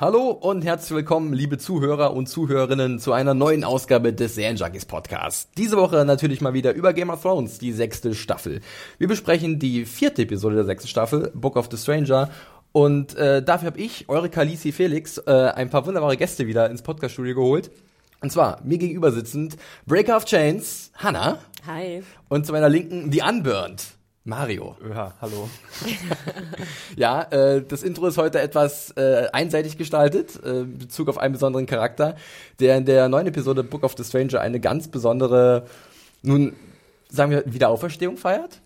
Hallo und herzlich willkommen, liebe Zuhörer und Zuhörerinnen, zu einer neuen Ausgabe des Serienjunkies Podcasts. Diese Woche natürlich mal wieder über Game of Thrones, die sechste Staffel. Wir besprechen die vierte Episode der sechsten Staffel, Book of the Stranger. Und äh, dafür habe ich, eure Kalisi Felix, äh, ein paar wunderbare Gäste wieder ins Podcaststudio geholt. Und zwar mir gegenüber sitzend Breaker of Chains, Hannah. Hi. Und zu meiner Linken The Unburned, Mario. Ja, hallo. Ja, äh, das Intro ist heute etwas äh, einseitig gestaltet, äh, in Bezug auf einen besonderen Charakter, der in der neuen Episode Book of the Stranger eine ganz besondere, nun sagen wir, Wiederauferstehung feiert.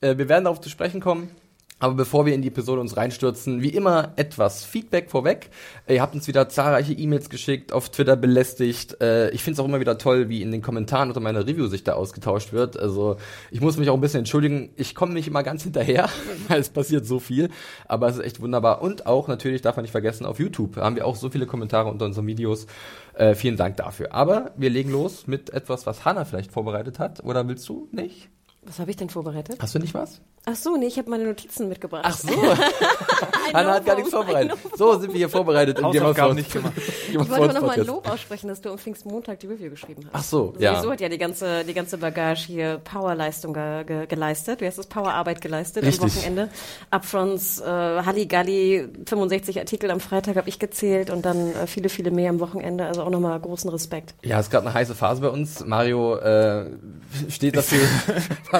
Äh, wir werden darauf zu sprechen kommen. Aber bevor wir in die Episode uns reinstürzen, wie immer etwas Feedback vorweg. Ihr habt uns wieder zahlreiche E-Mails geschickt, auf Twitter belästigt. Äh, Ich finde es auch immer wieder toll, wie in den Kommentaren unter meiner Review sich da ausgetauscht wird. Also ich muss mich auch ein bisschen entschuldigen. Ich komme nicht immer ganz hinterher, weil es passiert so viel. Aber es ist echt wunderbar. Und auch natürlich darf man nicht vergessen, auf YouTube haben wir auch so viele Kommentare unter unseren Videos. Äh, vielen Dank dafür. Aber wir legen los mit etwas, was Hannah vielleicht vorbereitet hat. Oder willst du nicht? Was habe ich denn vorbereitet? Hast du nicht was? Ach so, nee, ich habe meine Notizen mitgebracht. Ach so. Hannah hat gar nichts vorbereitet. So sind wir hier vorbereitet. of Hausaufgaben Thrones. nicht gemacht. Ich wollte aber Thrones noch mal ein. Lob aussprechen, dass du am Pfingstmontag die Review geschrieben hast. Ach so, ja. Sowieso hat ja die ganze, die ganze Bagage hier Powerleistung ge ge geleistet. Wie heißt das? Powerarbeit geleistet Richtig. am Wochenende. Upfronts, äh, Halligalli, 65 Artikel am Freitag habe ich gezählt und dann äh, viele, viele mehr am Wochenende. Also auch nochmal großen Respekt. Ja, es ist gerade eine heiße Phase bei uns. Mario äh, steht dafür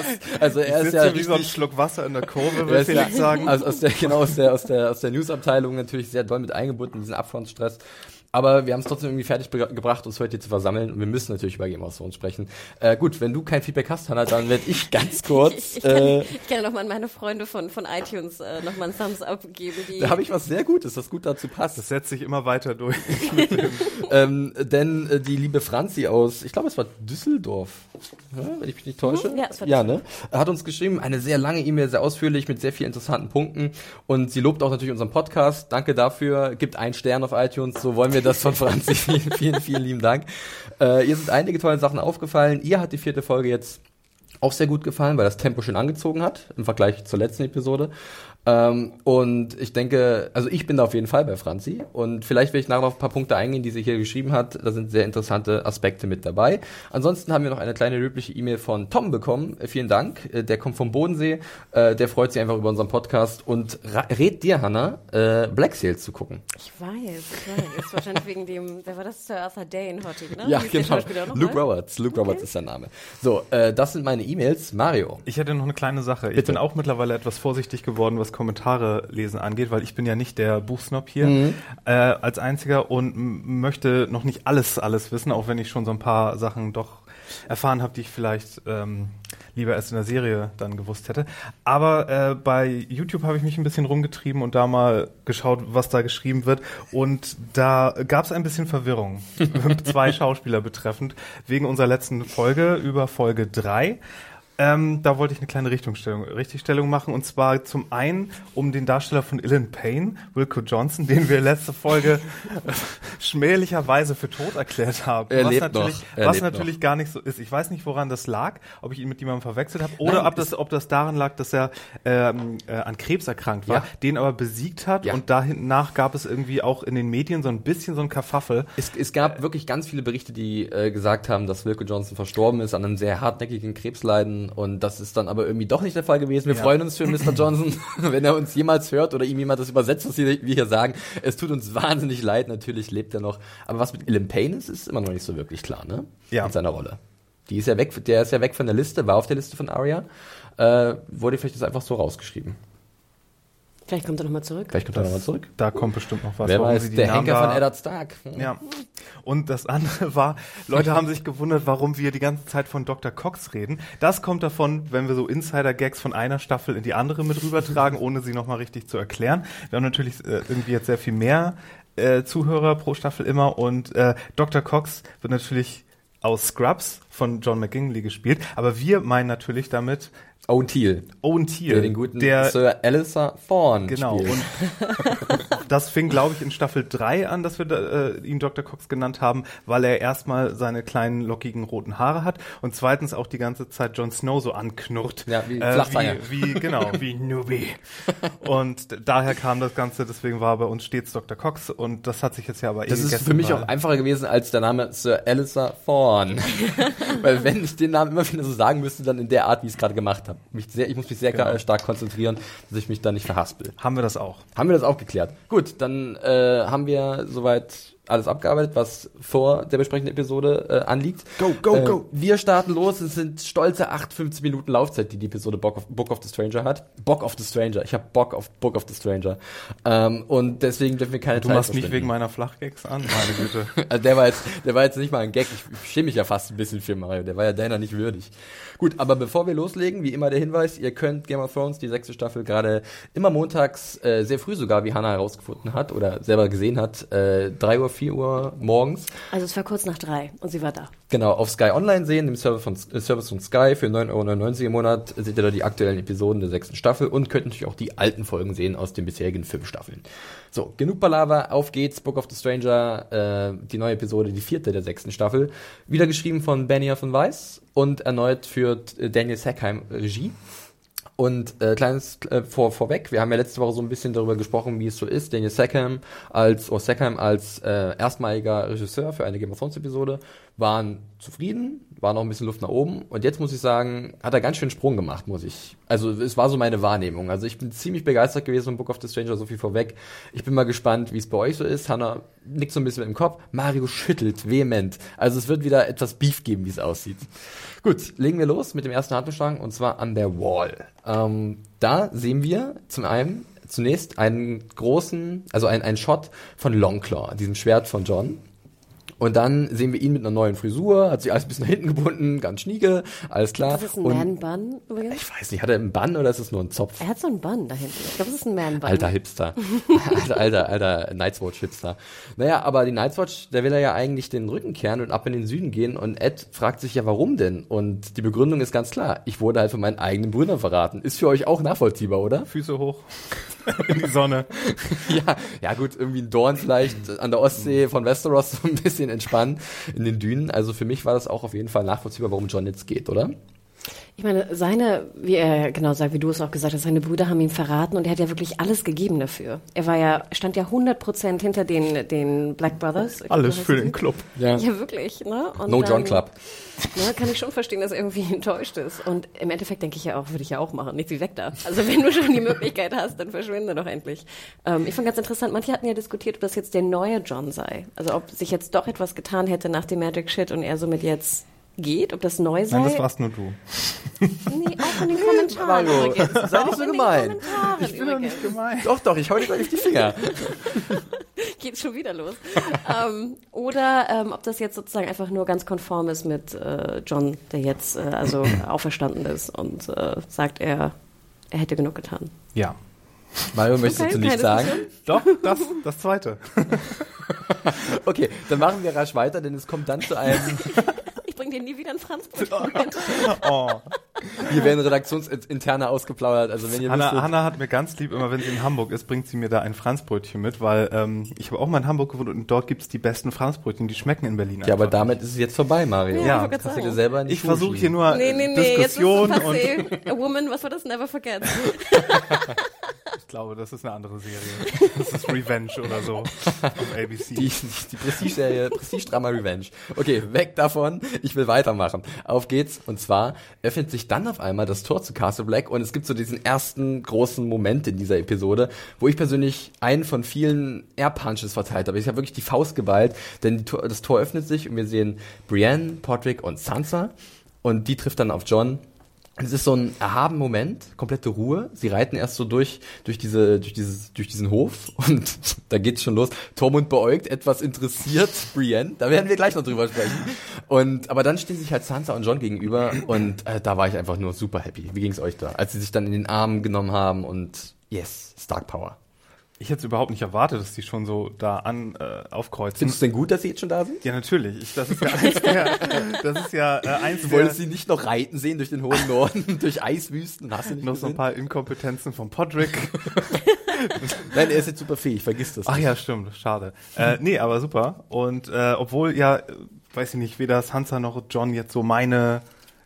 fast. Also er ist ja wie so ein richtig- Schluck Wasser in der Kurve, ist Felix ja, sagen. Also aus der, genau, aus der, aus der, aus der Newsabteilung natürlich sehr doll mit eingebunden, in diesen Upfront-Stress. Aber wir haben es trotzdem irgendwie fertig gebracht, uns heute hier zu versammeln. Und wir müssen natürlich über Game of Thrones sprechen. Äh, gut, wenn du kein Feedback hast, Hannah, dann werde ich ganz kurz. Ich kann, äh, ich kann nochmal an meine Freunde von, von iTunes äh, nochmal einen Thumbs up geben. Die, da habe ich was sehr Gutes, das gut dazu passt. Das setzt sich immer weiter durch. ähm, denn äh, die liebe Franzi aus, ich glaube, es war Düsseldorf, ja, wenn ich mich nicht täusche. Mhm, ja, es war ja, ne? Hat uns geschrieben, eine sehr lange E-Mail, sehr ausführlich, mit sehr vielen interessanten Punkten. Und sie lobt auch natürlich unseren Podcast. Danke dafür. Gibt einen Stern auf iTunes. So wollen wir das von Franzi. vielen, vielen, vielen lieben Dank. Äh, ihr sind einige tolle Sachen aufgefallen. Ihr hat die vierte Folge jetzt auch sehr gut gefallen, weil das Tempo schön angezogen hat im Vergleich zur letzten Episode. Ähm, und ich denke, also ich bin da auf jeden Fall bei Franzi. Und vielleicht will ich nachher auf ein paar Punkte eingehen, die sie hier geschrieben hat. Da sind sehr interessante Aspekte mit dabei. Ansonsten haben wir noch eine kleine löbliche E-Mail von Tom bekommen. Äh, vielen Dank. Äh, der kommt vom Bodensee. Äh, der freut sich einfach über unseren Podcast und rät dir, Hannah, äh, Black Sails zu gucken. Ich weiß, ich weiß. Ist wahrscheinlich wegen dem, wer war das? Sir Arthur Dane, Hottig, ne? Ja, genau. Noch Luke mal? Roberts. Luke Roberts ist sein Name. So, äh, das sind meine E-Mails. Mario. Ich hätte noch eine kleine Sache. Ich Bitte. bin auch mittlerweile etwas vorsichtig geworden, was Kommentare lesen angeht, weil ich bin ja nicht der Buchsnob hier äh, als einziger und möchte noch nicht alles, alles wissen, auch wenn ich schon so ein paar Sachen doch erfahren habe, die ich vielleicht ähm, lieber erst in der Serie dann gewusst hätte. Aber äh, bei YouTube habe ich mich ein bisschen rumgetrieben und da mal geschaut, was da geschrieben wird. Und da gab es ein bisschen Verwirrung. Zwei Schauspieler betreffend, wegen unserer letzten Folge über Folge 3. Ähm, da wollte ich eine kleine Richtungsstellung, Richtigstellung machen und zwar zum einen um den Darsteller von Illan Payne, Wilco Johnson, den wir letzte Folge schmählicherweise für tot erklärt haben. Er was lebt natürlich, noch. Er was lebt natürlich gar nicht so ist. Ich weiß nicht, woran das lag, ob ich ihn mit jemandem verwechselt habe oder Nein, ob, das, ob das daran lag, dass er ähm, äh, an Krebs erkrankt war, Ja. den aber besiegt hat Ja. und dahinach gab es irgendwie auch in den Medien so ein bisschen so ein Kafaffel. Es, es gab wirklich ganz viele Berichte, die äh, gesagt haben, dass Wilco Johnson verstorben ist an einem sehr hartnäckigen Krebsleiden und das ist dann aber irgendwie doch nicht der Fall gewesen. Wir Ja. freuen uns für Mr. Johnson, wenn er uns jemals hört oder ihm jemand das übersetzt, was wir hier sagen. Es tut uns wahnsinnig leid, natürlich lebt er noch. Aber was mit Illan Payne ist, ist immer noch nicht so wirklich klar, ne? Ja. Mit seiner Rolle. Die ist ja weg, der ist ja weg von der Liste, war auf der Liste von Arya. Äh, wurde vielleicht jetzt einfach so rausgeschrieben. Vielleicht kommt er nochmal zurück. Vielleicht kommt er nochmal zurück. Da kommt bestimmt noch was. Wer warum weiß, sie die der Namen Henker da- von Eddard Stark. Ja. Und das andere war, Leute haben sich gewundert, warum wir die ganze Zeit von Dr. Cox reden. Das kommt davon, wenn wir so Insider-Gags von einer Staffel in die andere mit rübertragen, ohne sie nochmal richtig zu erklären. Wir haben natürlich äh, irgendwie jetzt sehr viel mehr äh, Zuhörer pro Staffel immer und äh, Dr. Cox wird natürlich aus Scrubs von John McGinley gespielt, aber wir meinen natürlich damit Owen Thiel, Owen Thiel, der den guten der Sir Alistair Thorne Genau, spielt. und das fing, glaube ich, in Staffel 3 an, dass wir da, äh, ihn Dr. Cox genannt haben, weil er erstmal seine kleinen, lockigen roten Haare hat und zweitens auch die ganze Zeit Jon Snow so anknurrt. Ja, wie äh, wie, wie, genau, wie Newbie. Und daher kam das Ganze, deswegen war bei uns stets Dr. Cox und das hat sich jetzt ja aber eh Das ist gegessen, für mich auch einfacher gewesen als der Name Sir Alistair Thorne. Weil wenn ich den Namen immer wieder so sagen müsste, dann in der Art, wie ich es gerade gemacht habe. Mich sehr, ich muss mich sehr Genau. stark konzentrieren, dass ich mich da nicht verhaspel. Haben wir das auch. Haben wir das auch geklärt? Gut, dann äh, haben wir soweit alles abgearbeitet, was vor der besprechenden Episode äh, anliegt. Go, go, äh, go. Wir starten los. Es sind stolze 58 Minuten Laufzeit, die die Episode Book of, Book of the Stranger hat. Bock of the Stranger. Ich habe Bock auf Book of the Stranger. Ähm, und deswegen dürfen wir keine Du Zeit machst mich wegen meiner Flachgags an, meine Güte. Also der war jetzt, der war jetzt nicht mal ein Gag. Ich, ich schäme mich ja fast ein bisschen für Mario. Der war ja deiner nicht würdig. Gut, aber bevor wir loslegen, wie immer der Hinweis, ihr könnt Game of Thrones, die sechste Staffel, gerade immer montags, äh, sehr früh sogar, wie Hannah herausgefunden hat oder selber gesehen hat, äh, 3 Uhr, 4 Uhr morgens. Also es war kurz nach drei und sie war da. Genau, auf Sky Online sehen, dem Service von, äh, Service von Sky für 9,99 Euro im Monat seht ihr da die aktuellen Episoden der sechsten Staffel und könnt natürlich auch die alten Folgen sehen aus den bisherigen fünf Staffeln. So, genug Palaver, auf geht's, Book of the Stranger, äh, die neue Episode, die vierte der sechsten Staffel. Wieder geschrieben von Benioff von Weiss und erneut führt äh, Daniel Sackheim Regie. Und äh, kleines äh, vor, vorweg, wir haben ja letzte Woche so ein bisschen darüber gesprochen, wie es so ist. Daniel Sackham als, oder Sackham als äh, erstmaliger Regisseur für eine Game of Thrones Episode waren zufrieden, war noch ein bisschen Luft nach oben. Und jetzt muss ich sagen, hat er ganz schön Sprung gemacht, muss ich. Also es war so meine Wahrnehmung. Also ich bin ziemlich begeistert gewesen von Book of the Stranger, so viel vorweg. Ich bin mal gespannt, wie es bei euch so ist. Hannah nickt so ein bisschen mit dem Kopf. Mario schüttelt vehement. Also es wird wieder etwas Beef geben, wie es aussieht. Gut, legen wir los mit dem ersten Handlungsstrang und zwar an der Wall. Ähm, da sehen wir zum einen zunächst einen großen, also einen Shot von Longclaw, diesem Schwert von John. Und dann sehen wir ihn mit einer neuen Frisur, hat sich alles ein bisschen nach hinten gebunden, ganz schnieke, alles klar. Das ist ein und Man-Bun übrigens. ich weiß nicht, hat er einen Bann oder ist es nur ein Zopf? Er hat so einen Bun da hinten. Ich glaube, das ist ein Man-Bun. Alter Hipster. alter, alter, alter Night's Watch Hipster. Naja, aber die Night's Watch, der will er ja eigentlich den Rücken kehren und ab in den Süden gehen und Ed fragt sich ja, warum denn? Und die Begründung ist ganz klar. Ich wurde halt von meinen eigenen Brüdern verraten. Ist für euch auch nachvollziehbar, oder? Füße hoch in die Sonne. ja, ja gut, irgendwie ein Dorn vielleicht an der Ostsee von Westeros so ein bisschen entspannen in den Dünen. Also für mich war das auch auf jeden Fall nachvollziehbar, warum John jetzt geht, oder? Ich meine, seine, wie er genau sagt, wie du es auch gesagt hast, seine Brüder haben ihn verraten und er hat ja wirklich alles gegeben dafür. Er war ja, stand ja 100 Prozent hinter den, den Black Brothers. Alles für den. Club. Ja. Ja, wirklich, ne? Und No dann, John Club. Ne, kann ich schon verstehen, dass er irgendwie enttäuscht ist. Und im Endeffekt denke ich ja auch, würde ich ja auch machen. Nichts wie weg da. Also wenn du schon die Möglichkeit hast, dann verschwinde doch endlich. Ähm, ich fand ganz interessant, manche hatten ja diskutiert, ob das jetzt der neue John sei. Also ob sich jetzt doch etwas getan hätte nach dem Magic Shit und er somit jetzt geht, ob das neu sei. Nein, das warst nur du. Nee, auch in den Kommentaren Mario, übrigens. sei nicht so gemein. Ich bin doch nicht gemein. Doch, doch, ich hau dir gleich auf die Finger. Geht schon wieder los. ähm, oder ähm, ob das jetzt sozusagen einfach nur ganz konform ist mit äh, John, der jetzt äh, also auferstanden ist und äh, sagt, er, er hätte genug getan. Ja. Mario, möchtest Okay, du nichts keine sagen? Doch, das, das zweite. Okay, dann machen wir rasch weiter, denn es kommt dann zu einem, Ich bringe dir nie wieder ein Franz mit. Oh. hier werden Redaktionsinterne ausgeplaudert, also wenn ihr Hanna, wüsstet, Hanna hat mir ganz lieb, immer wenn sie in Hamburg ist, bringt sie mir da ein Franzbrötchen mit, weil ähm, ich habe auch mal in Hamburg gewohnt und dort gibt's die besten Franzbrötchen, die schmecken in Berlin ja, aber damit ist es jetzt vorbei, Mario. Ja, Ja, kannst du dir selber Ich versuche hier nur Nee, nee, nee, jetzt ist Diskussion es und passé. A Woman, was war das? Never Forget. ich glaube, das ist eine andere Serie. Das ist Revenge oder so auf ABC. Die, die Prestige-Serie, Prestige-Drama Revenge. Okay, weg davon. Ich will weitermachen. Auf geht's. Und zwar öffnet sich dann auf einmal das Tor zu Castle Black und es gibt so diesen ersten großen Moment in dieser Episode, wo ich persönlich einen von vielen Air-Punches verteilt habe. Ich habe wirklich die Faust geballt, denn Tor, das Tor öffnet sich und wir sehen Brienne, Podrick und Sansa und die trifft dann auf John Es ist so ein erhaben Moment, komplette Ruhe. Sie reiten erst so durch, durch diese, durch dieses, durch diesen Hof und da geht's schon los. Tormund beäugt, etwas interessiert Brienne. Da werden wir gleich noch drüber sprechen. Und, aber dann stehen sich halt Sansa und John gegenüber und äh, da war ich einfach nur super happy. Wie ging's euch da? Als sie sich dann in den Arm genommen haben und yes, Stark Power. Ich hätte es überhaupt nicht erwartet, dass die schon so da an äh, aufkreuzen. Findest du denn gut, dass sie jetzt schon da sind? Ja, natürlich. Ich, das ist ja eins der, das ist ja äh, eins Du der, wolltest sie nicht noch reiten sehen durch den hohen Norden, durch Eiswüsten, hast du nicht noch so ein gesehen? paar Inkompetenzen von Podrick. Nein, er ist jetzt super fähig, vergiss das. Ach ja, stimmt, schade. Äh, nee, aber super. Und äh, obwohl ja, weiß ich nicht, weder Sansa noch John jetzt so meine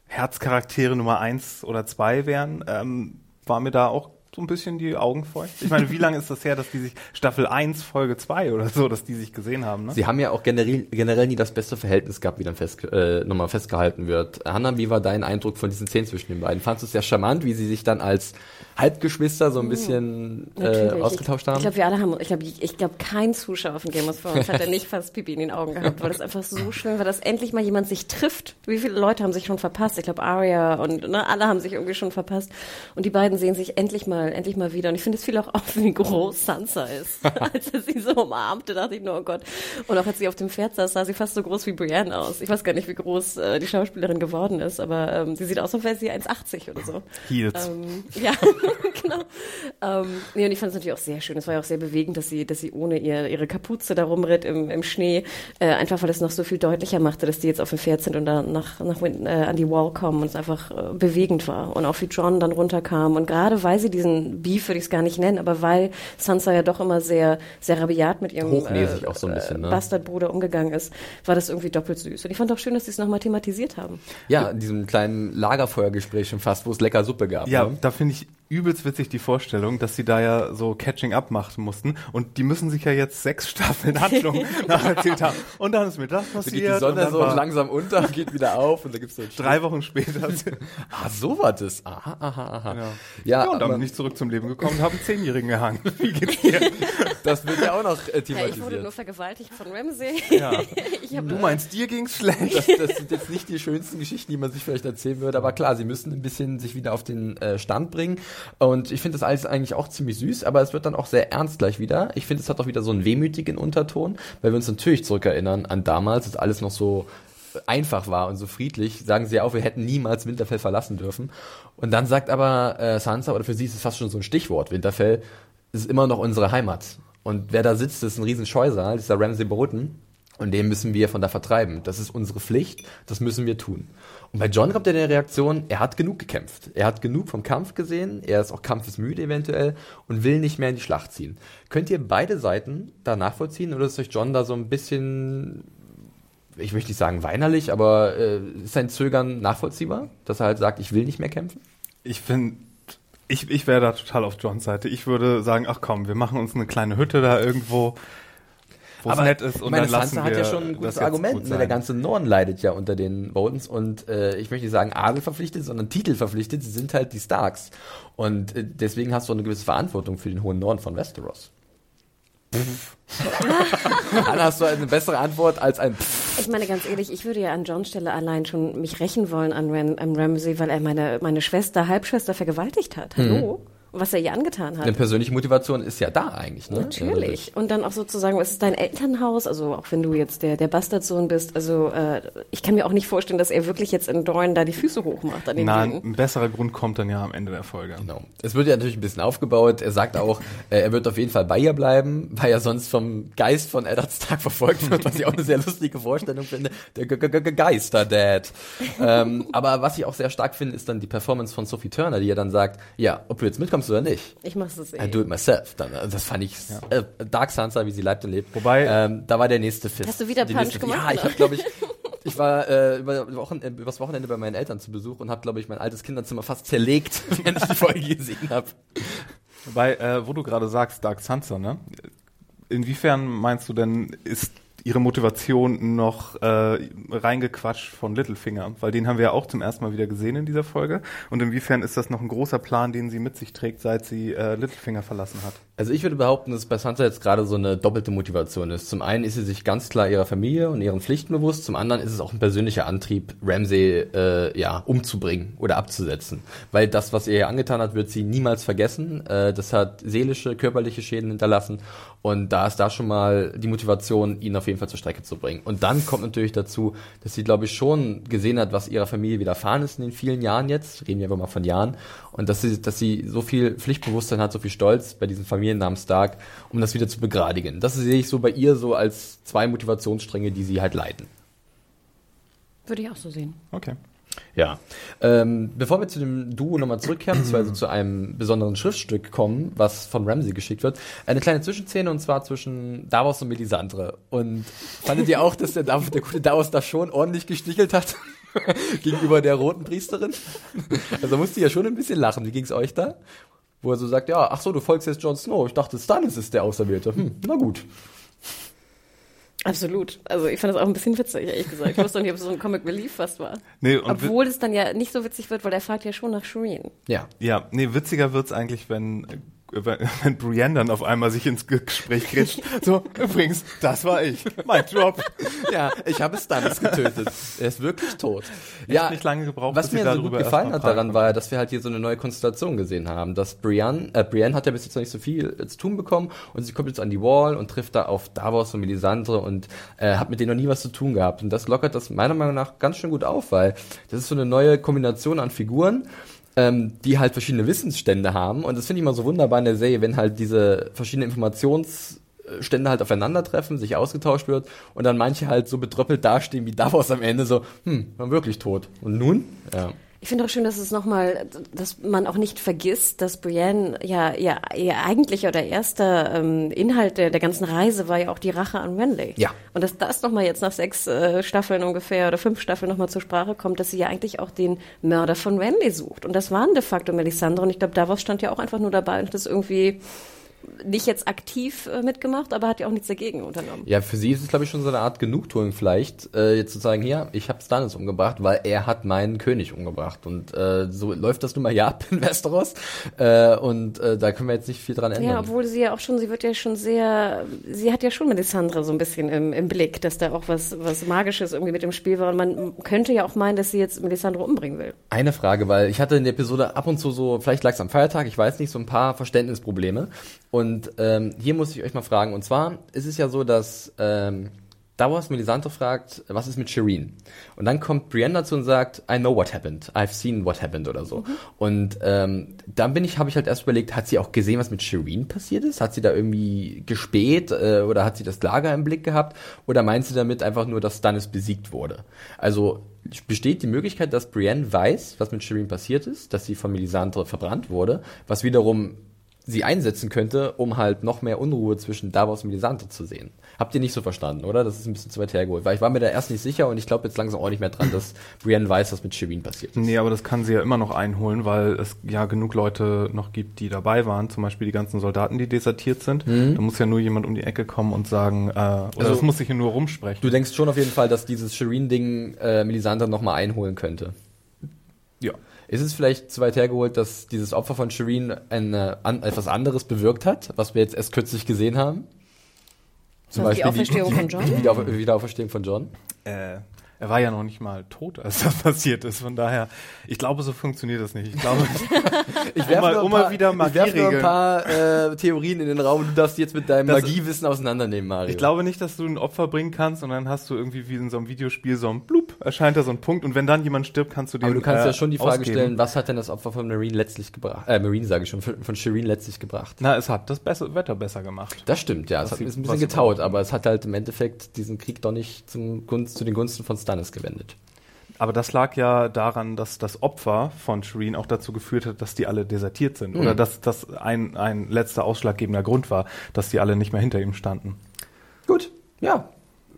Herzcharaktere Nummer eins oder zwei wären, ähm, war mir da auch so ein bisschen die Augen feucht. Ich meine, wie lange ist das her, dass die sich Staffel 1, Folge 2 oder so, dass die sich gesehen haben, ne? Sie haben ja auch generell, generell nie das beste Verhältnis gehabt, wie dann fest, äh, nochmal festgehalten wird. Hanna, wie war dein Eindruck von diesen Szenen zwischen den beiden? Fandest du es sehr charmant, wie sie sich dann als Halbgeschwister so ein bisschen äh, ausgetauscht ich, haben? Ich glaube, wir alle haben, ich glaube, ich, ich glaube, kein Zuschauer von Game of Thrones hat ja nicht fast Pipi in den Augen gehabt, weil das einfach so schön war, dass endlich mal jemand sich trifft. Wie viele Leute haben sich schon verpasst? Ich glaube, Arya und ne, alle haben sich irgendwie schon verpasst. Und die beiden sehen sich endlich mal, endlich mal wieder. Und ich finde, es fiel auch auf, wie groß Sansa ist. als er sie so umarmte, dachte ich nur, oh Gott. Und auch als sie auf dem Pferd saß, sah sie fast so groß wie Brienne aus. Ich weiß gar nicht, wie groß äh, die Schauspielerin geworden ist, aber ähm, sie sieht aus, als wäre sie 1,80 oder so. Heels. Ähm, ja, genau. Ähm, nee, und ich fand es natürlich auch sehr schön. Es war ja auch sehr bewegend, dass sie, dass sie ohne ihr, ihre Kapuze da rumritt im, im Schnee, äh, einfach weil es noch so viel deutlicher machte, dass die jetzt auf dem Pferd sind und dann nach, nach äh, an die Wall kommen und es einfach äh, bewegend war. Und auch wie John dann runterkam. Und gerade weil sie diesen Beef, würde ich es gar nicht nennen, aber weil Sansa ja doch immer sehr, sehr rabiat mit ihrem Hochnäsig auch so ein bisschen, ne? Bastardbruder umgegangen ist, war das irgendwie doppelt süß. Und ich fand auch schön, dass sie es nochmal thematisiert haben. ja, in diesem kleinen Lagerfeuergespräch schon fast, wo es lecker Suppe gab. Ja, ne? da finde ich übelst witzig die Vorstellung, dass sie da ja so Catching Up machen mussten und die müssen sich ja jetzt sechs Staffeln Handlung nacherzählt haben. Und dann ist mir das Da passiert. geht die und Sonne dann so langsam unter, geht wieder auf und da gibt's so einen drei Wochen später. Ah, so war das. Aha, aha, aha. Ja. Ja, Ja, und dann bin ich zurück zum Leben gekommen und habe einen Zehnjährigen gehangen. Wie geht's dir? das wird ja auch noch äh, Ja, ich wurde nur thematisiert. vergewaltigt von Ramsey. Ja. Du meinst, dir ging's schlecht? Das, das sind jetzt nicht die schönsten Geschichten, die man sich vielleicht erzählen würde, aber klar, sie müssen ein bisschen sich wieder auf den äh, Stand bringen. Und ich finde das alles eigentlich auch ziemlich süß, aber es wird dann auch sehr ernst gleich wieder. Ich finde, es hat auch wieder so einen wehmütigen Unterton, weil wir uns natürlich zurückerinnern an damals, als alles noch so einfach war und so friedlich, sagen sie auch, wir hätten niemals Winterfell verlassen dürfen. Und dann sagt aber äh, Sansa, oder für sie ist es fast schon so ein Stichwort, Winterfell ist immer noch unsere Heimat. Und wer da sitzt, ist ein riesen Scheusal, dieser Ramsay Bolton. Und den müssen wir von da vertreiben. Das ist unsere Pflicht, das müssen wir tun. Und bei John kommt ja die Reaktion, er hat genug gekämpft. Er hat genug vom Kampf gesehen, er ist auch kampfesmüde eventuell und will nicht mehr in die Schlacht ziehen. Könnt ihr beide Seiten da nachvollziehen oder ist euch John da so ein bisschen, ich möchte nicht sagen weinerlich, aber äh, ist sein Zögern nachvollziehbar, dass er halt sagt, ich will nicht mehr kämpfen? Ich finde, ich, ich wäre da total auf Johns Seite. Ich würde sagen, ach komm, wir machen uns eine kleine Hütte da irgendwo, wo es nett ist und meine, dann lassen Sansa wir hat ja schon ein das gutes Argument. gut Ne? Der ganze Norden leidet ja unter den Bowdens und äh, ich möchte nicht sagen Adel verpflichtet, sondern Titel verpflichtet. Sie sind halt die Starks. Und äh, deswegen hast du eine gewisse Verantwortung für den hohen Norden von Westeros. Dann hast du eine bessere Antwort als ein Pff. Ich meine ganz ehrlich, ich würde ja an Johns Stelle allein schon mich rächen wollen an, Ram, an Ramsey, weil er meine, meine Schwester, Halbschwester vergewaltigt hat. Hallo? Und was er ihr angetan hat. Eine persönliche Motivation ist ja da eigentlich, ne? Natürlich. Und dann auch sozusagen, es ist dein Elternhaus, also auch wenn du jetzt der, der Bastardsohn bist, also äh, ich kann mir auch nicht vorstellen, dass er wirklich jetzt in Dorn da die Füße hochmacht an den Nein, Dingen. ein besserer Grund kommt dann ja am Ende der Folge. Genau. Es wird ja natürlich ein bisschen aufgebaut. Er sagt auch, äh, er wird auf jeden Fall bei ihr bleiben, weil er sonst vom Geist von Eddard Stark verfolgt wird, was ich auch eine sehr lustige Vorstellung finde. Der G -G -G Geister-Dad. ähm, aber was ich auch sehr stark finde, ist dann die Performance von Sophie Turner, die ja dann sagt, ja, ob du jetzt mitkommst oder nicht. Ich mach's es I eh. do it myself. Dann, also das fand ich äh, Dark Sansa, wie sie lebt und lebt. Wobei- ähm, da war der nächste Fist. Hast du wieder Punch nächste- gemacht, Ja, ich habe glaube ich ich war äh, über Wochen, äh, übers Wochenende bei meinen Eltern zu Besuch und habe glaube ich mein altes Kinderzimmer fast zerlegt, wenn ich die Folge gesehen habe. Wobei, äh, wo du gerade sagst, Dark Sansa, ne? Inwiefern meinst du denn, ist ihre Motivation noch äh, reingequatscht von Littlefinger? Weil den haben wir ja auch zum ersten Mal wieder gesehen in dieser Folge. Und inwiefern ist das noch ein großer Plan, den sie mit sich trägt, seit sie äh, Littlefinger verlassen hat? Also ich würde behaupten, dass bei Sansa jetzt gerade so eine doppelte Motivation ist. Zum einen ist sie sich ganz klar ihrer Familie und ihren Pflichten bewusst, zum anderen ist es auch ein persönlicher Antrieb, Ramsay äh, ja umzubringen oder abzusetzen. Weil das, was er ihr angetan hat, wird sie niemals vergessen. Äh, das hat seelische, körperliche Schäden hinterlassen und da ist da schon mal die Motivation, ihn auf jeden Fall zur Strecke zu bringen. Und dann kommt natürlich dazu, dass sie, glaube ich, schon gesehen hat, was ihrer Familie widerfahren ist in den vielen Jahren jetzt, reden wir einfach mal von Jahren, und dass sie, dass sie so viel Pflichtbewusstsein hat, so viel Stolz bei diesen Familiennamen Stark, um das wieder zu begradigen. Das sehe ich so bei ihr so als zwei Motivationsstränge, die sie halt leiten. Würde ich auch so sehen. Okay. Ja. Ähm, bevor wir zu dem Duo nochmal zurückkehren, beziehungsweise zu einem besonderen Schriftstück kommen, was von Ramsey geschickt wird, eine kleine Zwischenszene und zwar zwischen Davos und Melisandre. Und fandet ihr auch, dass der, Dav der gute Davos da schon ordentlich gestichelt hat? Gegenüber der roten Priesterin? Also musste ich ja schon ein bisschen lachen. Wie ging's euch da? Wo er so sagt, ja, ach so, du folgst jetzt Jon Snow. Ich dachte, Stannis ist der Auserwählte. Hm, na gut. Absolut. Also ich fand das auch ein bisschen witzig, ehrlich gesagt. Ich wusste nicht, ob es so ein Comic Relief fast war. Nee, und Obwohl es dann ja nicht so witzig wird, weil er fragt ja schon nach Shireen. Ja. Ja, nee, witziger wird's eigentlich, wenn, wenn, Brienne dann auf einmal sich ins Gespräch kretscht. So, übrigens, das war ich. Mein Job. Ja, ich habe Stannis getötet. Er ist wirklich tot. Ja, nicht lange gebraucht, was mir so gut darüber gefallen hat daran war ja, dass wir halt hier so eine neue Konstellation gesehen haben. Dass Brienne, äh, Brienne hat ja bis jetzt noch nicht so viel zu tun bekommen und sie kommt jetzt an die Wall und trifft da auf Davos und Melisandre und äh, hat mit denen noch nie was zu tun gehabt. Und das lockert das meiner Meinung nach ganz schön gut auf, weil das ist so eine neue Kombination an Figuren, ähm, die halt verschiedene Wissensstände haben. Und das finde ich immer so wunderbar in der Serie, wenn halt diese verschiedenen Informationsstände halt aufeinandertreffen, sich ausgetauscht wird und dann manche halt so betröppelt dastehen wie Davos am Ende so, hm, war wirklich tot. Und nun? Ja. Ich finde auch schön, dass es nochmal, dass man auch nicht vergisst, dass Brienne ja, ja ihr eigentlicher oder erster ähm, Inhalt der, der ganzen Reise war ja auch die Rache an Renly. Ja. Und dass das nochmal jetzt nach sechs äh, Staffeln ungefähr oder fünf Staffeln nochmal zur Sprache kommt, dass sie ja eigentlich auch den Mörder von Renly sucht. Und das waren de facto Melisandre und ich glaube, Davos stand ja auch einfach nur dabei und hat das irgendwie nicht jetzt aktiv äh, mitgemacht, aber hat ja auch nichts dagegen unternommen. Ja, für sie ist es, glaube ich, schon so eine Art Genugtuung vielleicht, äh, jetzt zu sagen, hier, ich habe Stannis umgebracht, weil er hat meinen König umgebracht. Und äh, so läuft das nun mal ja ab in Westeros. Äh, und äh, da können wir jetzt nicht viel dran ändern. Ja, obwohl sie ja auch schon, sie wird ja schon sehr, sie hat ja schon Melisandre so ein bisschen im, im Blick, dass da auch was, was Magisches irgendwie mit dem Spiel war. Und man könnte ja auch meinen, dass sie jetzt Melisandre umbringen will. Eine Frage, weil ich hatte in der Episode ab und zu so, vielleicht lag es am Feiertag, ich weiß nicht, so ein paar Verständnisprobleme. Und ähm, hier muss ich euch mal fragen, und zwar ist es ja so, dass ähm, Davos Melisandre fragt, was ist mit Shireen? Und dann kommt Brienne dazu und sagt, I know what happened, I've seen what happened oder so. Und ähm, dann bin ich, habe ich halt erst überlegt, hat sie auch gesehen, was mit Shireen passiert ist? Hat sie da irgendwie gespäht äh, oder hat sie das Lager im Blick gehabt? Oder meint sie damit einfach nur, dass Stannis besiegt wurde? Also besteht die Möglichkeit, dass Brienne weiß, was mit Shireen passiert ist, dass sie von Melisandre verbrannt wurde, was wiederum sie einsetzen könnte, um halt noch mehr Unruhe zwischen Davos und Melisandre zu sehen. Habt ihr nicht so verstanden, oder? Das ist ein bisschen zu weit hergeholt. Weil ich war mir da erst nicht sicher und ich glaube jetzt langsam auch nicht mehr dran, dass Brienne weiß, was mit Shireen passiert ist. Nee, aber das kann sie ja immer noch einholen, weil es ja genug Leute noch gibt, die dabei waren. Zum Beispiel die ganzen Soldaten, die desertiert sind. Da muss ja nur jemand um die Ecke kommen und sagen, äh, oder Also- das muss sich ja nur rumsprechen. Du denkst schon auf jeden Fall, dass dieses Shireen-Ding äh, Melisandre nochmal einholen könnte. ja. Ist es vielleicht zu weit hergeholt, dass dieses Opfer von Shireen eine, an, etwas anderes bewirkt hat, was wir jetzt erst kürzlich gesehen haben? Was, die Auferstehung von Jon? Die Wieder, Wiederauferstehung von John? Äh, er war ja noch nicht mal tot, als das passiert ist. Von daher, ich glaube, so funktioniert das nicht. Ich glaube, Ich werfe mal- um paar- wieder Ich werfe nur ein paar äh, Theorien in den Raum. Du darfst jetzt mit deinem Das- Magiewissen auseinandernehmen, Mario. ich glaube nicht, dass du ein Opfer bringen kannst und dann hast du irgendwie wie in so einem Videospiel so ein Blub, erscheint da so ein Punkt und wenn dann jemand stirbt, kannst du den Aber du kannst äh, ja schon die Frage ausgeben. stellen, was hat denn das Opfer von Marine letztlich gebracht? Äh, Marine sage ich schon, von von Shireen letztlich gebracht. Na, es hat das besser, Wetter besser gemacht. Das stimmt, ja. Es Was hat ist ein bisschen getaut, aber es hat halt im Endeffekt diesen Krieg doch nicht zum Gunst, zu den Gunsten von Stannis gewendet. Aber das lag ja daran, dass das Opfer von Shireen auch dazu geführt hat, dass die alle desertiert sind. Mhm. Oder dass das ein, ein letzter ausschlaggebender Grund war, dass die alle nicht mehr hinter ihm standen. Gut, ja.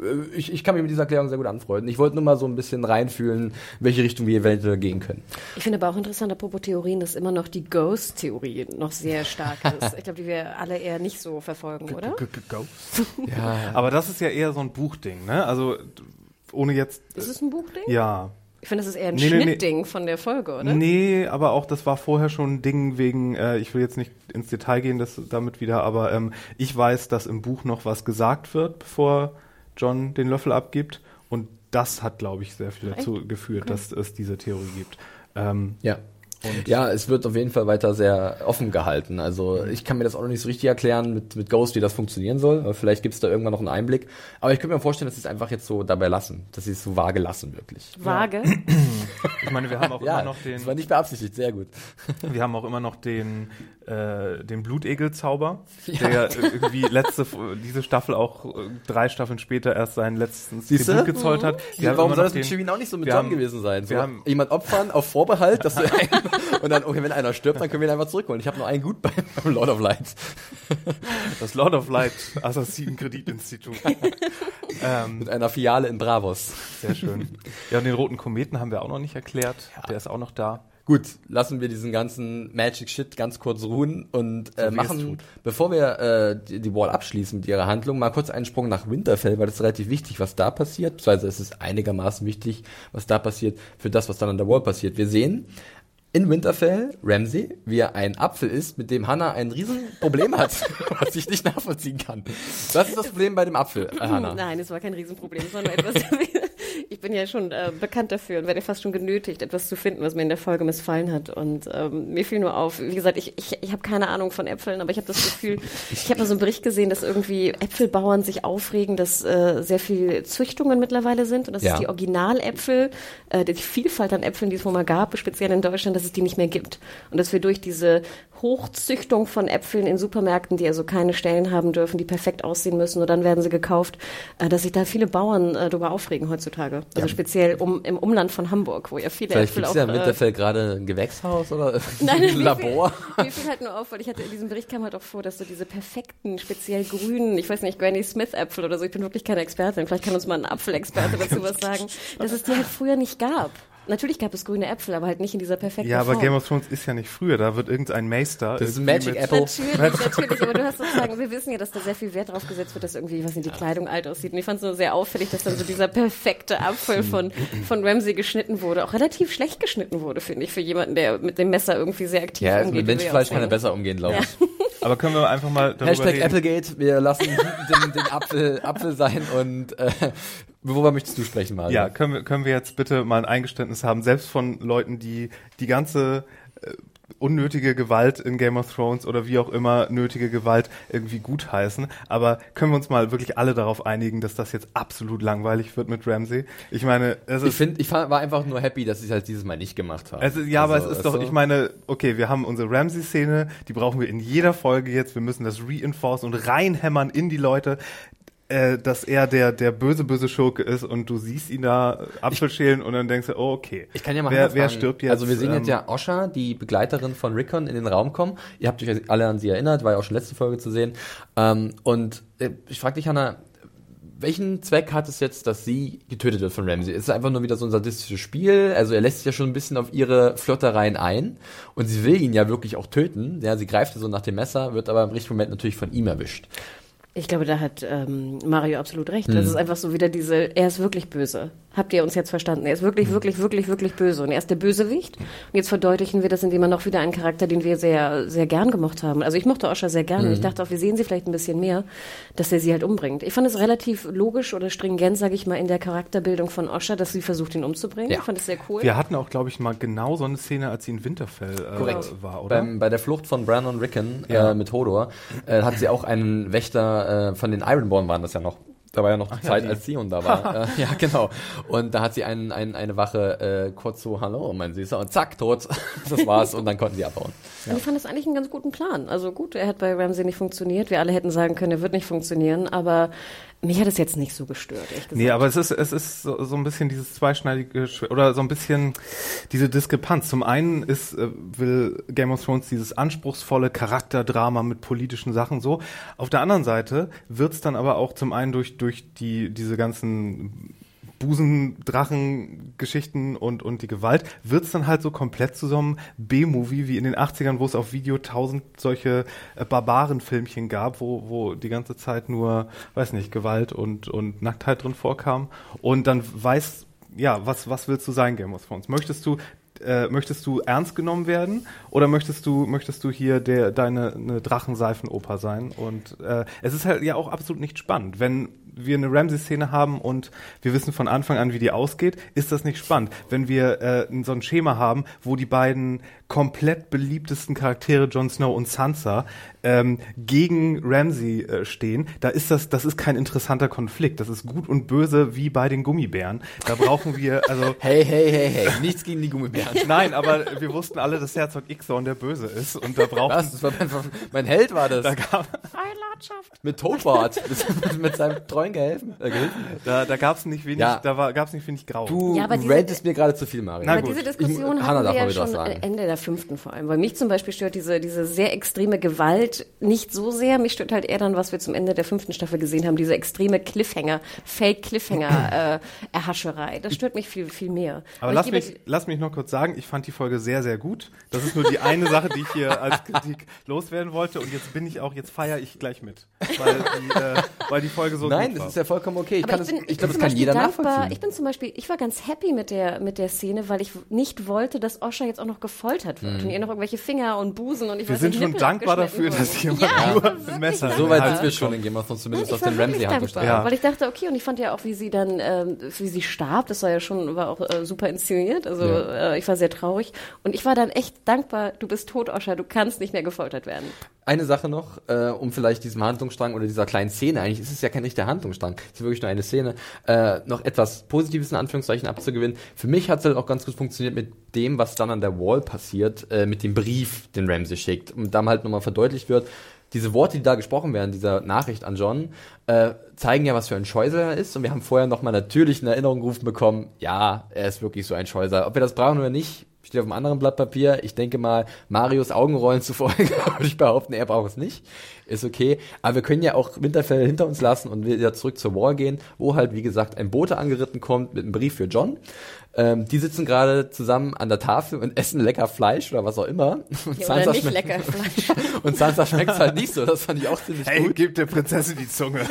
Äh, Ich, ich kann mich mit dieser Erklärung sehr gut anfreunden. Ich wollte nur mal so ein bisschen reinfühlen, in welche Richtung wir eventuell gehen können. Ich finde aber auch interessant, apropos Theorien, dass immer noch die Ghost-Theorie noch sehr stark ist. Ich glaube, die wir alle eher nicht so verfolgen, oder? G- Ghost. Ja. Aber das ist ja eher so ein Buchding, ne? Also ohne jetzt. Ist es ein Buchding? Ja. Ich finde, das ist eher ein Nee, nee, nee. Schnittding von der Folge, oder? Nee, aber auch das war vorher schon ein Ding wegen, äh, ich will jetzt nicht ins Detail gehen das damit wieder, aber ähm, ich weiß, dass im Buch noch was gesagt wird, bevor John den Löffel abgibt. Und das hat, glaube ich, sehr viel dazu geführt, dass es diese Theorie gibt. Ähm, Ja. Ja, es wird auf jeden Fall weiter sehr offen gehalten. Also ich kann mir das auch noch nicht so richtig erklären mit, mit Ghost, wie das funktionieren soll. Aber vielleicht gibt es da irgendwann noch einen Einblick. Aber ich könnte mir vorstellen, dass sie es einfach jetzt so dabei lassen. Dass sie es so vage lassen, wirklich. Vage. ich meine, wir haben auch Ja, immer noch den, das war nicht beabsichtigt, sehr gut. wir haben auch immer noch den, äh, den Blutegel-Zauber, der ja irgendwie letzte, diese Staffel auch äh, drei Staffeln später erst seinen letzten? Debüt gezollt hat. Wir Warum soll das mit Shirin auch nicht so mit John gewesen sein? So, wir haben- jemand opfern auf Vorbehalt, dass du und dann, okay, wenn einer stirbt, dann können wir ihn einfach zurückholen. Ich habe nur einen gut beim, beim Lord of Light. Das Lord of Light Assassinenkreditinstitut. ähm, Mit einer Filiale in Bravos. sehr schön. Ja, und den roten Kometen haben wir auch noch nicht erklärt. Der ist auch noch da. Gut, lassen wir diesen ganzen Magic Shit ganz kurz ruhen und äh, wie es machen, bevor wir äh, die, die Wall abschließen mit ihrer Handlung, mal kurz einen Sprung nach Winterfell, weil das ist relativ wichtig, was da passiert, beziehungsweise es ist einigermaßen wichtig, was da passiert, für das, was dann an der Wall passiert. Wir sehen in Winterfell Ramsey, wie er ein Apfel isst, mit dem Hannah ein Riesenproblem hat, was ich nicht nachvollziehen kann. Das ist das Problem bei dem Apfel, äh, Hannah. Nein, es war kein Riesenproblem, nur etwas. ich bin ja schon äh, bekannt dafür und werde fast schon genötigt, etwas zu finden, was mir in der Folge missfallen hat. Und ähm, mir fiel nur auf, wie gesagt, ich, ich, ich habe keine Ahnung von Äpfeln, aber ich habe das Gefühl, ich habe mal so einen Bericht gesehen, dass irgendwie Äpfelbauern sich aufregen, dass äh, sehr viel Züchtungen mittlerweile sind und dass Ja. es die Originaläpfel, äh, die Vielfalt an Äpfeln, die es wohl mal gab, speziell in Deutschland, dass es die nicht mehr gibt. Und dass wir durch diese Hochzüchtung von Äpfeln in Supermärkten, die also keine Stellen haben dürfen, die perfekt aussehen müssen, und dann werden sie gekauft, äh, dass sich da viele Bauern äh, darüber aufregen heutzutage. Also speziell um, im Umland von Hamburg, wo ja viele Vielleicht Äpfel auch... ja in äh, gerade ein Gewächshaus oder Nein, ein Labor. Mir fiel halt nur auf, weil ich hatte in diesem Bericht kam halt auch vor, dass so diese perfekten, speziell grünen, ich weiß nicht, Granny Smith Äpfel oder so, ich bin wirklich keine Expertin, vielleicht kann uns mal ein Apfelexperte dazu was sagen, dass es die halt früher nicht gab. Natürlich gab es grüne Äpfel, aber halt nicht in dieser perfekten Ja, aber Form. Game of Thrones ist ja nicht früher. Da wird irgendein Meister. Das ist Magic mit- Apple. Natürlich, natürlich, aber du hast sozusagen, wir wissen ja, dass da sehr viel Wert drauf gesetzt wird, dass irgendwie, was nicht, die Kleidung alt aussieht. Und ich fand es nur sehr auffällig, dass dann so dieser perfekte Apfel von, von Ramsey geschnitten wurde. Auch relativ schlecht geschnitten wurde, finde ich, für jemanden, der mit dem Messer irgendwie sehr aktiv Ja, also umgeht. mit wie wir Menschenfleisch kann er besser umgehen, glaube ich. Aber können wir einfach mal darüber Hashtag reden? Applegate, wir lassen den, den Apfel, Apfel sein und äh, worüber möchtest du sprechen, Mario? Ja, können wir, können wir jetzt bitte mal ein Eingeständnis haben, selbst von Leuten, die die ganze äh, unnötige Gewalt in Game of Thrones oder wie auch immer nötige Gewalt irgendwie gutheißen. Aber können wir uns mal wirklich alle darauf einigen, dass das jetzt absolut langweilig wird mit Ramsey? Ich meine, es Ich ist finde, ich war einfach nur happy, dass ich es halt dieses Mal nicht gemacht habe. Es ist, ja, aber Also, es ist weißt doch, ich meine, okay, wir haben unsere Ramsey-Szene, die brauchen wir in jeder Folge jetzt. Wir müssen das reinforcen und reinhämmern in die Leute, äh, dass er der, der böse, böse Schurke ist und du siehst ihn da Apfel schälen und dann denkst du, oh, okay. Ich kann ja mal wer, wer stirbt jetzt? Also wir sehen ähm, jetzt ja Osha, die Begleiterin von Rickon, in den Raum kommen. Ihr habt euch alle an sie erinnert, war ja auch schon letzte Folge zu sehen. Ähm, und äh, ich frage dich, Hannah, welchen Zweck hat es jetzt, dass sie getötet wird von Ramsey? Ist es einfach nur wieder so ein sadistisches Spiel? Also er lässt sich ja schon ein bisschen auf ihre Flirtereien ein und sie will ihn ja wirklich auch töten. Ja, sie greift so nach dem Messer, wird aber im richtigen Moment natürlich von ihm erwischt. Ich glaube, da hat ähm, Mario absolut recht. Mhm. Das ist einfach so wieder diese, er ist wirklich böse. Habt ihr uns jetzt verstanden? Er ist wirklich, Mhm. wirklich, wirklich, wirklich böse. Und er ist der Bösewicht. Und jetzt verdeutlichen wir das, indem er noch wieder einen Charakter, den wir sehr, sehr gern gemocht haben. Also ich mochte Osha sehr gern. Und Mhm. ich dachte auch, wir sehen sie vielleicht ein bisschen mehr, dass er sie halt umbringt. Ich fand es relativ logisch oder stringent, sage ich mal, in der Charakterbildung von Osha, dass sie versucht, ihn umzubringen. Ja. Ich fand es sehr cool. Wir hatten auch, glaube ich, mal genau so eine Szene, als sie in Winterfell äh, Korrekt. war, oder? Beim, bei der Flucht von Bran und Rickon Ja. äh, mit Hodor äh, hat sie auch einen Wächter äh, von den Ironborn waren das ja noch. Da war ja noch die ja, Zeit, die. als Sion da war. äh, ja, genau. Und da hat sie einen, einen, eine Wache äh, kurz so, hallo, mein Süßer, und zack, tot. das war's und dann konnten sie abbauen. Und ich fand das eigentlich einen ganz guten Plan. Also gut, er hat bei Ramsey nicht funktioniert. Wir alle hätten sagen können, er wird nicht funktionieren. Aber mich hat es jetzt nicht so gestört, ehrlich gesagt. Nee, aber es ist, es ist so, so ein bisschen dieses zweischneidige oder so ein bisschen diese Diskrepanz. Zum einen ist, äh, will Game of Thrones dieses anspruchsvolle Charakterdrama mit politischen Sachen so. Auf der anderen Seite wird's dann aber auch zum einen durch, durch die, diese ganzen Busendrachen-Geschichten und, und die Gewalt, wird's dann halt so komplett zu so einem B-Movie wie in den 80ern, wo es auf Video tausend solche äh, Barbaren-Filmchen gab, wo, wo die ganze Zeit nur, weiß nicht, Gewalt und, und Nacktheit drin vorkam. Und dann weiß ja, was, was willst du sein, Game of Thrones? Möchtest du äh, möchtest du ernst genommen werden oder möchtest du möchtest du hier der deine eine Drachenseifenoper sein und äh, es ist halt ja auch absolut nicht spannend wenn wir eine Ramsey-Szene haben und wir wissen von Anfang an, wie die ausgeht, ist das nicht spannend. Wenn wir äh, so ein Schema haben, wo die beiden komplett beliebtesten Charaktere, Jon Snow und Sansa, ähm, gegen Ramsey äh, stehen, da ist das, das ist kein interessanter Konflikt. Das ist gut und böse wie bei den Gummibären. Da brauchen wir, also. hey, hey, hey, hey, nichts gegen die Gummibären. Nein, aber wir wussten alle, dass Herzog Ixorn der Böse ist und da brauchen. Was? Das war mein, mein Held war das. Da gab, mit Topbart. mit, mit seinem treuen Gehilfen. Äh, Gehilfen. da, da gab es nicht wenig, Ja. da war, gab's nicht wenig Grau. Du Ja, rantest mir gerade zu viel, Mario. Na Aber gut. diese Diskussion Ich- hatten wir ja schon sagen. Ende der fünften vor allem. Weil mich zum Beispiel stört diese, diese sehr extreme Gewalt nicht so sehr. Mich stört halt eher dann, was wir zum Ende der fünften Staffel gesehen haben, diese extreme Cliffhanger, Fake-Cliffhanger-Erhascherei. das stört mich viel, viel mehr. Aber ich lass mich, lass mich noch kurz sagen, ich fand die Folge sehr, sehr gut. Das ist nur die eine Sache, die ich hier als Kritik loswerden wollte. Und jetzt bin ich auch, jetzt feiere ich gleich mit. Weil die, äh, weil die Folge so Nein, gut das war. ist ja vollkommen okay. Ich, Aber kann ich das, bin, ich ich glaube, das kann jeder dankbar. nachvollziehen. Ich bin zum Beispiel, ich war ganz happy mit der, mit der Szene, weil ich nicht wollte, dass Osha jetzt auch noch gefoltert wird und ihr noch irgendwelche Finger und Busen und ich Mhm. Wir weiß sind nicht, schon Nippel dankbar dafür, dass jemand ja, nur ein Messer so weit sind wir schon in Game of Thrones, zumindest ich auf den Ramsey-Handlung dankbar, Ja. weil ich dachte, okay, und ich fand ja auch, wie sie dann, ähm, wie sie starb, das war ja schon, war auch äh, super inszeniert, also Ja. äh, ich war sehr traurig und ich war dann echt dankbar, du bist tot, Osha, du kannst nicht mehr gefoltert werden. Eine Sache noch, äh, um vielleicht diesem Handlungsstrang oder dieser kleinen Szene, eigentlich ist es ja kein richtiger Handlungsstrang, es ist wirklich nur eine Szene, äh, noch etwas Positives in Anführungszeichen abzugewinnen. Für mich hat es halt auch ganz gut funktioniert mit dem, was dann an der Wall passiert, äh, mit dem Brief, den Ramsey schickt. Und dann halt nochmal verdeutlicht wird, diese Worte, die da gesprochen werden, dieser Nachricht an John, äh, zeigen ja, was für ein Scheusel er ist. Und wir haben vorher nochmal natürlich in Erinnerung gerufen bekommen, ja, er ist wirklich so ein Scheusel. Ob wir das brauchen oder nicht, steht auf einem anderen Blatt Papier. Ich denke mal, Marios Augenrollen zufolge würde ich behaupten, er braucht es nicht. Ist okay. Aber wir können ja auch Winterfell hinter uns lassen und wieder zurück zur Wall gehen, wo halt, wie gesagt, ein Bote angeritten kommt mit einem Brief für John. Ähm, die sitzen gerade zusammen an der Tafel und essen lecker Fleisch oder was auch immer. Und Ja, oder nicht schmeckt- lecker Fleisch. und Sansa schmeckt halt nicht so. Das fand ich auch ziemlich Hey, gut. gib der Prinzessin die Zunge.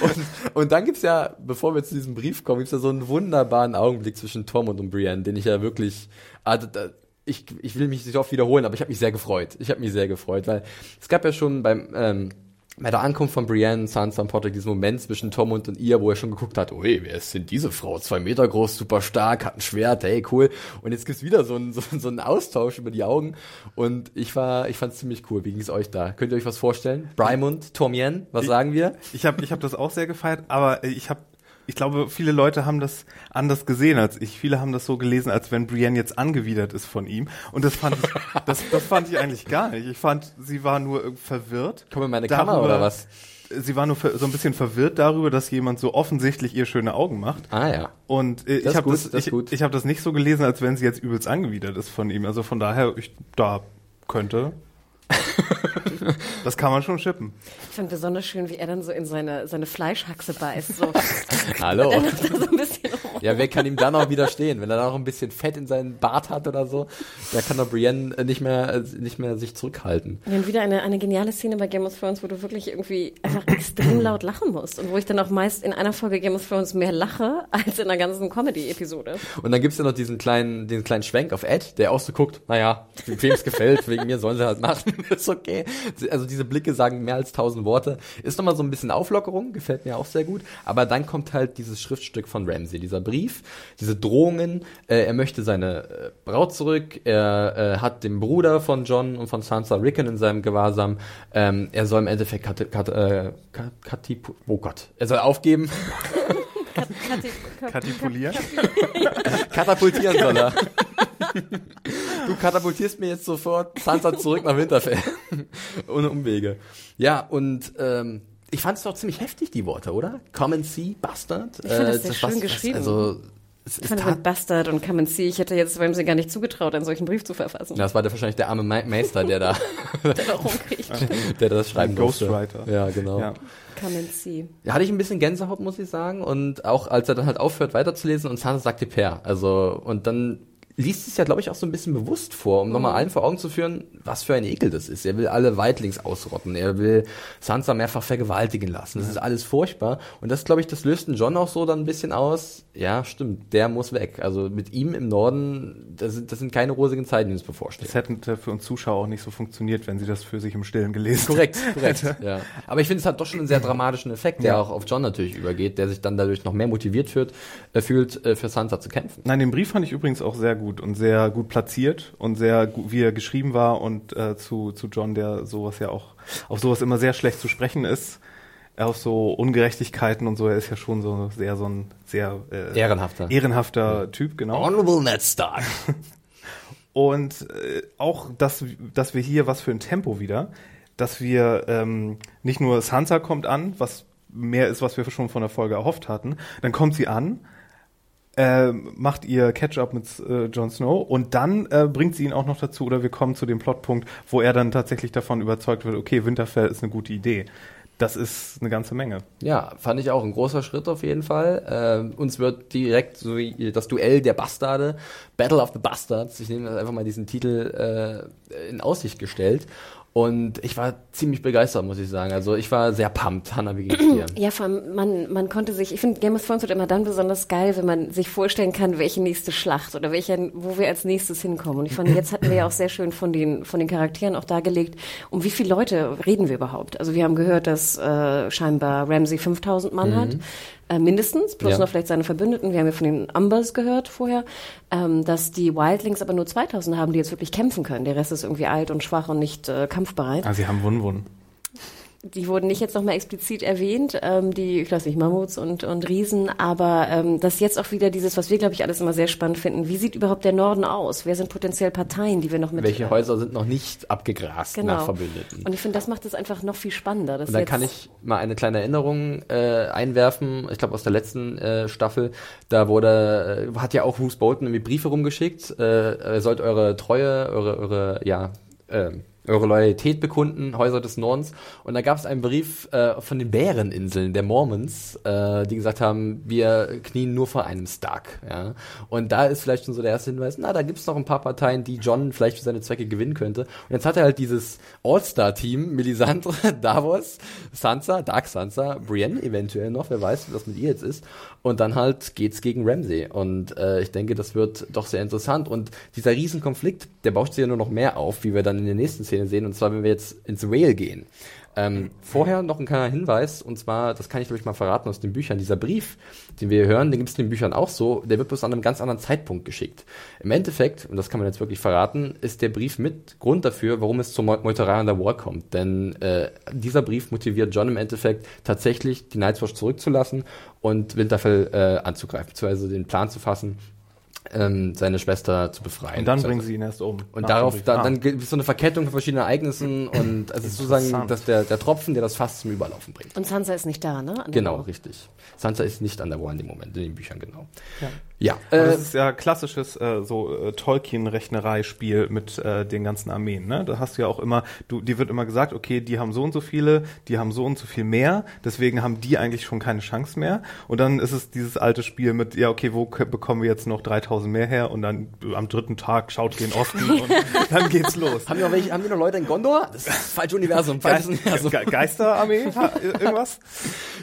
Und, und dann gibt's ja, bevor wir zu diesem Brief kommen, gibt's ja so einen wunderbaren Augenblick zwischen Tom und um Brienne, den ich ja wirklich, also, da, ich, ich will mich nicht oft wiederholen, aber ich habe mich sehr gefreut. Ich habe mich sehr gefreut, weil es gab ja schon beim ähm, bei der Ankunft von Brienne, Sansa und Podrick diesen Moment zwischen Tom und, und ihr, wo er schon geguckt hat, ui, wer ist denn diese Frau? Zwei Meter groß, super stark, hat ein Schwert, hey, cool. Und jetzt gibt's wieder so einen, so, so einen Austausch über die Augen. Und ich war, ich fand's ziemlich cool. Wie ging's euch da? Könnt ihr euch was vorstellen? Brymund, Tomien, was sagen wir? Ich habe ich hab das auch sehr gefeiert, aber ich habe ich glaube, viele Leute haben das anders gesehen als ich. Viele haben das so gelesen, als wenn Brienne jetzt angewidert ist von ihm. Und das fand ich, das, das fand ich eigentlich gar nicht. Ich fand, sie war nur verwirrt. Komm in meine darüber- Kammer oder was? Sie war nur so ein bisschen verwirrt darüber, dass jemand so offensichtlich ihr schöne Augen macht. Ah ja. Und äh, ich habe das, das ich, ich hab das nicht so gelesen, als wenn sie jetzt übelst angewidert ist von ihm. Also von daher, ich, da könnte. das kann man schon schippen. Ich fand besonders schön, wie er dann so in seine, seine Fleischhaxe beißt. So. Hallo. So ein bisschen rum. Ja, wer kann ihm dann auch widerstehen? Wenn er dann noch ein bisschen Fett in seinen Bart hat oder so, da kann doch Brienne äh, nicht mehr, äh, nicht mehr sich zurückhalten. Und dann wieder eine, eine geniale Szene bei Game of Thrones, wo du wirklich irgendwie einfach extrem laut lachen musst. Und wo ich dann auch meist in einer Folge Game of Thrones mehr lache, als in einer ganzen Comedy-Episode. Und dann gibt's ja noch diesen kleinen, diesen kleinen Schwenk auf Ed, der auch so guckt, naja, wem es gefällt, wegen mir sollen sie halt machen, ist okay. Also diese Blicke sagen mehr als tausend Worte. Ist nochmal so ein bisschen Auflockerung, gefällt mir auch sehr gut. Aber dann kommt halt dieses Schriftstück von Ramsey, dieser Brief, diese Drohungen, äh, er möchte seine äh, Braut zurück, er äh, hat den Bruder von John und von Sansa Rickon in seinem Gewahrsam, ähm, er soll im Endeffekt kat, kat, äh, kat, oh Gott, er soll aufgeben, Katipulieren? Katapultieren soll er. Du katapultierst mir jetzt sofort Sansa zurück nach Winterfell. Ohne Umwege. Ja, und ähm, ich fand es doch ziemlich heftig, die Worte, oder? Come and see, Bastard. Ich fand das sehr schön geschrieben. also, es Ich fand mit Bastard und Come and See, ich hätte jetzt Ramsey gar nicht zugetraut, einen solchen Brief zu verfassen. das war der, wahrscheinlich der arme Me Meister, der da, Der da rumkriegt. der das schreiben Ein durfte. Ghostwriter. Ja, genau. Ja. Come and See. Ja, hatte ich ein bisschen Gänsehaut, muss ich sagen. Und auch als er dann halt aufhört weiterzulesen und Sansa sagt die Per. Also, und dann liest es ja, glaube ich, auch so ein bisschen bewusst vor, um Mhm. nochmal allen vor Augen zu führen, was für ein Ekel das ist. Er will alle Weitlings ausrotten. Er will Sansa mehrfach vergewaltigen lassen. Das ist alles furchtbar. Und das, glaube ich, das löst den John auch so dann ein bisschen aus. Ja, stimmt, der muss weg. Also mit ihm im Norden, das sind, das sind keine rosigen Zeiten, die uns bevorstehen. Das hätte für uns Zuschauer auch nicht so funktioniert, wenn sie das für sich im Stillen gelesen Korrekt, korrekt. ja. Aber ich finde, es hat doch schon einen sehr dramatischen Effekt, der Ja. auch auf John natürlich übergeht, der sich dann dadurch noch mehr motiviert fühlt, äh, fühlt, äh, für Sansa zu kämpfen. Nein, den Brief fand ich übrigens auch sehr gut und sehr gut platziert und sehr gut, wie er geschrieben war und äh, zu, zu John, der sowas ja auch, auf sowas immer sehr schlecht zu sprechen ist, auf so Ungerechtigkeiten und so, er ist ja schon so sehr so ein sehr äh, Ehrenhafter. ehrenhafter Typ, genau. Honorable Ned Stark. Und äh, auch, dass, dass wir hier, was für ein Tempo wieder, dass wir ähm, nicht nur Sansa kommt an, was mehr ist, was wir schon von der Folge erhofft hatten, dann kommt sie an, äh, macht ihr Catch-up mit äh, Jon Snow und dann äh, bringt sie ihn auch noch dazu, oder wir kommen zu dem Plotpunkt, wo er dann tatsächlich davon überzeugt wird, okay, Winterfell ist eine gute Idee. Das ist eine ganze Menge. Ja, fand ich auch ein großer Schritt auf jeden Fall. Ähm, uns wird direkt so wie das Duell der Bastarde, Battle of the Bastards, ich nehme einfach mal diesen Titel äh, in Aussicht gestellt. Und ich war ziemlich begeistert, muss ich sagen. Also ich war sehr pumped. Hanna, wie geht's dir? Ja, vor allem, man, man konnte sich, ich finde Game of Thrones wird immer dann besonders geil, wenn man sich vorstellen kann, welche nächste Schlacht oder welche, wo wir als nächstes hinkommen. Und ich fand, jetzt hatten wir ja auch sehr schön von den, von den Charakteren auch dargelegt, um wie viele Leute reden wir überhaupt. Also wir haben gehört, dass äh, scheinbar Ramsey 5000 Mann hat. Äh, mindestens, plus Ja. noch vielleicht seine Verbündeten. Wir haben ja von den Umbers gehört vorher, ähm, dass die Wildlings aber nur 2000 haben, die jetzt wirklich kämpfen können. Der Rest ist irgendwie alt und schwach und nicht äh, kampfbereit. Ah, sie haben Wun-Wun. Die wurden nicht jetzt nochmal explizit erwähnt, ähm, die, ich weiß nicht, Mammuts und, und Riesen, aber ähm, das jetzt auch wieder dieses, was wir, glaube ich, alles immer sehr spannend finden. Wie sieht überhaupt der Norden aus? Wer sind potenziell Parteien, die wir noch mit... Welche äh, Häuser sind noch nicht abgegrast genau. nach Verbündeten? Und ich finde, das macht es einfach noch viel spannender. Und dann jetzt- kann ich mal eine kleine Erinnerung äh, einwerfen. Ich glaube aus der letzten äh, Staffel, da wurde, äh, hat ja auch Bruce Bolton irgendwie Briefe rumgeschickt. Äh, ihr sollt eure Treue, eure, eure, ja, äh, eure Loyalität bekunden, Häuser des Nordens. Und da gab es einen Brief äh, von den Bäreninseln, der Mormons, äh, die gesagt haben, wir knien nur vor einem Stark. Ja? Und da ist vielleicht schon so der erste Hinweis, na, da gibt's noch ein paar Parteien, die John vielleicht für seine Zwecke gewinnen könnte. Und jetzt hat er halt dieses All-Star-Team, Melisandre, Davos, Sansa, Dark Sansa, Brienne eventuell noch, wer weiß, wie das mit ihr jetzt ist. Und dann halt geht's gegen Ramsay. Und äh, ich denke, das wird doch sehr interessant. Und dieser Riesenkonflikt, der bauscht sich ja nur noch mehr auf, wie wir dann in der nächsten Szene sehen. Und zwar, wenn wir jetzt ins Rail gehen. Ähm, vorher noch ein kleiner Hinweis, und zwar, das kann ich glaube ich mal verraten aus den Büchern, dieser Brief, den wir hier hören, den gibt es in den Büchern auch so, der wird bloß an einem ganz anderen Zeitpunkt geschickt. Im Endeffekt, und das kann man jetzt wirklich verraten, ist der Brief mit Grund dafür, warum es zur Meu- Meuterei an der Wall kommt. Denn äh, dieser Brief motiviert John im Endeffekt tatsächlich, die Night's Watch zurückzulassen und Winterfell äh, anzugreifen, beziehungsweise den Plan zu fassen, ähm, seine Schwester zu befreien. Und dann Also- bringen sie ihn erst um. und darauf, da, Ah. dann gibt es so eine Verkettung von verschiedenen Ereignissen und es ist sozusagen dass der, der Tropfen, der das Fass zum Überlaufen bringt. Und Sansa ist nicht da, ne? An der Genau, Mauer. richtig. Sansa ist nicht an der Wall in dem Moment, in den Büchern, genau. Ja. Ja, äh, das ist ja klassisches äh, so äh, Tolkien-Rechnerei-Spiel mit äh, den ganzen Armeen. Ne? Da hast du ja auch immer, du, dir wird immer gesagt, okay, die haben so und so viele, die haben so und so viel mehr, deswegen haben die eigentlich schon keine Chance mehr. Und dann ist es dieses alte Spiel mit, ja, okay, wo bekommen wir jetzt noch 3000 mehr her? Und dann äh, am dritten Tag schaut ihr in Osten und dann geht's los. haben wir noch welche, haben wir noch Leute in Gondor? Das ist das falsche Universum, falsches Universum. Ge Geisterarmee? Irgendwas?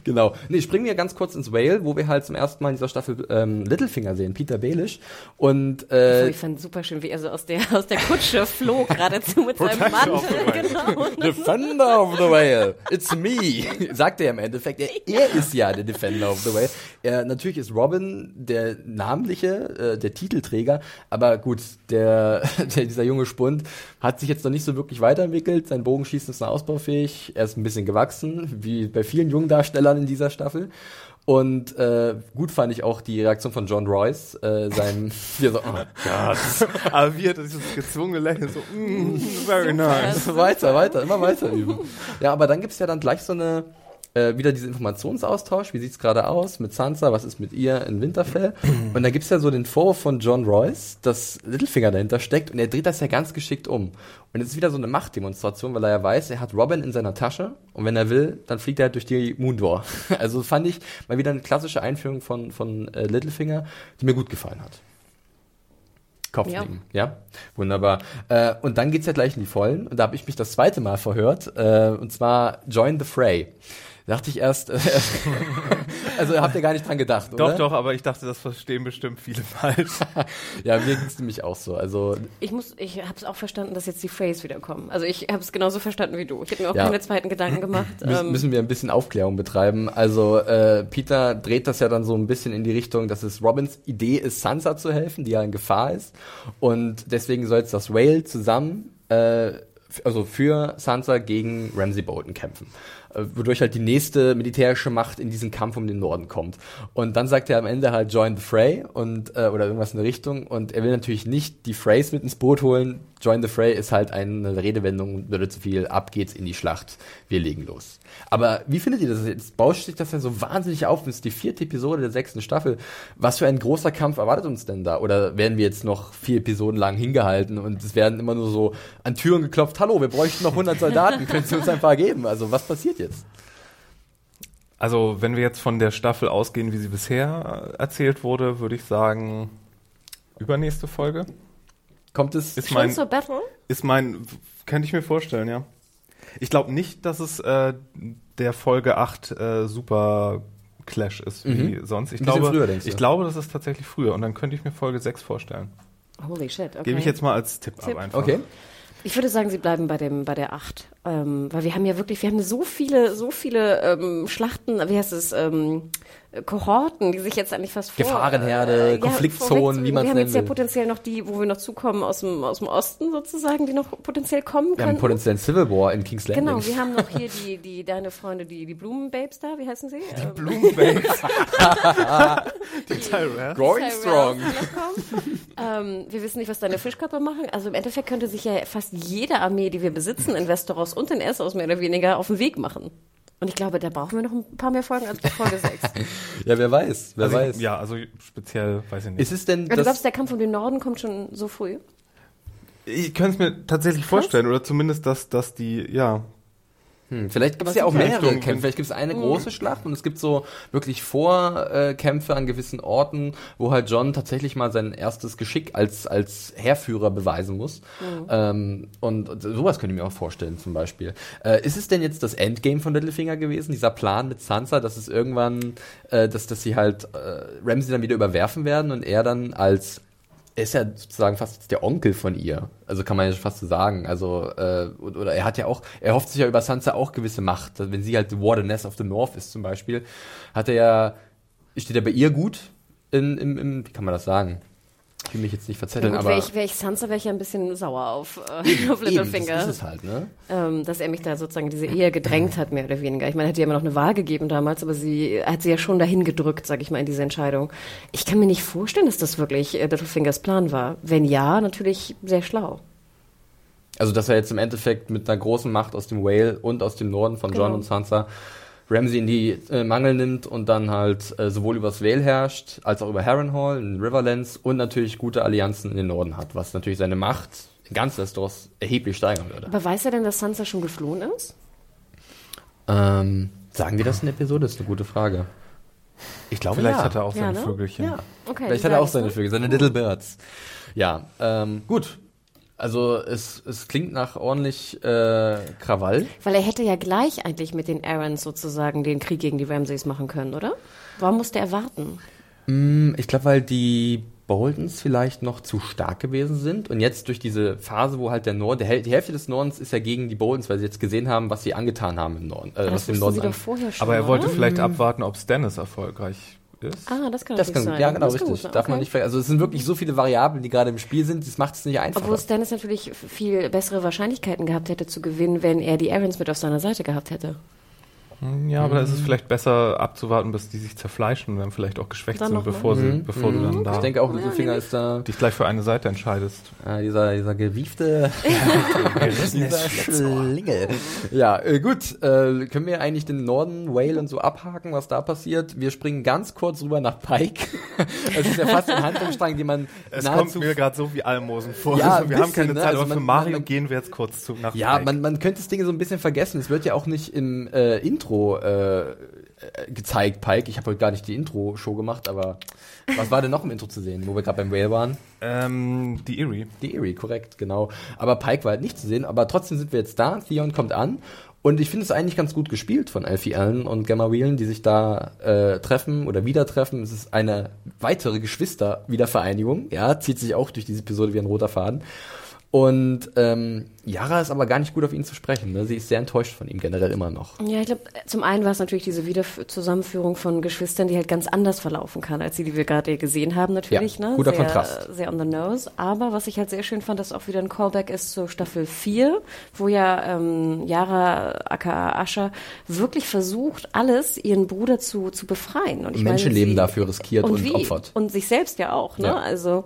Genau. Nee, springen wir ganz kurz ins Whale, wo wir halt zum ersten Mal in dieser Staffel ähm, Littlefinger sehen, Peter Baelish. Und äh, Ich fand super schön, wie er so aus der, aus der Kutsche flog, geradezu mit seinem Mantel. Genau. Defender of the Whale, it's me, sagt er im Endeffekt. Er, er ist ja der Defender of the Whale. Er, natürlich ist Robin der namliche, äh, der Titelträger, aber gut, der, der, dieser junge Spund hat sich jetzt noch nicht so wirklich weiterentwickelt. Sein Bogenschießen ist noch ausbaufähig, er ist ein bisschen gewachsen, wie bei vielen jungen Darstellern in dieser Staffel. Und äh, gut fand ich auch die Reaktion von John Royce, äh, seinem, wie er so, oh Gott, Aber wie hat er dieses gezwungene Lächeln so, mm, very nice. weiter, weiter, immer weiter üben. Ja, aber dann gibt's ja dann gleich so eine, äh, wieder diesen Informationsaustausch, wie sieht's gerade aus mit Sansa, was ist mit ihr in Winterfell? Und da gibt's ja so den Vorwurf von John Royce, dass Littlefinger dahinter steckt und er dreht das ja ganz geschickt um. Und es ist wieder so eine Machtdemonstration, weil er ja weiß, er hat Robin in seiner Tasche und wenn er will, dann fliegt er halt durch die Moondoor. Also fand ich mal wieder eine klassische Einführung von, von äh, Littlefinger, die mir gut gefallen hat. Kopfnicken, ja. Wunderbar. Äh, und dann geht's ja gleich in die Vollen. Und da habe ich mich das zweite Mal verhört. Äh, und zwar Join the Fray. Da dachte ich erst, äh, also habt ihr gar nicht dran gedacht, oder? Doch, doch, aber ich dachte, das verstehen bestimmt viele falsch. Ja, mir ging's nämlich auch so. Also Ich muss, ich habe es auch verstanden, dass jetzt die Phrase wiederkommen. Also ich habe es genauso verstanden wie du. Ich habe mir auch Ja. keine zweiten Gedanken gemacht. müssen, Ähm, müssen wir ein bisschen Aufklärung betreiben. Also äh, Peter dreht das ja dann so ein bisschen in die Richtung, dass es Robins Idee ist, Sansa zu helfen, die ja in Gefahr ist. Und deswegen soll jetzt das Whale zusammen, äh, also für Sansa gegen Ramsay Bolton kämpfen. Äh, wodurch halt die nächste militärische Macht in diesen Kampf um den Norden kommt. Und dann sagt er am Ende halt Join the Fray und äh, oder irgendwas in der Richtung. Und er will natürlich nicht die Frays mit ins Boot holen. Join the Fray ist halt eine Redewendung, würde zu viel, ab geht's in die Schlacht, wir legen los. Aber wie findet ihr das jetzt? Bauscht sich das ja so wahnsinnig auf, das ist die vierte Episode der sechsten Staffel. Was für ein großer Kampf erwartet uns denn da? Oder werden wir jetzt noch vier Episoden lang hingehalten und es werden immer nur so an Türen geklopft, hallo, wir bräuchten noch 100 Soldaten, können Sie uns ein paar geben? Also was passiert jetzt? Also, wenn wir jetzt von der Staffel ausgehen, wie sie bisher äh, erzählt wurde, würde ich sagen, übernächste Folge. Kommt es? Ist schon mein, zur Battle? ist mein, könnte ich mir vorstellen, ja. Ich glaube nicht, dass es äh, der Folge 8 äh, super Clash ist wie sonst. Ich glaube, früher, ich glaube, das ist tatsächlich früher und dann könnte ich mir Folge 6 vorstellen. Holy shit, okay. Gebe ich jetzt mal als Tipp, Tipp. ab einfach. Okay. Ich würde sagen, sie bleiben bei dem bei der 8. Ähm, weil wir haben ja wirklich, wir haben so viele, so viele ähm, Schlachten, wie heißt es, ähm, Kohorten, die sich jetzt eigentlich fast vor, Gefahrenherde, äh, Konfliktzonen, vorweg- wie man's Wir haben jetzt ja potenziell noch die, wo wir noch zukommen aus dem, aus dem Osten sozusagen, die noch potenziell kommen Wir haben können. potenziell Civil War in King's Landing. Genau, wir haben noch hier die, die deine Freunde, die, die Blumenbabes da, wie heißen sie? Ähm, Blumenbabes. Die Tyrell. Tyrells, strong. die ähm, wir wissen nicht, was deine Fischköpfe machen. Also im Endeffekt könnte sich ja fast jede Armee, die wir besitzen, in Westeros und in Essos mehr oder weniger auf den Weg machen. Und ich glaube, da brauchen wir noch ein paar mehr Folgen als bis Folge 6. Ja, wer weiß, wer Also weiß. ich, ja, also speziell, weiß ich nicht. Ist es denn Du das, glaubst, der Kampf um den Norden kommt schon so früh? ich könnte es mir tatsächlich vorstellen, oder zumindest, dass, dass die, ja, Hm, vielleicht gibt es ja auch mehrere Richtung- Kämpfe. Vielleicht gibt es eine große Schlacht und es gibt so wirklich Vorkämpfe an gewissen Orten, wo halt John tatsächlich mal sein erstes Geschick als, als Heerführer beweisen muss. Ähm, und, und sowas könnte ich mir auch vorstellen, zum Beispiel. Äh, ist es denn jetzt das Endgame von Littlefinger gewesen, dieser Plan mit Sansa, dass es irgendwann, äh, dass, dass sie halt äh, Ramsay dann wieder überwerfen werden und er dann als ist ja sozusagen fast der Onkel von ihr. Also kann man ja fast so sagen. Also, äh, oder er hat ja auch, er hofft sich ja über Sansa auch gewisse Macht. Wenn sie halt die Wardeness of the North ist zum Beispiel, hat er ja, steht er bei ihr gut in, im, im, wie kann man das sagen? Ich will mich jetzt nicht verzetteln, Ja, gut, aber wäre ich, wär ich Sansa, wäre ich ja ein bisschen sauer auf, äh, auf Littlefinger. das ist es halt, ne? ähm, dass er mich da sozusagen diese Ehe gedrängt hat, mehr oder weniger. Ich meine, er hat ihr immer noch eine Wahl gegeben damals, aber sie hat sie ja schon dahin gedrückt, sag ich mal, in diese Entscheidung. Ich kann mir nicht vorstellen, dass das wirklich äh, Littlefingers Plan war. Wenn ja, natürlich sehr schlau. Also, dass er jetzt im Endeffekt mit einer großen Macht aus dem Whale und aus dem Norden von John Genau. und Sansa Ramsey in die äh, Mangel nimmt und dann halt äh, sowohl übers Vale herrscht, als auch über Harrenhal in Riverlands und natürlich gute Allianzen in den Norden hat, was natürlich seine Macht in ganz Westeros erheblich steigern würde. Aber weiß er denn, dass Sansa schon geflohen ist? Ähm, sagen wir das in der Episode? Das ist eine gute Frage. Ich glaube, vielleicht ja. hat er auch Ja, seine ne? Vögelchen. Ja. Okay, Vielleicht hat er auch seine Vögel, seine Little Birds. Ja, ähm, gut. Also es, es klingt nach ordentlich äh, Krawall. Weil er hätte ja gleich eigentlich mit den Arryns sozusagen den Krieg gegen die Ramsays machen können, oder? Warum musste er warten? Hm, Ich glaube, weil die Boldens vielleicht noch zu stark gewesen sind und jetzt durch diese Phase, wo halt der Norden, der Häl- die Hälfte des Nordens ist ja gegen die Boldens, weil sie jetzt gesehen haben, was sie angetan haben im Norden, äh, was Das im Norden sie an- doch vorher schon, Aber er wollte oder? vielleicht abwarten, ob Stannis erfolgreich ist. Ah, das kann Das kann, sein. ja, genau, Das richtig. Darf man okay. nicht ver Also es sind wirklich so viele Variablen, die gerade im Spiel sind, das macht es nicht einfacher. Obwohl Stannis natürlich viel bessere Wahrscheinlichkeiten gehabt hätte zu gewinnen, wenn er die Arryns mit auf seiner Seite gehabt hätte. Ja, aber da ist es vielleicht besser abzuwarten, bis die sich zerfleischen und dann vielleicht auch geschwächt Dann sind, bevor, sie, bevor du dann da ich denke auch, Littlefinger ist da dich gleich für eine Seite entscheidest. äh, dieser, dieser gewiefte dieser Schlingel. Ja, äh, gut. Äh, können wir eigentlich den Norden, Whale und so abhaken, was da passiert? Wir springen ganz kurz rüber nach Pike. Das ist ja fast ein Handlungsstrang, den man Es nahezu kommt mir gerade so wie Almosen vor. Ja, Also wir haben bisschen, keine ne? Zeit, Also aber für Mario man- gehen wir jetzt kurz zu, nach Ja, Pike. man, man könnte das Ding so ein bisschen vergessen. Es wird ja auch nicht im äh, Intro äh, äh, gezeigt, Pike. Ich habe heute gar nicht die Intro-Show gemacht, aber was war denn noch im Intro zu sehen, wo wir gerade beim Whale waren? Ähm, die Erie. Die Erie, korrekt, genau. Aber Pike war halt nicht zu sehen, aber trotzdem sind wir jetzt da. Theon kommt an und ich finde es eigentlich ganz gut gespielt von Alfie Allen und Gamma Whelan, die sich da äh, treffen oder wieder treffen. Es ist eine weitere Geschwister-Wiedervereinigung, ja, zieht sich auch durch diese Episode wie ein roter Faden. Und ähm, Yara ist aber gar nicht gut auf ihn zu sprechen. Ne? Sie ist sehr enttäuscht von ihm generell immer noch. Ja, ich glaube, zum einen war es natürlich diese Wiederzusammenführung von Geschwistern, die halt ganz anders verlaufen kann, als die, die wir gerade gesehen haben, natürlich. Ja, ne? guter sehr, Kontrast. Sehr on the nose. Aber was ich halt sehr schön fand, dass auch wieder ein Callback ist zu Staffel 4, wo ja ähm, Yara aka Asha wirklich versucht, alles ihren Bruder zu, zu befreien. Und ich Menschenleben meine, sie, dafür riskiert und, und, wie? opfert. Und sich selbst ja auch, ne? Ja. Also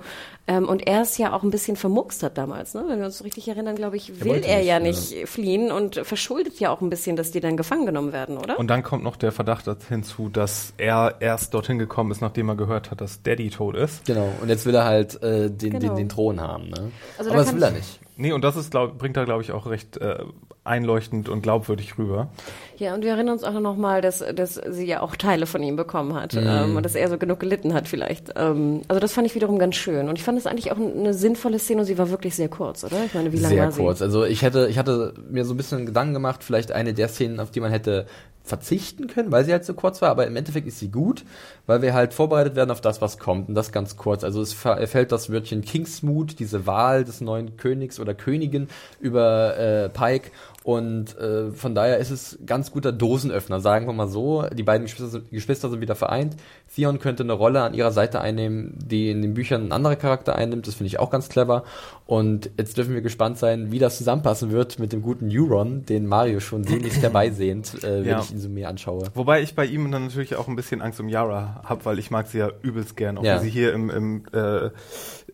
ähm, und er es ja auch ein bisschen vermuckst hat damals, ne? Wenn wir uns so richtig erinnern, glaube ich, will er nicht, ja ja. nicht fliehen und verschuldet ja auch ein bisschen, dass die dann gefangen genommen werden, oder? Und dann kommt noch der Verdacht hinzu, dass er erst dorthin gekommen ist, nachdem er gehört hat, dass Daddy tot ist. Genau. Und jetzt will er halt äh, den, den, Genau. den Thron haben. Ne? Also da aber das will er ich- nicht. Nee, und das ist, glaub, bringt er, glaube ich, auch recht äh, einleuchtend und glaubwürdig rüber. Ja, und wir erinnern uns auch noch mal, dass, dass sie ja auch Teile von ihm bekommen hat Mhm. ähm, und dass er so genug gelitten hat vielleicht. Ähm, also das fand ich wiederum ganz schön und ich fand es eigentlich auch eine sinnvolle Szene und sie war wirklich sehr kurz, oder? Ich meine, wie lange Sehr war sie? kurz. Also ich hätte, ich hatte mir so ein bisschen Gedanken gemacht, vielleicht eine der Szenen, auf die man hätte verzichten können, weil sie halt so kurz war, aber im Endeffekt ist sie gut, weil wir halt vorbereitet werden auf das, was kommt und das ganz kurz. Also es fällt das Wörtchen Kingsmood, diese Wahl des neuen Königs oder Königin über äh, Pike und äh, von daher ist es ganz guter Dosenöffner, sagen wir mal so. Die beiden Geschwister sind, Geschwister sind wieder vereint. Theon könnte eine Rolle an ihrer Seite einnehmen, die in den Büchern ein anderer Charakter einnimmt. Das finde ich auch ganz clever. Und jetzt dürfen wir gespannt sein, wie das zusammenpassen wird mit dem guten Euron, den Mario schon sehnlichst herbeisehnt, äh, wenn Ja. ich ihn so mir anschaue. Wobei ich bei ihm dann natürlich auch ein bisschen Angst um Yara habe, weil ich mag sie ja übelst gern. Auch Ja. wie sie hier im, im, äh,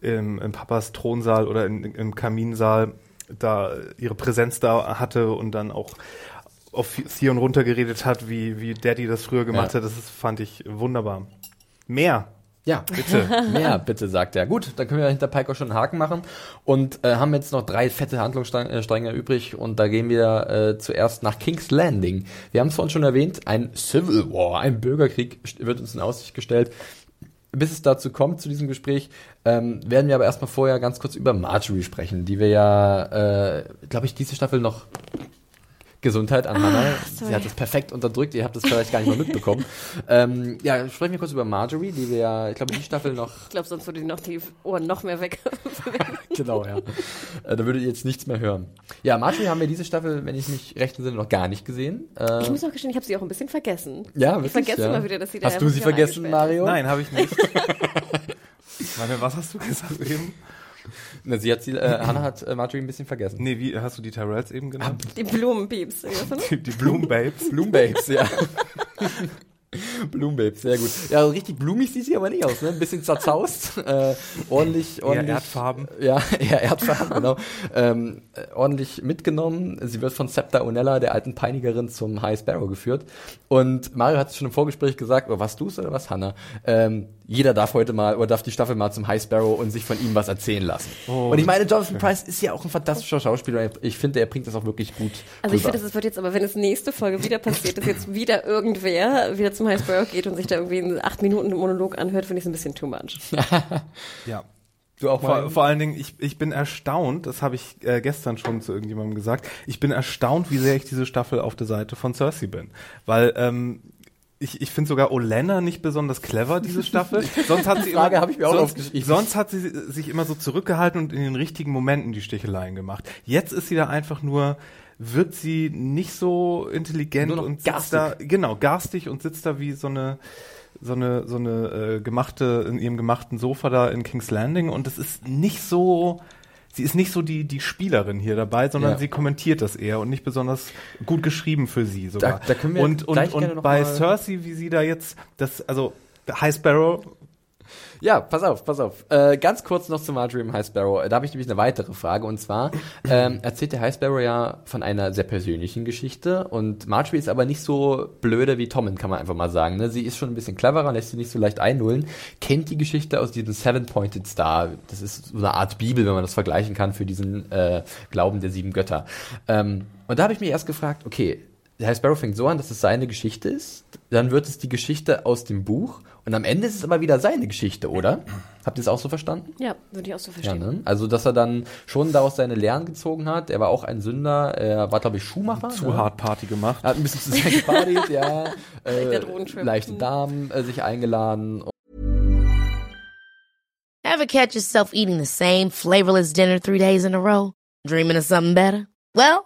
im, im Papas Thronsaal oder in, im Kaminsaal da ihre Präsenz da hatte und dann auch auf Theon runtergeredet hat, wie, wie Daddy das früher gemacht Ja. hat. Das ist, fand ich wunderbar. Mehr, Ja, bitte. mehr bitte, sagt er. Gut, dann können wir hinter Pike auch schon einen Haken machen und äh, haben jetzt noch drei fette Handlungsstränge übrig und da gehen wir äh, zuerst nach King's Landing. Wir haben es vorhin schon erwähnt, ein Civil War, ein Bürgerkrieg wird uns in Aussicht gestellt. Bis es dazu kommt, zu diesem Gespräch, ähm, werden wir aber erstmal vorher ganz kurz über Marjorie sprechen, die wir ja, äh, glaube ich, diese Staffel noch Gesundheit an Hannah. Sie hat es perfekt unterdrückt, ihr habt es vielleicht gar nicht mal mitbekommen. ähm, ja, sprechen wir kurz über Marjorie, die wir ja, ich glaube, die Staffel noch Ich glaube, sonst würde die noch die Ohren noch mehr weg. genau, ja. Äh, da würdet ihr jetzt nichts mehr hören. Ja, Marjorie haben wir diese Staffel, wenn ich mich recht entsinne, noch gar nicht gesehen. Äh, ich muss auch gestehen, ich habe sie auch ein bisschen vergessen. ja, ich wirklich, vergesse ja. immer wieder, dass sie da Hast du sie vergessen, Mario? Nein, habe ich nicht. Warte, was hast du gesagt eben? Na, sie hat sie, äh, Hannah hat äh, Marjorie ein bisschen vergessen. Nee, wie hast du die Tyrells eben genannt? Die Blumenpieps. ne? Die, die Blumenbabes. Blumenbabes, ja. Blumenbabes, sehr gut. Ja, so richtig blumig sieht sie aber nicht aus, ne? Ein bisschen zerzaust, äh, ordentlich, ordentlich. Erdfarben. Ja, eher Erdfarben, genau. Ähm, äh, ordentlich mitgenommen. Sie wird von Septa Onella, der alten Peinigerin, zum High Sparrow geführt. Und Mario hat es schon im Vorgespräch gesagt, oder was du's oder was Hannah? Ähm, jeder darf heute mal, oder darf die Staffel mal zum High Sparrow und sich von ihm was erzählen lassen. Oh, und ich meine, Jonathan Price ist ja auch ein fantastischer Schauspieler. Ich finde, er bringt das auch wirklich gut. Also ich finde, es wird jetzt aber, wenn es nächste Folge wieder passiert, dass jetzt wieder irgendwer wieder zum High Sparrow geht und sich da irgendwie einen acht Minuten Monolog anhört, finde ich es ein bisschen too much. Ja. du auch. Vor, vor allen Dingen, ich, ich bin erstaunt, das habe ich äh, gestern schon zu irgendjemandem gesagt, ich bin erstaunt, wie sehr ich diese Staffel auf der Seite von Cersei bin. Weil ähm, ich, ich finde sogar Olenna nicht besonders clever, diese Staffel. Sonst hat sie Frage immer, ich mir auch sonst, sonst hat sie sich immer so zurückgehalten und in den richtigen Momenten die Sticheleien gemacht. Jetzt ist sie da einfach nur, wird sie nicht so intelligent und sitzt da, genau, garstig und sitzt da wie so eine so eine so eine äh, gemachte in ihrem gemachten Sofa da in King's Landing und es ist nicht so sie ist nicht so die die Spielerin hier dabei, sondern Ja. sie kommentiert das eher und nicht besonders gut geschrieben für sie sogar. Da- da können wir und und, und bei Cersei, wie sie da jetzt das also High Sparrow Ja, pass auf, pass auf. Äh, ganz kurz noch zu Marjorie im High Sparrow. Da habe ich nämlich eine weitere Frage. Und zwar ähm, erzählt der High Sparrow ja von einer sehr persönlichen Geschichte. Und Marjorie ist aber nicht so blöde wie Tommen, kann man einfach mal sagen. Ne? Sie ist schon ein bisschen cleverer, lässt sie nicht so leicht einnullen. Kennt die Geschichte aus diesem Seven-Pointed Star. Das ist so eine Art Bibel, wenn man das vergleichen kann, für diesen äh, Glauben der sieben Götter. Ähm, und da habe ich mich erst gefragt, okay, Herr Sparrow fängt so an, dass es seine Geschichte ist, dann wird es die Geschichte aus dem Buch und am Ende ist es aber wieder seine Geschichte, oder? Habt ihr es auch so verstanden? Ja, würde ich auch so Ja, verstehen. ne? Also, dass er dann schon daraus seine Lehren gezogen hat. Er war auch ein Sünder. Er war, glaube ich, Schuhmacher. Zu ne? hart Party gemacht. Er hat ein bisschen zu sehr gepartied, ja. Äh, leichte Damen äh, sich eingeladen. Ever catch yourself eating the same flavorless dinner three days in a row? Dreaming of something better? Well,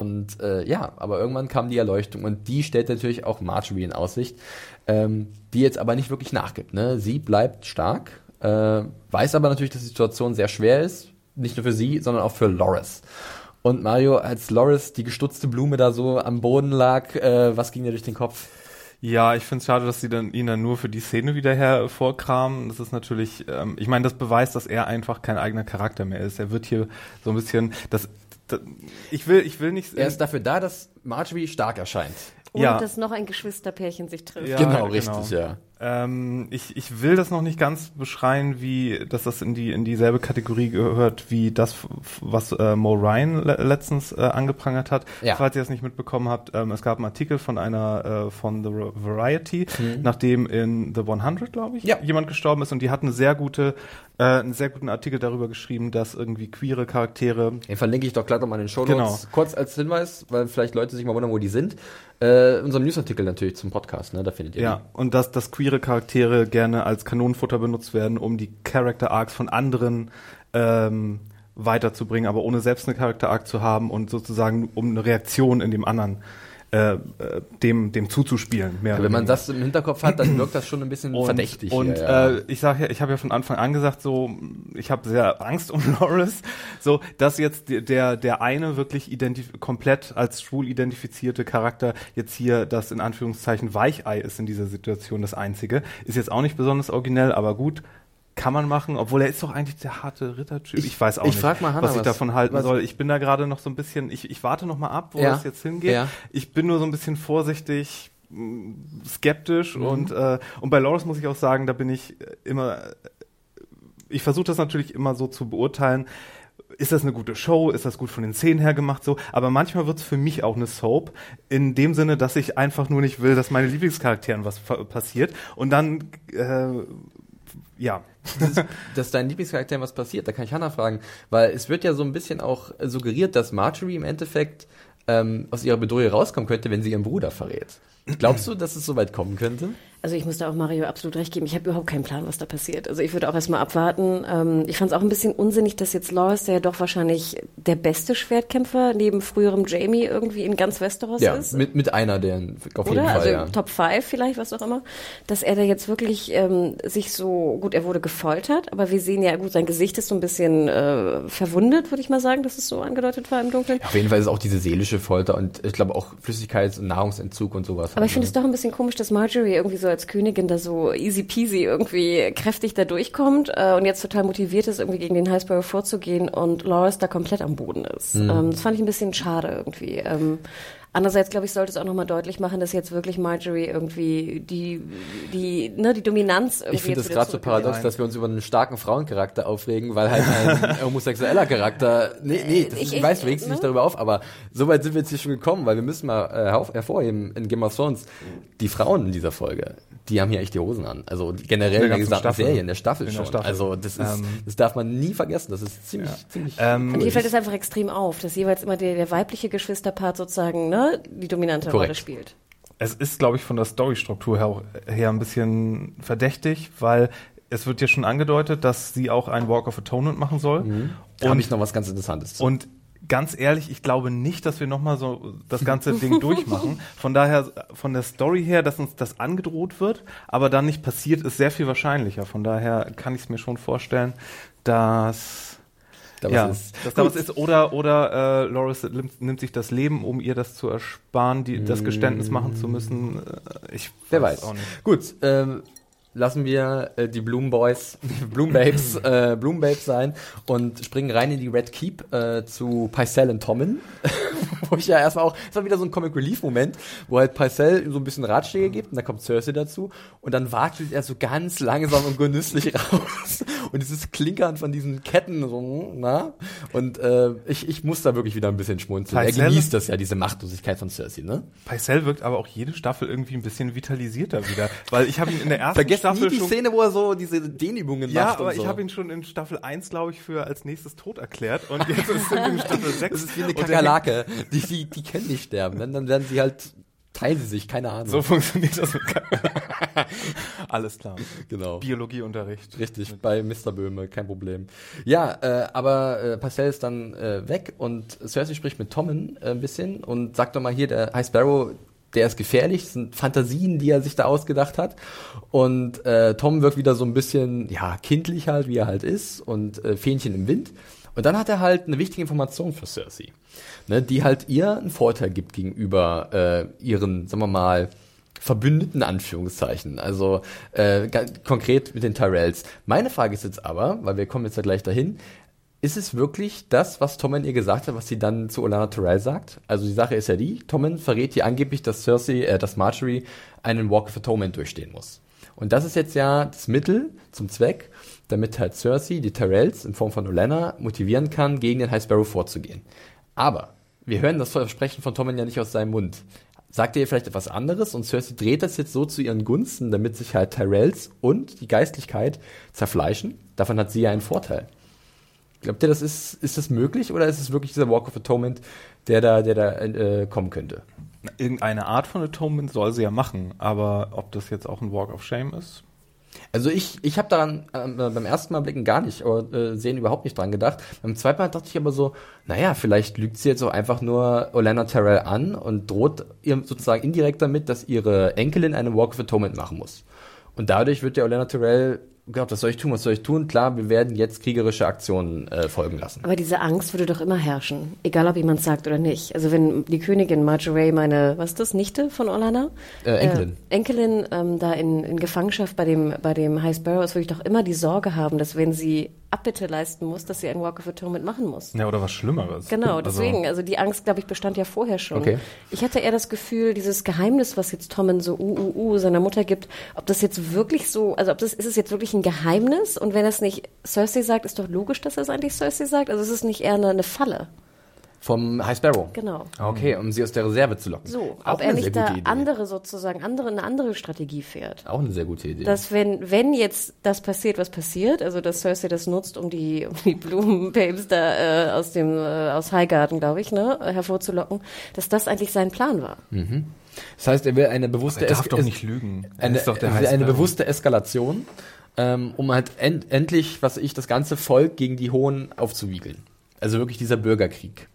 Und äh, ja, aber irgendwann kam die Erleuchtung und die stellt natürlich auch Marjorie in Aussicht, ähm, die jetzt aber nicht wirklich nachgibt. Ne? Sie bleibt stark, äh, weiß aber natürlich, dass die Situation sehr schwer ist, nicht nur für sie, sondern auch für Loris. Und Mario, als Loris die gestutzte Blume da so am Boden lag, äh, was ging dir durch den Kopf? Ja, ich finde es schade, dass sie dann ihn dann nur für die Szene wieder hervorkramen. Das ist natürlich, ähm, ich meine, das beweist, dass er einfach kein eigener Charakter mehr ist. Er wird hier so ein bisschen, das ich will, ich will nicht. Er ist dafür da, dass Marjorie stark erscheint. Und Ja. dass noch ein Geschwisterpärchen sich trifft. Ja, genau, genau. richtig, ja. Ähm, ich, ich will das noch nicht ganz beschreien, wie, dass das in die in dieselbe Kategorie gehört wie das, was äh, Mo Ryan le letztens äh, angeprangert hat. Ja. Falls ihr das nicht mitbekommen habt, ähm, es gab einen Artikel von einer äh, von The Variety, nachdem in The 100, glaube ich, Mhm. Ja. jemand gestorben ist und die hat eine sehr gute, äh, einen sehr guten Artikel darüber geschrieben, dass irgendwie queere Charaktere Den verlinke ich doch gleich nochmal in den Show Genau. Notes. Kurz als Hinweis, weil vielleicht Leute sich mal wundern, wo die sind. Äh, unserem Newsartikel natürlich zum Podcast, ne? Da findet ihr Ja, und dass, dass queere Charaktere gerne als Kanonenfutter benutzt werden, um die Character Arcs von anderen ähm, weiterzubringen, aber ohne selbst eine Charakter Arc zu haben und sozusagen um eine Reaktion in dem anderen äh, äh, dem dem zuzuspielen. Mehr oder Wenn man das im Hinterkopf hat, dann wirkt das schon ein bisschen und, verdächtig. Und hier, ja. äh, ich sage ja, ich habe ja von Anfang an gesagt, so ich habe sehr Angst um Loris, so dass jetzt der- der eine wirklich komplett als schwul identifizierte Charakter jetzt hier das in Anführungszeichen Weichei ist in dieser Situation das einzige, ist jetzt auch nicht besonders originell, aber gut. Kann man machen, obwohl er ist doch eigentlich der harte Rittertyp. Ich, Ich- weiß auch ich nicht, frag mal Hannah, was ich was- davon halten was- soll. Ich bin da gerade noch so ein bisschen, ich, ich warte noch mal ab, wo Ja. das jetzt hingeht. Ja. Ich bin nur so ein bisschen vorsichtig, mh, skeptisch Mhm. und äh, und bei Loris muss ich auch sagen, da bin ich immer ich versuche das natürlich immer so zu beurteilen. Ist das eine gute Show? Ist das gut von den Szenen her gemacht so? Aber manchmal wird es für mich auch eine Soap in dem Sinne, dass ich einfach nur nicht will, dass meine Lieblingscharakteren was passiert und dann äh, ja dass, dass dein Lieblingscharakter was passiert, da kann ich Hannah fragen, weil es wird ja so ein bisschen auch suggeriert, dass Marjorie im Endeffekt ähm, aus ihrer Bedrohung rauskommen könnte, wenn sie ihren Bruder verrät. Glaubst du, dass es so weit kommen könnte? Also ich muss da auch Mario absolut recht geben. Ich habe überhaupt keinen Plan, was da passiert. Also ich würde auch erstmal abwarten. Ähm, ich fand es auch ein bisschen unsinnig, dass jetzt Loris, der ja doch wahrscheinlich der beste Schwertkämpfer neben früherem Jamie irgendwie in ganz Westeros Ja, ist. mit, mit einer, der auf jeden Oder? Fall, also ja. Top 5 vielleicht, was auch immer. Dass er da jetzt wirklich ähm, sich so, gut, er wurde gefoltert, aber wir sehen ja, gut, sein Gesicht ist so ein bisschen äh, verwundet, würde ich mal sagen, dass es so angedeutet war im Dunkeln. Auf jeden Fall ist es auch diese seelische Folter und ich glaube auch Flüssigkeits- und Nahrungsentzug und sowas. Aber ich finde ne? es doch ein bisschen komisch, dass Marjorie irgendwie so als Königin da so easy peasy irgendwie kräftig da durchkommt äh, und jetzt total motiviert ist, irgendwie gegen den Highsparrow vorzugehen und Loris da komplett am Boden ist. Mhm. Ähm, das fand ich ein bisschen schade irgendwie. Ähm, Andererseits, glaube ich, sollte es auch nochmal deutlich machen, dass jetzt wirklich Marjorie irgendwie die, die, ne, die Dominanz irgendwie Ich finde es gerade so paradox, dass wir uns über einen starken Frauencharakter aufregen, weil halt ein homosexueller Charakter. Nee, nee, das, Ich- ich, ich- weiß, du regst dich ne? nicht darüber auf, aber so weit sind wir jetzt hier schon gekommen, weil wir müssen mal äh, hervorheben in Game of Thrones, die Frauen in dieser Folge, die haben hier echt die Hosen an. Also generell der in der gesamten Staffel. Serie, in der Staffel In der schon. Staffel. Also das ist, Ähm, das darf man nie vergessen. Das ist ziemlich, ziemlich. Ähm, Und hier fällt es einfach extrem auf, dass jeweils immer der, der weibliche Geschwisterpart sozusagen ne, die dominante Korrekt. Rolle spielt. Es ist, glaube ich, von der Storystruktur her, auch- her ein bisschen verdächtig, weil es wird ja schon angedeutet, dass sie auch einen Walk of Atonement machen soll. da habe Und, ich noch was ganz Interessantes zu. und ganz ehrlich, ich glaube nicht, dass wir nochmal so das ganze Ding durchmachen. Von daher, von der Story her, dass uns das angedroht wird, aber dann nicht passiert, ist sehr viel wahrscheinlicher. Von daher kann ich es mir schon vorstellen, dass da ja, was ist. dass da was ist. Oder, oder äh, Loris nimmt, nimmt sich das Leben, um ihr das zu ersparen, die, das Geständnis machen zu müssen. Äh, Ich Wer weiß. auch nicht. Gut, ähm, lassen wir äh, die Bloom Boys, Bloom Babes, äh, Bloom Babes sein und springen rein in die Red Keep äh, zu Pycelle und Tommen. wo ich ja erstmal auch, es war wieder so ein Comic Relief Moment, wo halt Pycelle ihm so ein bisschen Ratschläge gibt und dann kommt Cersei dazu und dann watschelt er so ganz langsam und genüsslich raus und dieses Klinkern von diesen Ketten so, na? Und äh, ich, ich muss da wirklich wieder ein bisschen schmunzeln. Er Pycelle- genießt das ja, diese Machtlosigkeit von Cersei, ne? Pycelle wirkt aber auch jede Staffel irgendwie ein bisschen vitalisierter wieder. Weil ich habe ihn in der ersten Vergesst Staffel nie die schon Szene, wo er so diese Dehnübungen Ja, macht. aber und so. ich habe ihn schon in Staffel 1, glaube ich, für als nächstes tot erklärt. Und jetzt sind wir in Staffel 6. Das ist wie eine Kakerlake. Die, die, die können nicht sterben. Wenn, dann werden sie halt, teilen sie sich, keine Ahnung. So funktioniert das mit. Alles klar. genau. Biologieunterricht. Richtig, bei Mr. Böhme, kein Problem. Ja, äh, aber äh, Parcell ist dann äh, weg und Cersei spricht mit Tommen äh, ein bisschen und sagt doch mal hier, der High Sparrow, der ist gefährlich, das sind Fantasien, die er sich da ausgedacht hat. Und äh, Tom wirkt wieder so ein bisschen, ja, kindlich halt, wie er halt ist und äh, Fähnchen im Wind. Und dann hat er halt eine wichtige Information für Cersei, ne, die halt ihr einen Vorteil gibt gegenüber äh, ihren, sagen wir mal, Verbündeten Anführungszeichen, also äh, ga- konkret mit den Tyrells. Meine Frage ist jetzt aber, weil wir kommen jetzt ja gleich dahin, ist es wirklich das, was Tommen ihr gesagt hat, was sie dann zu Olana Tyrell sagt? Also die Sache ist ja die, Tommen verrät ihr angeblich, dass Cersei, äh, dass Marjorie einen Walk of Atonement durchstehen muss. Und das ist jetzt ja das Mittel zum Zweck, damit halt Cersei die Tyrells in Form von Olenna motivieren kann, gegen den High Sparrow vorzugehen. Aber wir hören das Versprechen von Tommen ja nicht aus seinem Mund. Sagt ihr vielleicht etwas anderes und Cersei dreht das jetzt so zu ihren Gunsten, damit sich halt Tyrells und die Geistlichkeit zerfleischen? Davon hat sie ja einen Vorteil. Glaubt ihr, das ist, ist das möglich oder ist es wirklich dieser Walk of Atonement, der da, der da äh, kommen könnte? Irgendeine Art von Atonement soll sie ja machen, aber ob das jetzt auch ein Walk of Shame ist? Also ich, ich habe daran äh, beim ersten Mal blicken gar nicht, oder, äh, sehen überhaupt nicht dran gedacht. Beim zweiten Mal dachte ich aber so, naja, vielleicht lügt sie jetzt auch einfach nur Olenna Tyrell an und droht ihr sozusagen indirekt damit, dass ihre Enkelin einen Walk of Atonement machen muss. Und dadurch wird der Olenna Tyrell gesagt, was soll ich tun, was soll ich tun? Klar, wir werden jetzt kriegerische Aktionen äh, folgen lassen. Aber diese Angst würde doch immer herrschen, egal ob jemand sagt oder nicht. Also wenn die Königin Marjorie, meine, was ist das, Nichte von Orlana? Äh, Enkelin. Äh, Enkelin ähm, da in, in Gefangenschaft bei dem, bei dem High Sparrow ist, würde ich doch immer die Sorge haben, dass wenn sie Abbitte leisten muss, dass sie einen Walk of Atonement machen muss. Ja, oder was Schlimmeres. Genau, deswegen, also, die Angst, glaube ich, bestand ja vorher schon. Okay. Ich hatte eher das Gefühl, dieses Geheimnis, was jetzt Tommen so uh, uh, uh seiner Mutter gibt, ob das jetzt wirklich so, also ob das, ist es jetzt wirklich ein Geheimnis? Und wenn es nicht Cersei sagt, ist doch logisch, dass er es eigentlich Cersei sagt? Also ist es nicht eher eine, eine Falle? Vom High Sparrow. Genau. Okay, um sie aus der Reserve zu locken. So, auch ob er nicht da Idee. andere sozusagen, andere, eine andere Strategie fährt. Auch eine sehr gute Idee. Dass wenn, wenn jetzt das passiert, was passiert, also dass Cersei das nutzt, um die, um die Blumenbabes da äh, aus dem, äh, aus Highgarden, glaube ich, ne, hervorzulocken, dass das eigentlich sein Plan war. das heißt, er will eine bewusste Er darf Es- doch nicht lügen. Er eine, ist doch der eine, bewusste Eskalation, ähm, um halt end, endlich, was ich, das ganze Volk gegen die Hohen aufzuwiegeln. Also wirklich dieser Bürgerkrieg.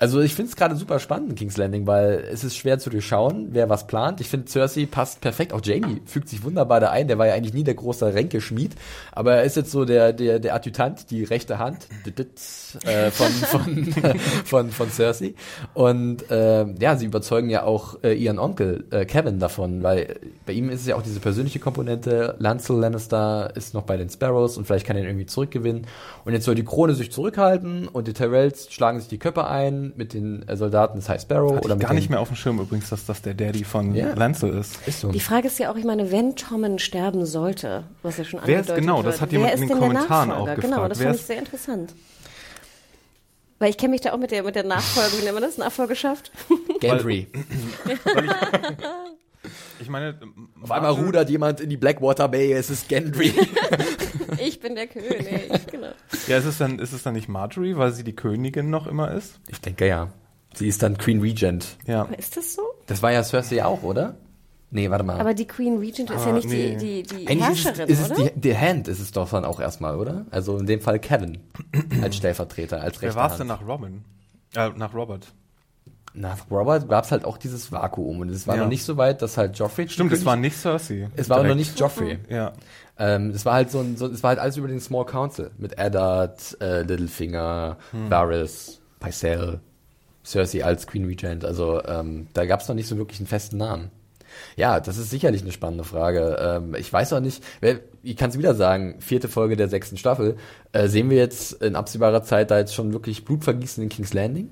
Also ich finde es gerade super spannend in King's Landing, weil es ist schwer zu durchschauen, wer was plant. Ich finde Cersei passt perfekt, auch Jamie fügt sich wunderbar da ein. Der war ja eigentlich nie der große Ränkeschmied, aber er ist jetzt so der der der Adjutant, die rechte Hand äh, von von von von Cersei. Und äh, ja, sie überzeugen ja auch äh, ihren Onkel äh, Kevin davon, weil bei ihm ist es ja auch diese persönliche Komponente. Lancel Lannister ist noch bei den Sparrows und vielleicht kann er ihn irgendwie zurückgewinnen. Und jetzt soll die Krone sich zurückhalten und die Tyrells schlagen sich die Köpfe ein mit den äh, Soldaten des High Sparrow Hatte oder ich mit gar nicht mehr auf dem Schirm übrigens, dass das der Daddy von Ja. Lancel ist. Ist so. Die Frage ist ja auch, ich meine, wenn Tommen sterben sollte, was ja schon Wer ist angedeutet genau? wird, Das hat wer jemand ist in den Kommentaren auch Genau, gefragt. das Wer fand ich sehr interessant. Weil ich kenne mich da auch mit der, mit der Nachfolge, wie nennt man das? Nachfolgeschaft? Gendry. Ich meine, Auf einmal rudert jemand in die Blackwater Bay, es ist Gendry. Ich bin der König, genau. Ja, ist es dann, ist es dann nicht Marjorie, weil sie die Königin noch immer ist? ich denke ja. Sie ist dann Queen Regent. Ja. Ist das so? Das war ja Cersei auch, oder? Nee, warte mal. Aber die Queen Regent ist ja Ah, nicht nee. die, die, die Eigentlich Herrscherin, ist es, ist es oder? die, die Hand ist es doch dann auch erstmal, oder? Also in dem Fall Kevin als Stellvertreter, als Wer war es denn nach Robin? Äh, nach Robert. nach Robert gab es halt auch dieses Vakuum und es war Ja. noch nicht so weit, dass halt Joffrey. Stimmt, es war nicht Cersei. es war noch direkt. nicht Joffrey. Ja. Ähm, es war halt so ein, so, es war halt alles über den Small Council mit Eddard, äh, Littlefinger, Hm. Varys, Pycelle, Cersei als Queen Regent. Also ähm, da gab es noch nicht so wirklich einen festen Namen. Ja, das ist sicherlich eine spannende Frage. Ähm, ich weiß auch nicht, wer, ich kann es wieder sagen, vierte Folge der sechsten Staffel. Äh, sehen wir jetzt in absehbarer Zeit da jetzt schon wirklich Blutvergießen in King's Landing?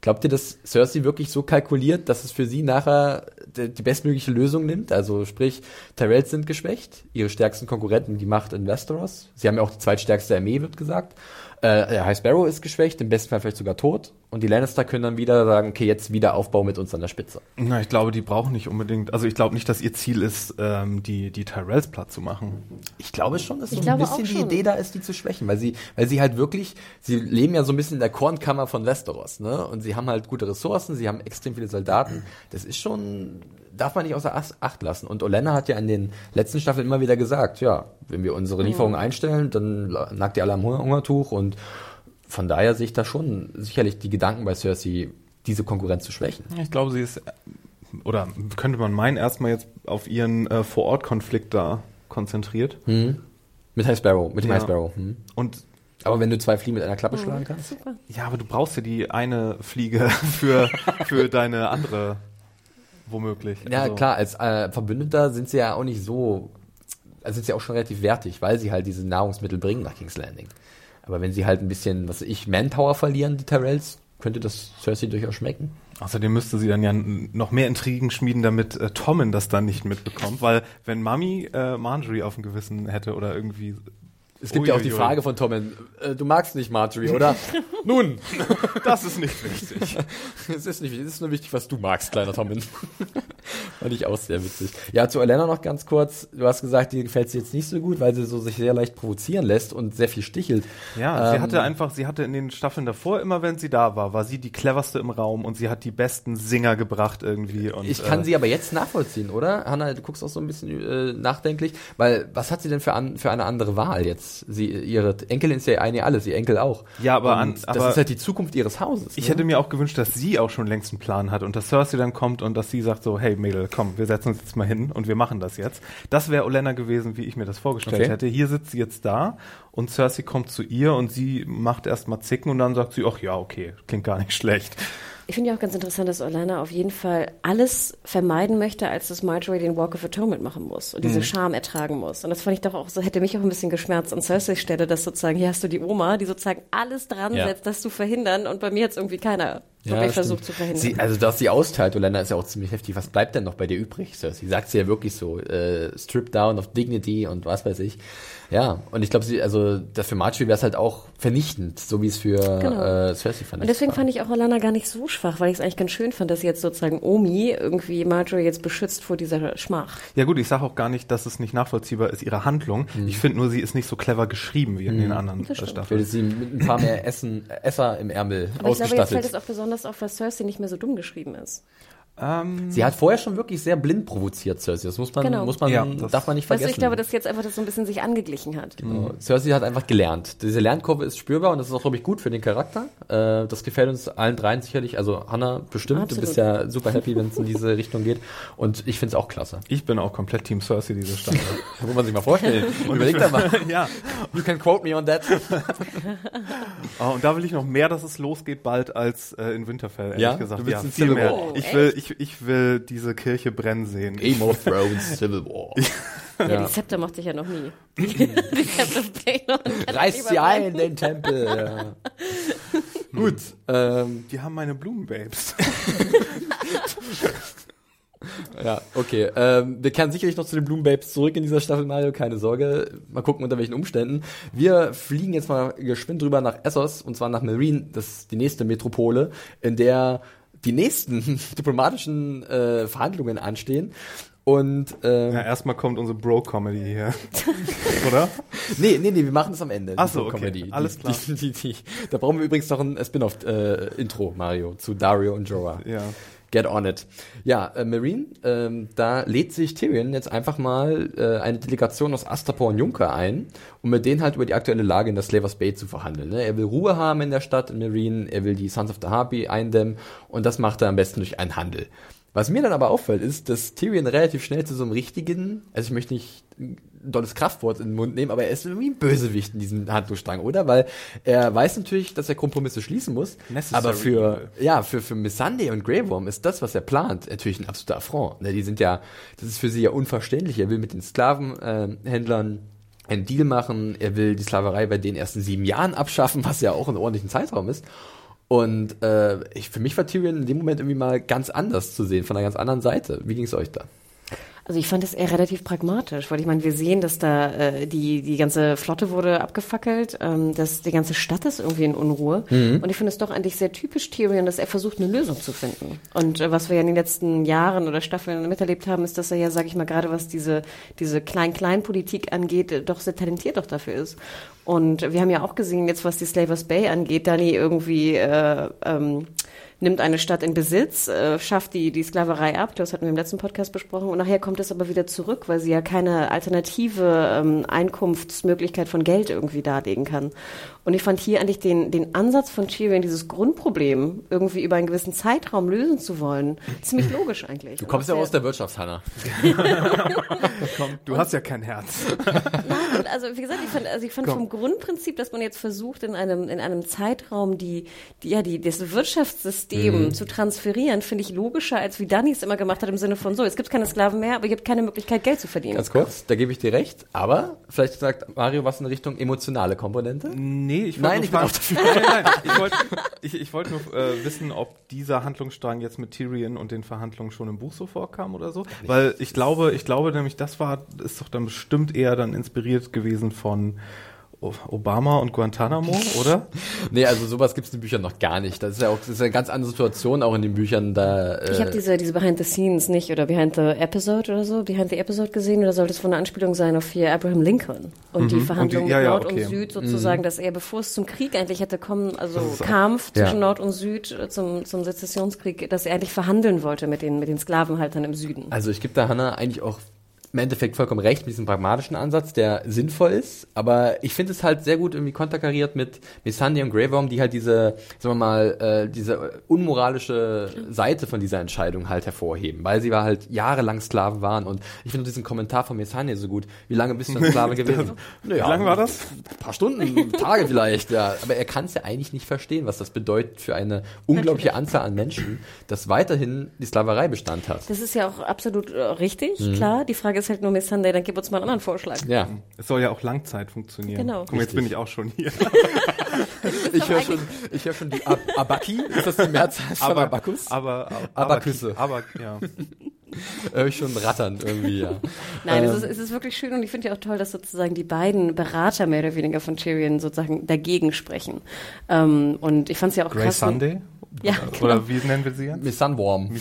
Glaubt ihr, dass Cersei wirklich so kalkuliert, dass es für sie nachher die, bestmögliche Lösung nimmt? Also sprich, Tyrells sind geschwächt, ihre stärksten Konkurrenten, die Macht in Westeros. Sie haben ja auch die zweitstärkste Armee, wird gesagt. Äh, der High Sparrow ist geschwächt, im besten Fall vielleicht sogar tot. Und die Lannister können dann wieder sagen, okay, jetzt wieder Aufbau mit uns an der Spitze. Na, ich glaube, die brauchen nicht unbedingt, also ich glaube nicht, dass ihr Ziel ist, ähm, die, die Tyrells platt zu machen. Ich glaube schon, dass so Ich ein glaube bisschen die. Idee da ist, die zu schwächen, weil sie, weil sie halt wirklich, sie leben ja so ein bisschen in der Kornkammer von Westeros, ne? Und sie haben halt gute Ressourcen, sie haben extrem viele Soldaten. Das ist schon, darf man nicht außer Ach- Acht lassen. Und Olenna hat ja in den letzten Staffeln immer wieder gesagt, ja, wenn wir unsere Lieferungen einstellen, dann nagt ihr alle am Hunger Hungertuch und von daher sehe ich da schon sicherlich die Gedanken bei Cersei, diese Konkurrenz zu schwächen. Ich glaube, sie ist, oder könnte man meinen, erstmal jetzt auf ihren äh, Vorortkonflikt da konzentriert. Mit High Sparrow, mit Ja. High Sparrow. Hm. Und Aber wenn du zwei Fliegen mit einer Klappe schlagen kannst. Super. ja, aber du brauchst ja die eine Fliege für, für deine andere, womöglich. Ja, Also- klar, als äh, Verbündeter sind sie ja auch nicht so, also sind sie auch schon relativ wertig, weil sie halt diese Nahrungsmittel bringen nach King's Landing. Aber wenn sie halt ein bisschen, was weiß ich, Manpower verlieren, die Tyrells, könnte das Cersei durchaus schmecken. Außerdem müsste sie dann ja noch mehr Intrigen schmieden, damit äh, Tommen das dann nicht mitbekommt, weil wenn Mami äh, Marjorie auf dem Gewissen hätte oder irgendwie Es gibt ja auch die. Frage von Tommen, äh, du magst nicht Marjorie, oder? Nun, Das ist nicht wichtig. es ist nicht wichtig, es ist nur wichtig, was du magst, kleiner Tommen. Fand ich auch sehr witzig. Ja, zu Elena noch ganz kurz. Du hast gesagt, dir gefällt sie jetzt nicht so gut, weil sie so sich sehr leicht provozieren lässt und sehr viel stichelt. Ja, sie Ähm, hatte einfach, sie hatte in den Staffeln davor, immer wenn sie da war, war sie die cleverste im Raum und sie hat die besten Singer gebracht irgendwie. Und, Ich kann äh, sie aber jetzt nachvollziehen, oder? Hanna, du guckst auch so ein bisschen äh, nachdenklich, weil was hat sie denn für, an, für eine andere Wahl jetzt? Sie, ihre Enkelin ist ja eine alles, ihr Enkel auch. Ja, aber an- das aber- ist halt die Zukunft ihres Hauses. Ich ne? hätte mir auch gewünscht, dass sie auch schon längst einen Plan hat und dass Cersei dann kommt und dass sie sagt so, hey Mädel, komm, wir setzen uns jetzt mal hin und wir machen das jetzt. Das wäre Olenna gewesen, wie ich mir das vorgestellt Okay. hätte. Hier sitzt sie jetzt da und Cersei kommt zu ihr und sie macht erst mal Zicken und dann sagt sie, ach ja, okay, klingt gar nicht schlecht. Ich finde ja auch ganz interessant, dass Orlana auf jeden Fall alles vermeiden möchte, als dass Marjorie den Walk of Atonement machen muss und Mhm. diese Scham ertragen muss. Und das fand ich doch auch so, hätte mich auch ein bisschen geschmerzt an Cerseis Stelle, dass sozusagen, hier hast du die Oma, die sozusagen alles dran Ja. setzt, das zu verhindern und bei mir jetzt irgendwie keiner Ja, wirklich stimmt. versucht zu verhindern. Sie, also, dass sie austeilt, Olena ist ja auch ziemlich heftig. Was bleibt denn noch bei dir übrig? Cersei sagt sie ja wirklich so, äh, strip down of dignity und was weiß ich. Ja, und ich glaube, sie, also, das für Marjorie wäre es halt auch vernichtend, so wie es für Genau. äh, Cersei vernichtend Und deswegen war. fand ich auch Orlana gar nicht so schwach, weil ich es eigentlich ganz schön fand, dass jetzt sozusagen Omi irgendwie Marjorie jetzt beschützt vor dieser Schmach. Ja gut, ich sage auch gar nicht, dass es nicht nachvollziehbar ist, ihre Handlung. Ich finde nur, sie ist nicht so clever geschrieben wie in den anderen äh. Ich würde Staffeln. sie mit ein paar mehr Essen, Esser im Ärmel Aber ich glaube, jetzt ausgestattet. fällt es auch besonders auf, dass Cersei nicht mehr so dumm geschrieben ist. Ähm, Sie hat vorher schon wirklich sehr blind provoziert, Cersei. Das muss man, Genau. muss man, Ja, das- darf man nicht Weißt du, vergessen. ich glaube, dass jetzt einfach das so ein bisschen sich angeglichen hat. Genau. Cersei hat einfach gelernt. Diese Lernkurve ist spürbar und das ist auch, glaube ich, gut für den Charakter. Äh, das gefällt uns allen dreien sicherlich. Also Hannah bestimmt. Absolut. Du bist ja super happy, wenn es in diese Richtung geht. Und ich finde es auch klasse. ich bin auch komplett Team Cersei diese Staffel. Muss man sich mal vorstellen. Überleg da mal. ja. You can quote me on that. Oh, und da will ich noch mehr, dass es losgeht bald als äh, in Winterfell, ehrlich Ja? gesagt. Du willst ja, viel mehr. War? Ich will, ich, ich will diese Kirche brennen sehen. Game of Thrones, Civil War. Ja, Ja. die Zepter mochte ich ja noch nie. die Zepter. Reißt sie ein, den Tempel. Ja. Gut. Ähm, Die haben meine Blumenbabes. Ja, okay. Ähm, wir kehren sicherlich noch zu den Blumenbabes zurück in dieser Staffel, Mario, keine Sorge. Mal gucken, unter welchen Umständen. Wir fliegen jetzt mal geschwind drüber nach Essos, und zwar nach Marine, das ist die nächste Metropole, in der die nächsten diplomatischen äh, Verhandlungen anstehen. Und ähm, Ja, erstmal kommt unsere Bro-Comedy hier. Oder? nee, nee, nee, wir machen das am Ende. Ach so, okay. Alles klar. Die, die, die, da brauchen wir übrigens noch ein Spin-off-Intro, Mario, zu Dario und Jorah. Ja. Get on it. Ja, äh, Marine, ähm, da lädt sich Tyrion jetzt einfach mal äh, eine Delegation aus Astapor und Junker ein, um mit denen halt über die aktuelle Lage in der Slavers Bay zu verhandeln. Ne? Er will Ruhe haben in der Stadt in Marine, er will die Sons of the Harpy eindämmen und das macht er am besten durch einen Handel. Was mir dann aber auffällt, ist, dass Tyrion relativ schnell zu so einem richtigen, also ich möchte nicht ein dolles Kraftwort in den Mund nehmen, aber er ist irgendwie ein Bösewicht in diesem Handlungsstrang, oder? Weil er weiß natürlich, dass er Kompromisse schließen muss, Necessary aber für, ja, für, für Missandei und Grey Worm ist das, was er plant, natürlich ein absoluter Affront. Ne? Die sind ja, das ist für sie ja unverständlich. Er will mit den Sklavenhändlern äh, einen Deal machen, er will die Sklaverei bei denen erst in sieben Jahren abschaffen, was ja auch ein ordentlichen Zeitraum ist. Und äh, ich, für mich war Tyrion in dem Moment irgendwie mal ganz anders zu sehen, von einer ganz anderen Seite. Wie ging es euch da? Also ich fand es eher relativ pragmatisch, weil ich meine, wir sehen, dass da äh, die die ganze Flotte wurde abgefackelt, ähm, dass die ganze Stadt ist irgendwie in Unruhe. Und ich finde es doch eigentlich sehr typisch Tyrion, dass er versucht, eine Lösung zu finden. Und äh, was wir ja in den letzten Jahren oder Staffeln miterlebt haben, ist, dass er ja, sag ich mal, gerade was diese diese Klein-Klein-Politik angeht, äh, doch sehr talentiert doch dafür ist. Und wir haben ja auch gesehen, jetzt was die Slavers Bay angeht, Dani irgendwie äh, ähm, nimmt eine Stadt in Besitz, äh, schafft die, die Sklaverei ab, das hatten wir im letzten Podcast besprochen, und nachher kommt es aber wieder zurück, weil sie ja keine alternative ähm, Einkunftsmöglichkeit von Geld irgendwie darlegen kann. Und ich fand hier eigentlich den, den Ansatz von Tyrion, dieses Grundproblem irgendwie über einen gewissen Zeitraum lösen zu wollen, ziemlich logisch eigentlich. Du kommst ja aus der Wirtschaft, Hanna. Komm, du hast ja kein Herz. Nein, also wie gesagt, ich fand, also ich fand Komm. vom Grundprinzip, dass man jetzt versucht, in einem, in einem Zeitraum die, die ja, die, das Wirtschaftssystem zu transferieren, finde ich logischer, als wie Danny es immer gemacht hat, im Sinne von so, es gibt keine Sklaven mehr, aber ihr habt keine Möglichkeit, Geld zu verdienen. Ganz kurz, da gebe ich dir recht, aber vielleicht sagt Mario was in Richtung emotionale Komponente. Nee, ich Nein, wollte ich bin fragen, nein, nein, nein, ich wollte ich, ich wollte nur äh, wissen, ob dieser Handlungsstrang jetzt mit Tyrion und den Verhandlungen schon im Buch so vorkam oder so, weil ich glaube, ich glaube nämlich, das war ist doch dann bestimmt eher dann inspiriert gewesen von Obama und Guantanamo, oder? Nee, also sowas gibt es in den Büchern noch gar nicht. Das ist ja auch das ist eine ganz andere Situation auch in den Büchern. Da, äh, Ich habe diese, diese Behind the Scenes nicht oder Behind the Episode oder so, Behind the Episode gesehen oder sollte es von einer Anspielung sein auf hier Abraham Lincoln und die Verhandlungen Und die- ja, ja, Nord okay. und Süd sozusagen, dass er, bevor es zum Krieg eigentlich hätte kommen, also auch- Kampf Ja. zwischen Nord und Süd äh, zum, zum Sezessionskrieg, dass er eigentlich verhandeln wollte mit den, mit den Sklavenhaltern im Süden. Also ich gebe da Hannah eigentlich auch im Endeffekt vollkommen recht mit diesem pragmatischen Ansatz, der sinnvoll ist, aber ich finde es halt sehr gut irgendwie konterkariert mit Missandei und Grey Worm, die halt diese, sagen wir mal, äh, diese unmoralische Seite von dieser Entscheidung halt hervorheben, weil sie war halt jahrelang Sklaven waren und ich finde diesen Kommentar von Missandei so gut. Wie lange bist du ein Sklave gewesen? Naja, Wie lange war das? Ein paar Stunden, Tage vielleicht, ja. Aber er kann es ja eigentlich nicht verstehen, was das bedeutet für eine unglaubliche Anzahl an Menschen, dass weiterhin die Sklaverei Bestand hat. Das ist ja auch absolut äh, richtig, Mhm. klar. Die Frage ist halt nur, Miss Sunday, dann gib uns mal einen anderen Vorschlag. Ja. Es soll ja auch Langzeit funktionieren. Genau. Guck mal, jetzt bin ich auch schon hier. Ich höre schon, ich höre schon die Ab Abaki, ist das die Mehrzahl von Abakus? aber, aber, Abaküsse. Aber, ja. Höre ich schon rattern irgendwie, ja. Nein, Ähm. es, ist, es ist wirklich schön und ich finde ja auch toll, dass sozusagen die beiden Berater mehr oder weniger von Tyrion sozusagen dagegen sprechen. Ähm, und ich fand es ja auch Grey krass. Sunday? Ja, Oder, genau. oder wie nennen wir sie jetzt? Miss Sunworm. Und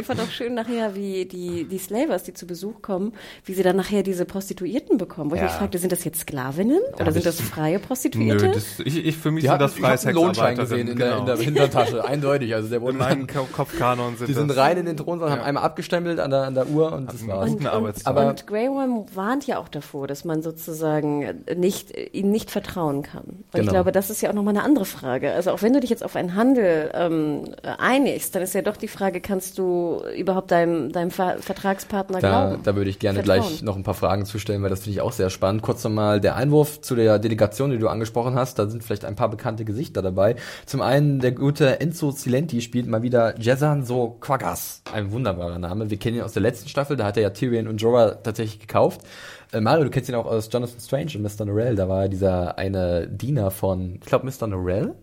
ich fand auch schön nachher, wie die, die Slavers, die zu Besuch kommen, wie sie dann nachher diese Prostituierten bekommen. Wo ich Ja. mich fragte, sind das jetzt Sklavinnen oder sind ich- das freie Prostituierte? Nö, das, ich, ich für mich Die sind hatten, das ich einen Lohnschein Freie gesehen in der, in der Hintertasche, eindeutig. Also der In wurde Ko- Kopfkanon sind die sind rein in den Thronsaal, haben Ja. einmal abgestempelt an der, an der Uhr und das war's. guten Arbeitstag. aber- und Grey Worm warnt ja auch davor, dass man sozusagen nicht, ihnen nicht vertrauen kann. Und ich Genau. glaube, das ist ja auch nochmal eine andere Frage. Also auch wenn du dich jetzt auf einen Handel ähm, einigst, dann ist ja doch die Frage, kannst du überhaupt deinem, deinem Ver Vertragspartner Da, glauben? da würde ich gerne Vertrauen. gleich noch ein paar Fragen zu stellen, weil das finde ich auch sehr spannend. Kurz nochmal der Einwurf zu der Delegation, die du angesprochen hast. Da sind vielleicht ein paar bekannte Gesichter dabei. Zum einen der gute Enzo Silenti spielt mal wieder Jezan So Quaggas. Ein wunderbarer Name. Wir kennen ihn aus der letzten Staffel. Da hat er ja Tyrion und Jorah tatsächlich gekauft. Äh, Mario, du kennst ihn auch aus Jonathan Strange und Mr. Norrell. Da war er dieser eine Diener von, ich glaube, Mr. Norrell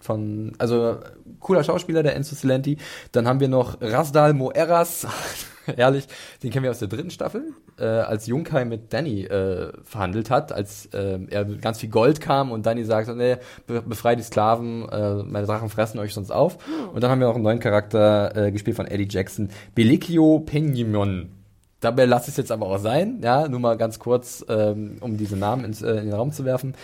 von, also cooler Schauspieler, der Enzo Silenti. Dann haben wir noch Rasdal Moeras, ehrlich, den kennen wir aus der dritten Staffel, äh, als Junkai mit Danny äh, verhandelt hat, als äh, er ganz viel Gold kam und Danny sagt, nee, be befrei die Sklaven, äh, meine Drachen fressen euch sonst auf. Und dann haben wir noch einen neuen Charakter, äh, gespielt von Eddie Jackson, Belikio Penimon. Dabei lasse ich es jetzt aber auch sein, ja, nur mal ganz kurz, ähm, um diese Namen ins, äh, in den Raum zu werfen.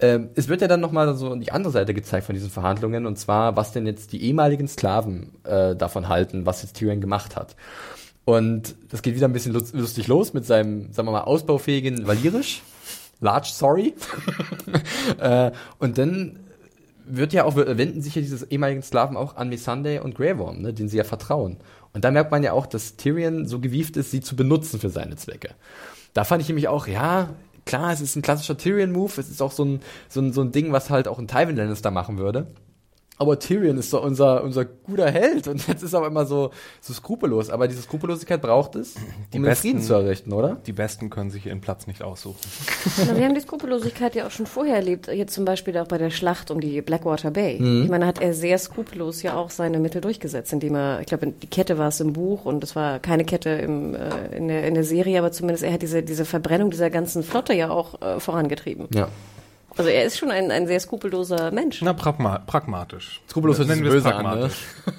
Ähm, es wird ja dann nochmal so die andere Seite gezeigt von diesen Verhandlungen, und zwar, was denn jetzt die ehemaligen Sklaven äh, davon halten, was jetzt Tyrion gemacht hat. Und das geht wieder ein bisschen lustig los mit seinem, sagen wir mal, ausbaufähigen Valirisch. Large sorry. äh, und dann wird ja auch, wenden sich ja diese ehemaligen Sklaven auch an Missandei und Grey Worm, ne, denen sie ja vertrauen. Und da merkt man ja auch, dass Tyrion so gewieft ist, sie zu benutzen für seine Zwecke. Da fand ich nämlich auch, ja, klar, es ist ein klassischer Tyrion-Move, es ist auch so ein, so ein, so ein Ding, was halt auch ein Tywin Lannister machen würde. Aber Tyrion ist doch unser, unser guter Held und jetzt ist er aber immer so, so skrupellos. Aber diese Skrupellosigkeit braucht es, Die um den Besten- Frieden zu errichten, oder? Die Besten können sich ihren Platz nicht aussuchen. Na, wir haben die Skrupellosigkeit ja auch schon vorher erlebt, jetzt zum Beispiel auch bei der Schlacht um die Blackwater Bay. Ich meine, da hat er sehr skrupellos ja auch seine Mittel durchgesetzt, indem er, ich glaube, die Kette war es im Buch und es war keine Kette im, äh, in, der, in der Serie, aber zumindest er hat diese, diese Verbrennung dieser ganzen Flotte ja auch äh, vorangetrieben. Ja. Also er ist schon ein, ein sehr skrupelloser Mensch. Na, pragma pragmatisch. Skrupellos Nennen wir es an, ne?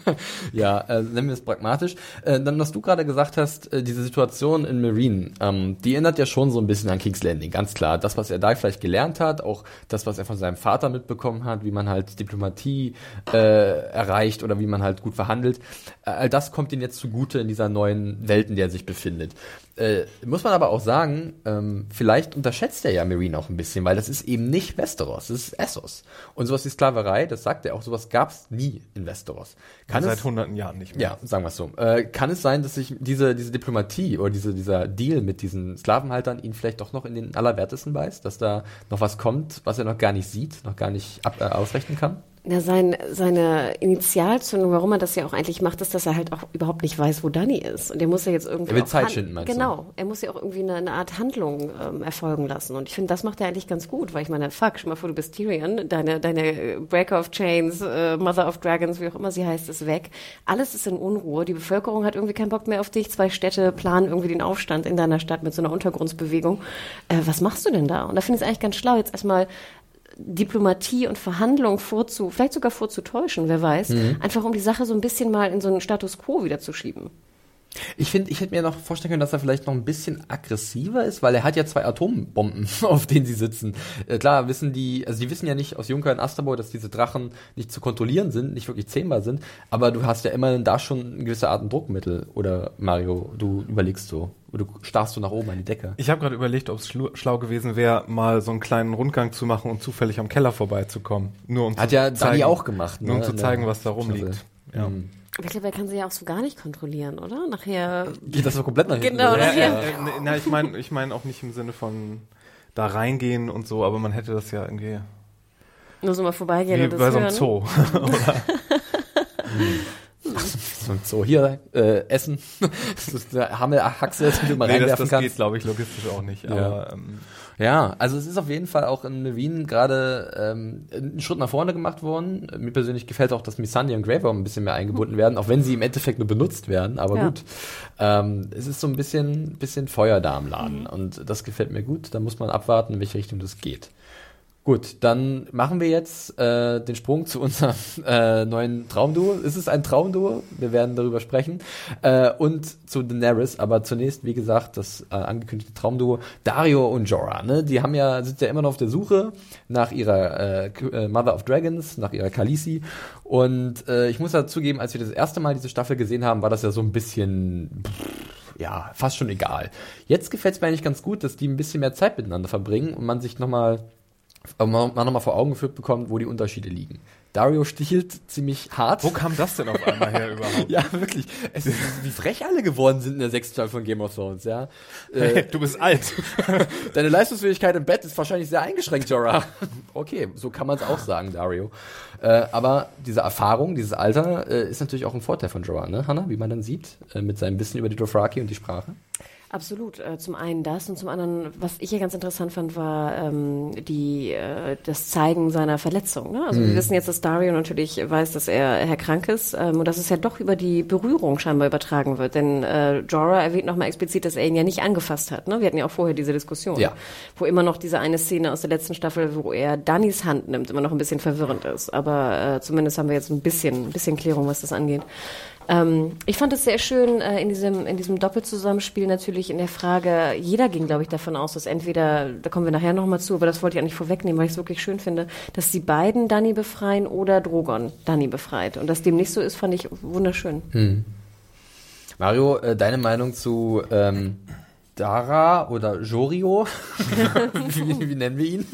ja, äh, nennen wir es pragmatisch. Äh, dann, was du gerade gesagt hast, äh, diese Situation in Marine, ähm, die erinnert ja schon so ein bisschen an King's Landing, ganz klar. Das, was er da vielleicht gelernt hat, auch das, was er von seinem Vater mitbekommen hat, wie man halt Diplomatie äh, erreicht oder wie man halt gut verhandelt, äh, all das kommt ihm jetzt zugute in dieser neuen Welt, in der er sich befindet. Äh, muss man aber auch sagen, ähm, vielleicht unterschätzt er ja Marine auch ein bisschen, weil das ist eben nicht Westeros, das ist Essos. Und sowas wie Sklaverei, das sagt er auch, sowas gab es nie in Westeros. Kann Seit es, hunderten Jahren nicht mehr. ja, sagen wir es so. Äh, kann es sein, dass sich diese, diese Diplomatie oder diese, dieser Deal mit diesen Sklavenhaltern ihn vielleicht doch noch in den Allerwertesten beißt, dass da noch was kommt, was er noch gar nicht sieht, noch gar nicht ab, äh, ausrechnen kann? Ja, sein, seine Initialzündung, warum er das ja auch eigentlich macht, ist, dass er halt auch überhaupt nicht weiß, wo Danny ist. Und er muss ja jetzt irgendwie. Er will Zeit schinden, meinst du? Genau. Er muss ja auch irgendwie eine, eine Art Handlung ähm, erfolgen lassen. Und ich finde, das macht er eigentlich ganz gut, weil ich meine, fuck, schon mal vor, du bist Tyrion, deine, deine Breaker of Chains, äh, Mother of Dragons, wie auch immer sie heißt, ist weg. Alles ist in Unruhe. Die Bevölkerung hat irgendwie keinen Bock mehr auf dich. Zwei Städte planen irgendwie den Aufstand in deiner Stadt mit so einer Untergrundsbewegung. Äh, was machst du denn da? Und da finde ich es eigentlich ganz schlau, jetzt erstmal Diplomatie und Verhandlung vorzu, vielleicht sogar vorzutäuschen, wer weiß, einfach um die Sache so ein bisschen mal in so einen Status quo wieder zu schieben. Ich finde, ich hätte mir noch vorstellen können, dass er vielleicht noch ein bisschen aggressiver ist, weil er hat ja zwei Atombomben, auf denen sie sitzen. Äh, klar wissen die, also die wissen ja nicht aus Junker und Astabo, dass diese Drachen nicht zu kontrollieren sind, nicht wirklich zähmbar sind, aber du hast ja immerhin da schon eine gewisse Art ein Druckmittel. Oder Mario, du überlegst so, oder du starrst so nach oben an die Decke. Ich habe gerade überlegt, ob es schlau gewesen wäre, mal so einen kleinen Rundgang zu machen und zufällig am Keller vorbeizukommen. Nur um Hat zu ja Dani zeigen, auch gemacht. Nur um ne, zu zeigen, der was da rumliegt. Ja. Mhm. Aber ich glaube, er kann sie ja auch so gar nicht kontrollieren, oder? Nachher. Geht das so komplett nach hinten? Genau, oder? das- Ja, Ja. äh, äh, na, ich meine ich mein auch nicht im Sinne von da reingehen und so, aber man hätte das ja irgendwie Nur so mal vorbeigehen wie und das bei so einem. Zoo. So, so hier, äh, Essen. das ist eine Hammelhaxe, die du mal nee, das, reinwerfen das kannst. geht, glaube ich, logistisch auch nicht. Ja. Aber ähm, Ja, also es ist auf jeden Fall auch in Wien gerade ähm, ein Schritt nach vorne gemacht worden. Mir persönlich gefällt auch, dass Missandei und Worm ein bisschen mehr eingebunden werden, auch wenn sie im Endeffekt nur benutzt werden. Aber Ja. gut, ähm, es ist so ein bisschen, bisschen Feuer da am Laden und das gefällt mir gut. Da muss man abwarten, in welche Richtung das geht. Gut, dann machen wir jetzt äh, den Sprung zu unserem äh, neuen Traumduo. Es ist ein Traumduo, wir werden darüber sprechen. Äh, und zu Daenerys, aber zunächst, wie gesagt, das äh, angekündigte Traumduo Dario und Jorah. Ne? Die haben ja, sind ja immer noch auf der Suche nach ihrer äh, äh, Mother of Dragons, nach ihrer Khaleesi. Und äh, ich muss dazugeben, als wir das erste Mal diese Staffel gesehen haben, war das ja so ein bisschen ja, fast schon egal. Jetzt gefällt es mir eigentlich ganz gut, dass die ein bisschen mehr Zeit miteinander verbringen und man sich nochmal man, man nochmal vor Augen geführt bekommt, wo die Unterschiede liegen. Dario stichelt ziemlich hart. wo kam das denn auf einmal her überhaupt? ja, wirklich. Es ist, wie frech alle geworden sind in der sechsten Staffel von Game of Thrones, ja. Äh, du bist alt. deine Leistungsfähigkeit im Bett ist wahrscheinlich sehr eingeschränkt, Jorah. okay, so kann man es auch sagen, Dario. Äh, aber diese Erfahrung, dieses Alter, äh, ist natürlich auch ein Vorteil von Jorah, ne, Hannah, wie man dann sieht, äh, mit seinem Wissen über die Dothraki und die Sprache. Absolut. Äh, zum einen das und zum anderen, was ich hier ganz interessant fand, war ähm, die äh, das Zeigen seiner Verletzung. Ne? Also wir wissen jetzt, dass Dario natürlich weiß, dass er, er krank ist ähm, und dass es ja doch über die Berührung scheinbar übertragen wird. Denn äh, Jorah erwähnt nochmal explizit, dass er ihn ja nicht angefasst hat. Ne? Wir hatten ja auch vorher diese Diskussion, Ja. wo immer noch diese eine Szene aus der letzten Staffel, wo er Dannys Hand nimmt, immer noch ein bisschen verwirrend ist. Aber äh, zumindest haben wir jetzt ein bisschen, ein bisschen Klärung, was das angeht. Ähm, ich fand es sehr schön äh, in diesem, in diesem Doppelzusammenspiel natürlich in der Frage, jeder ging, glaube ich, davon aus, dass entweder, da kommen wir nachher nochmal zu, aber das wollte ich nicht vorwegnehmen, weil ich es wirklich schön finde, dass die beiden Danny befreien oder Drogon Danny befreit. Und dass dem nicht so ist, fand ich wunderschön. Hm. Mario, äh, deine Meinung zu ähm, Dara oder Jorio? wie, wie, nennen wir ihn?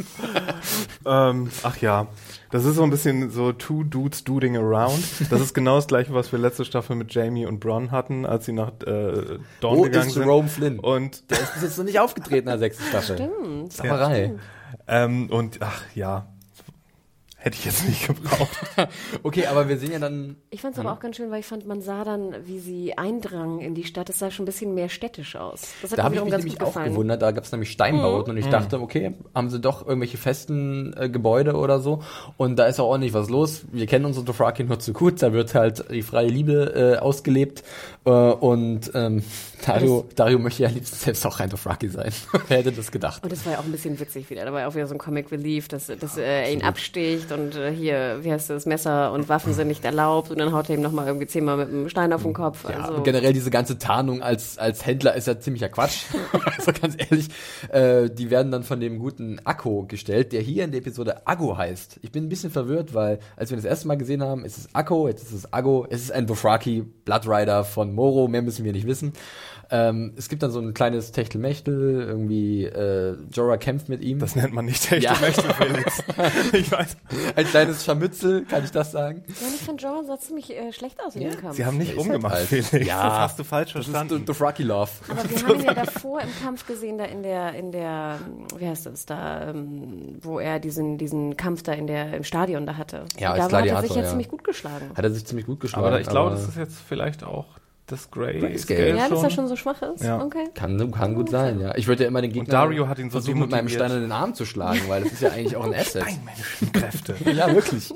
ähm, ach ja, das ist so ein bisschen so Two Dudes Duding Around. Das ist genau das gleiche, was wir letzte Staffel mit Jamie und Bron hatten, als sie nach äh, Dawn Wo gegangen ist sind. Jerome Flynn? Und Der ist bis jetzt noch nicht aufgetreten in der sechsten Staffel. Stimmt. Sauerei. ähm, und ach ja, hätte ich jetzt nicht gebraucht. Okay, aber wir sehen ja dann. Ich fand es aber auch ganz schön, weil ich fand, man sah dann, wie sie eindrangen in die Stadt. Es sah schon ein bisschen mehr städtisch aus. Das hat Da habe ich mich ganz nämlich gut auch gefallen. gewundert. Da gab es nämlich Steinbauten und ich dachte, okay, haben sie doch irgendwelche festen äh, Gebäude oder so. Und da ist auch ordentlich was los. Wir kennen unsere Dothraki nur zu gut. Da wird halt die freie Liebe äh, ausgelebt. Äh, und ähm, Dario, Dario möchte ja liebsten selbst auch ein Dothraki sein. Wer hätte das gedacht? Und das war ja auch ein bisschen witzig wieder. Da war ja auch wieder so ein Comic Relief, dass, dass er ihn absticht und äh, hier, wie heißt das, Messer und Waffen sind nicht erlaubt und dann haut er ihm nochmal irgendwie zehnmal mit einem Stein auf den Kopf. Ja, also, und generell diese ganze Tarnung als, als Händler ist ja ziemlicher Quatsch. also ganz ehrlich, äh, die werden dann von dem guten Akko gestellt, der hier in der Episode Aggo heißt. Ich bin ein bisschen verwirrt, weil als wir das erste Mal gesehen haben, ist es Akko, jetzt ist es Aggo, es ist ein Dothraki Blood Rider von Moro, mehr müssen wir nicht wissen. Ähm, es gibt dann so ein kleines Techtelmechtel, irgendwie äh, Jorah kämpft mit ihm. Das nennt man nicht echte Ja. Felix. ich weiß. ein kleines Scharmützel, kann ich das sagen? ja, ich fand Jorah sah ziemlich äh, schlecht aus in dem Kampf. Sie haben nicht Der ist umgemacht, halt alt. Felix. Ja. Das hast du falsch Das ist verstanden. Dothraki Love. Aber wir haben ihn ja davor im Kampf gesehen, da in der, in der, wie heißt das, da, ähm, wo er diesen, diesen Kampf da in der, im Stadion da hatte. Ja, Und als da hat er sich ja. ziemlich gut geschlagen. Hat er sich ziemlich gut geschlagen. aber ich glaube, das ist jetzt vielleicht auch das Grey Grayscale. Ja, dass er schon so schwach ist? Ja. Okay. Kann, kann gut sein, ja. Ich würde ja immer den Gegner Dario hat ihn so versuchen, mit meinem. Stein in den Arm zu schlagen, weil das ist ja eigentlich auch ein Asset. Steinmännischen Kräfte. ja, wirklich.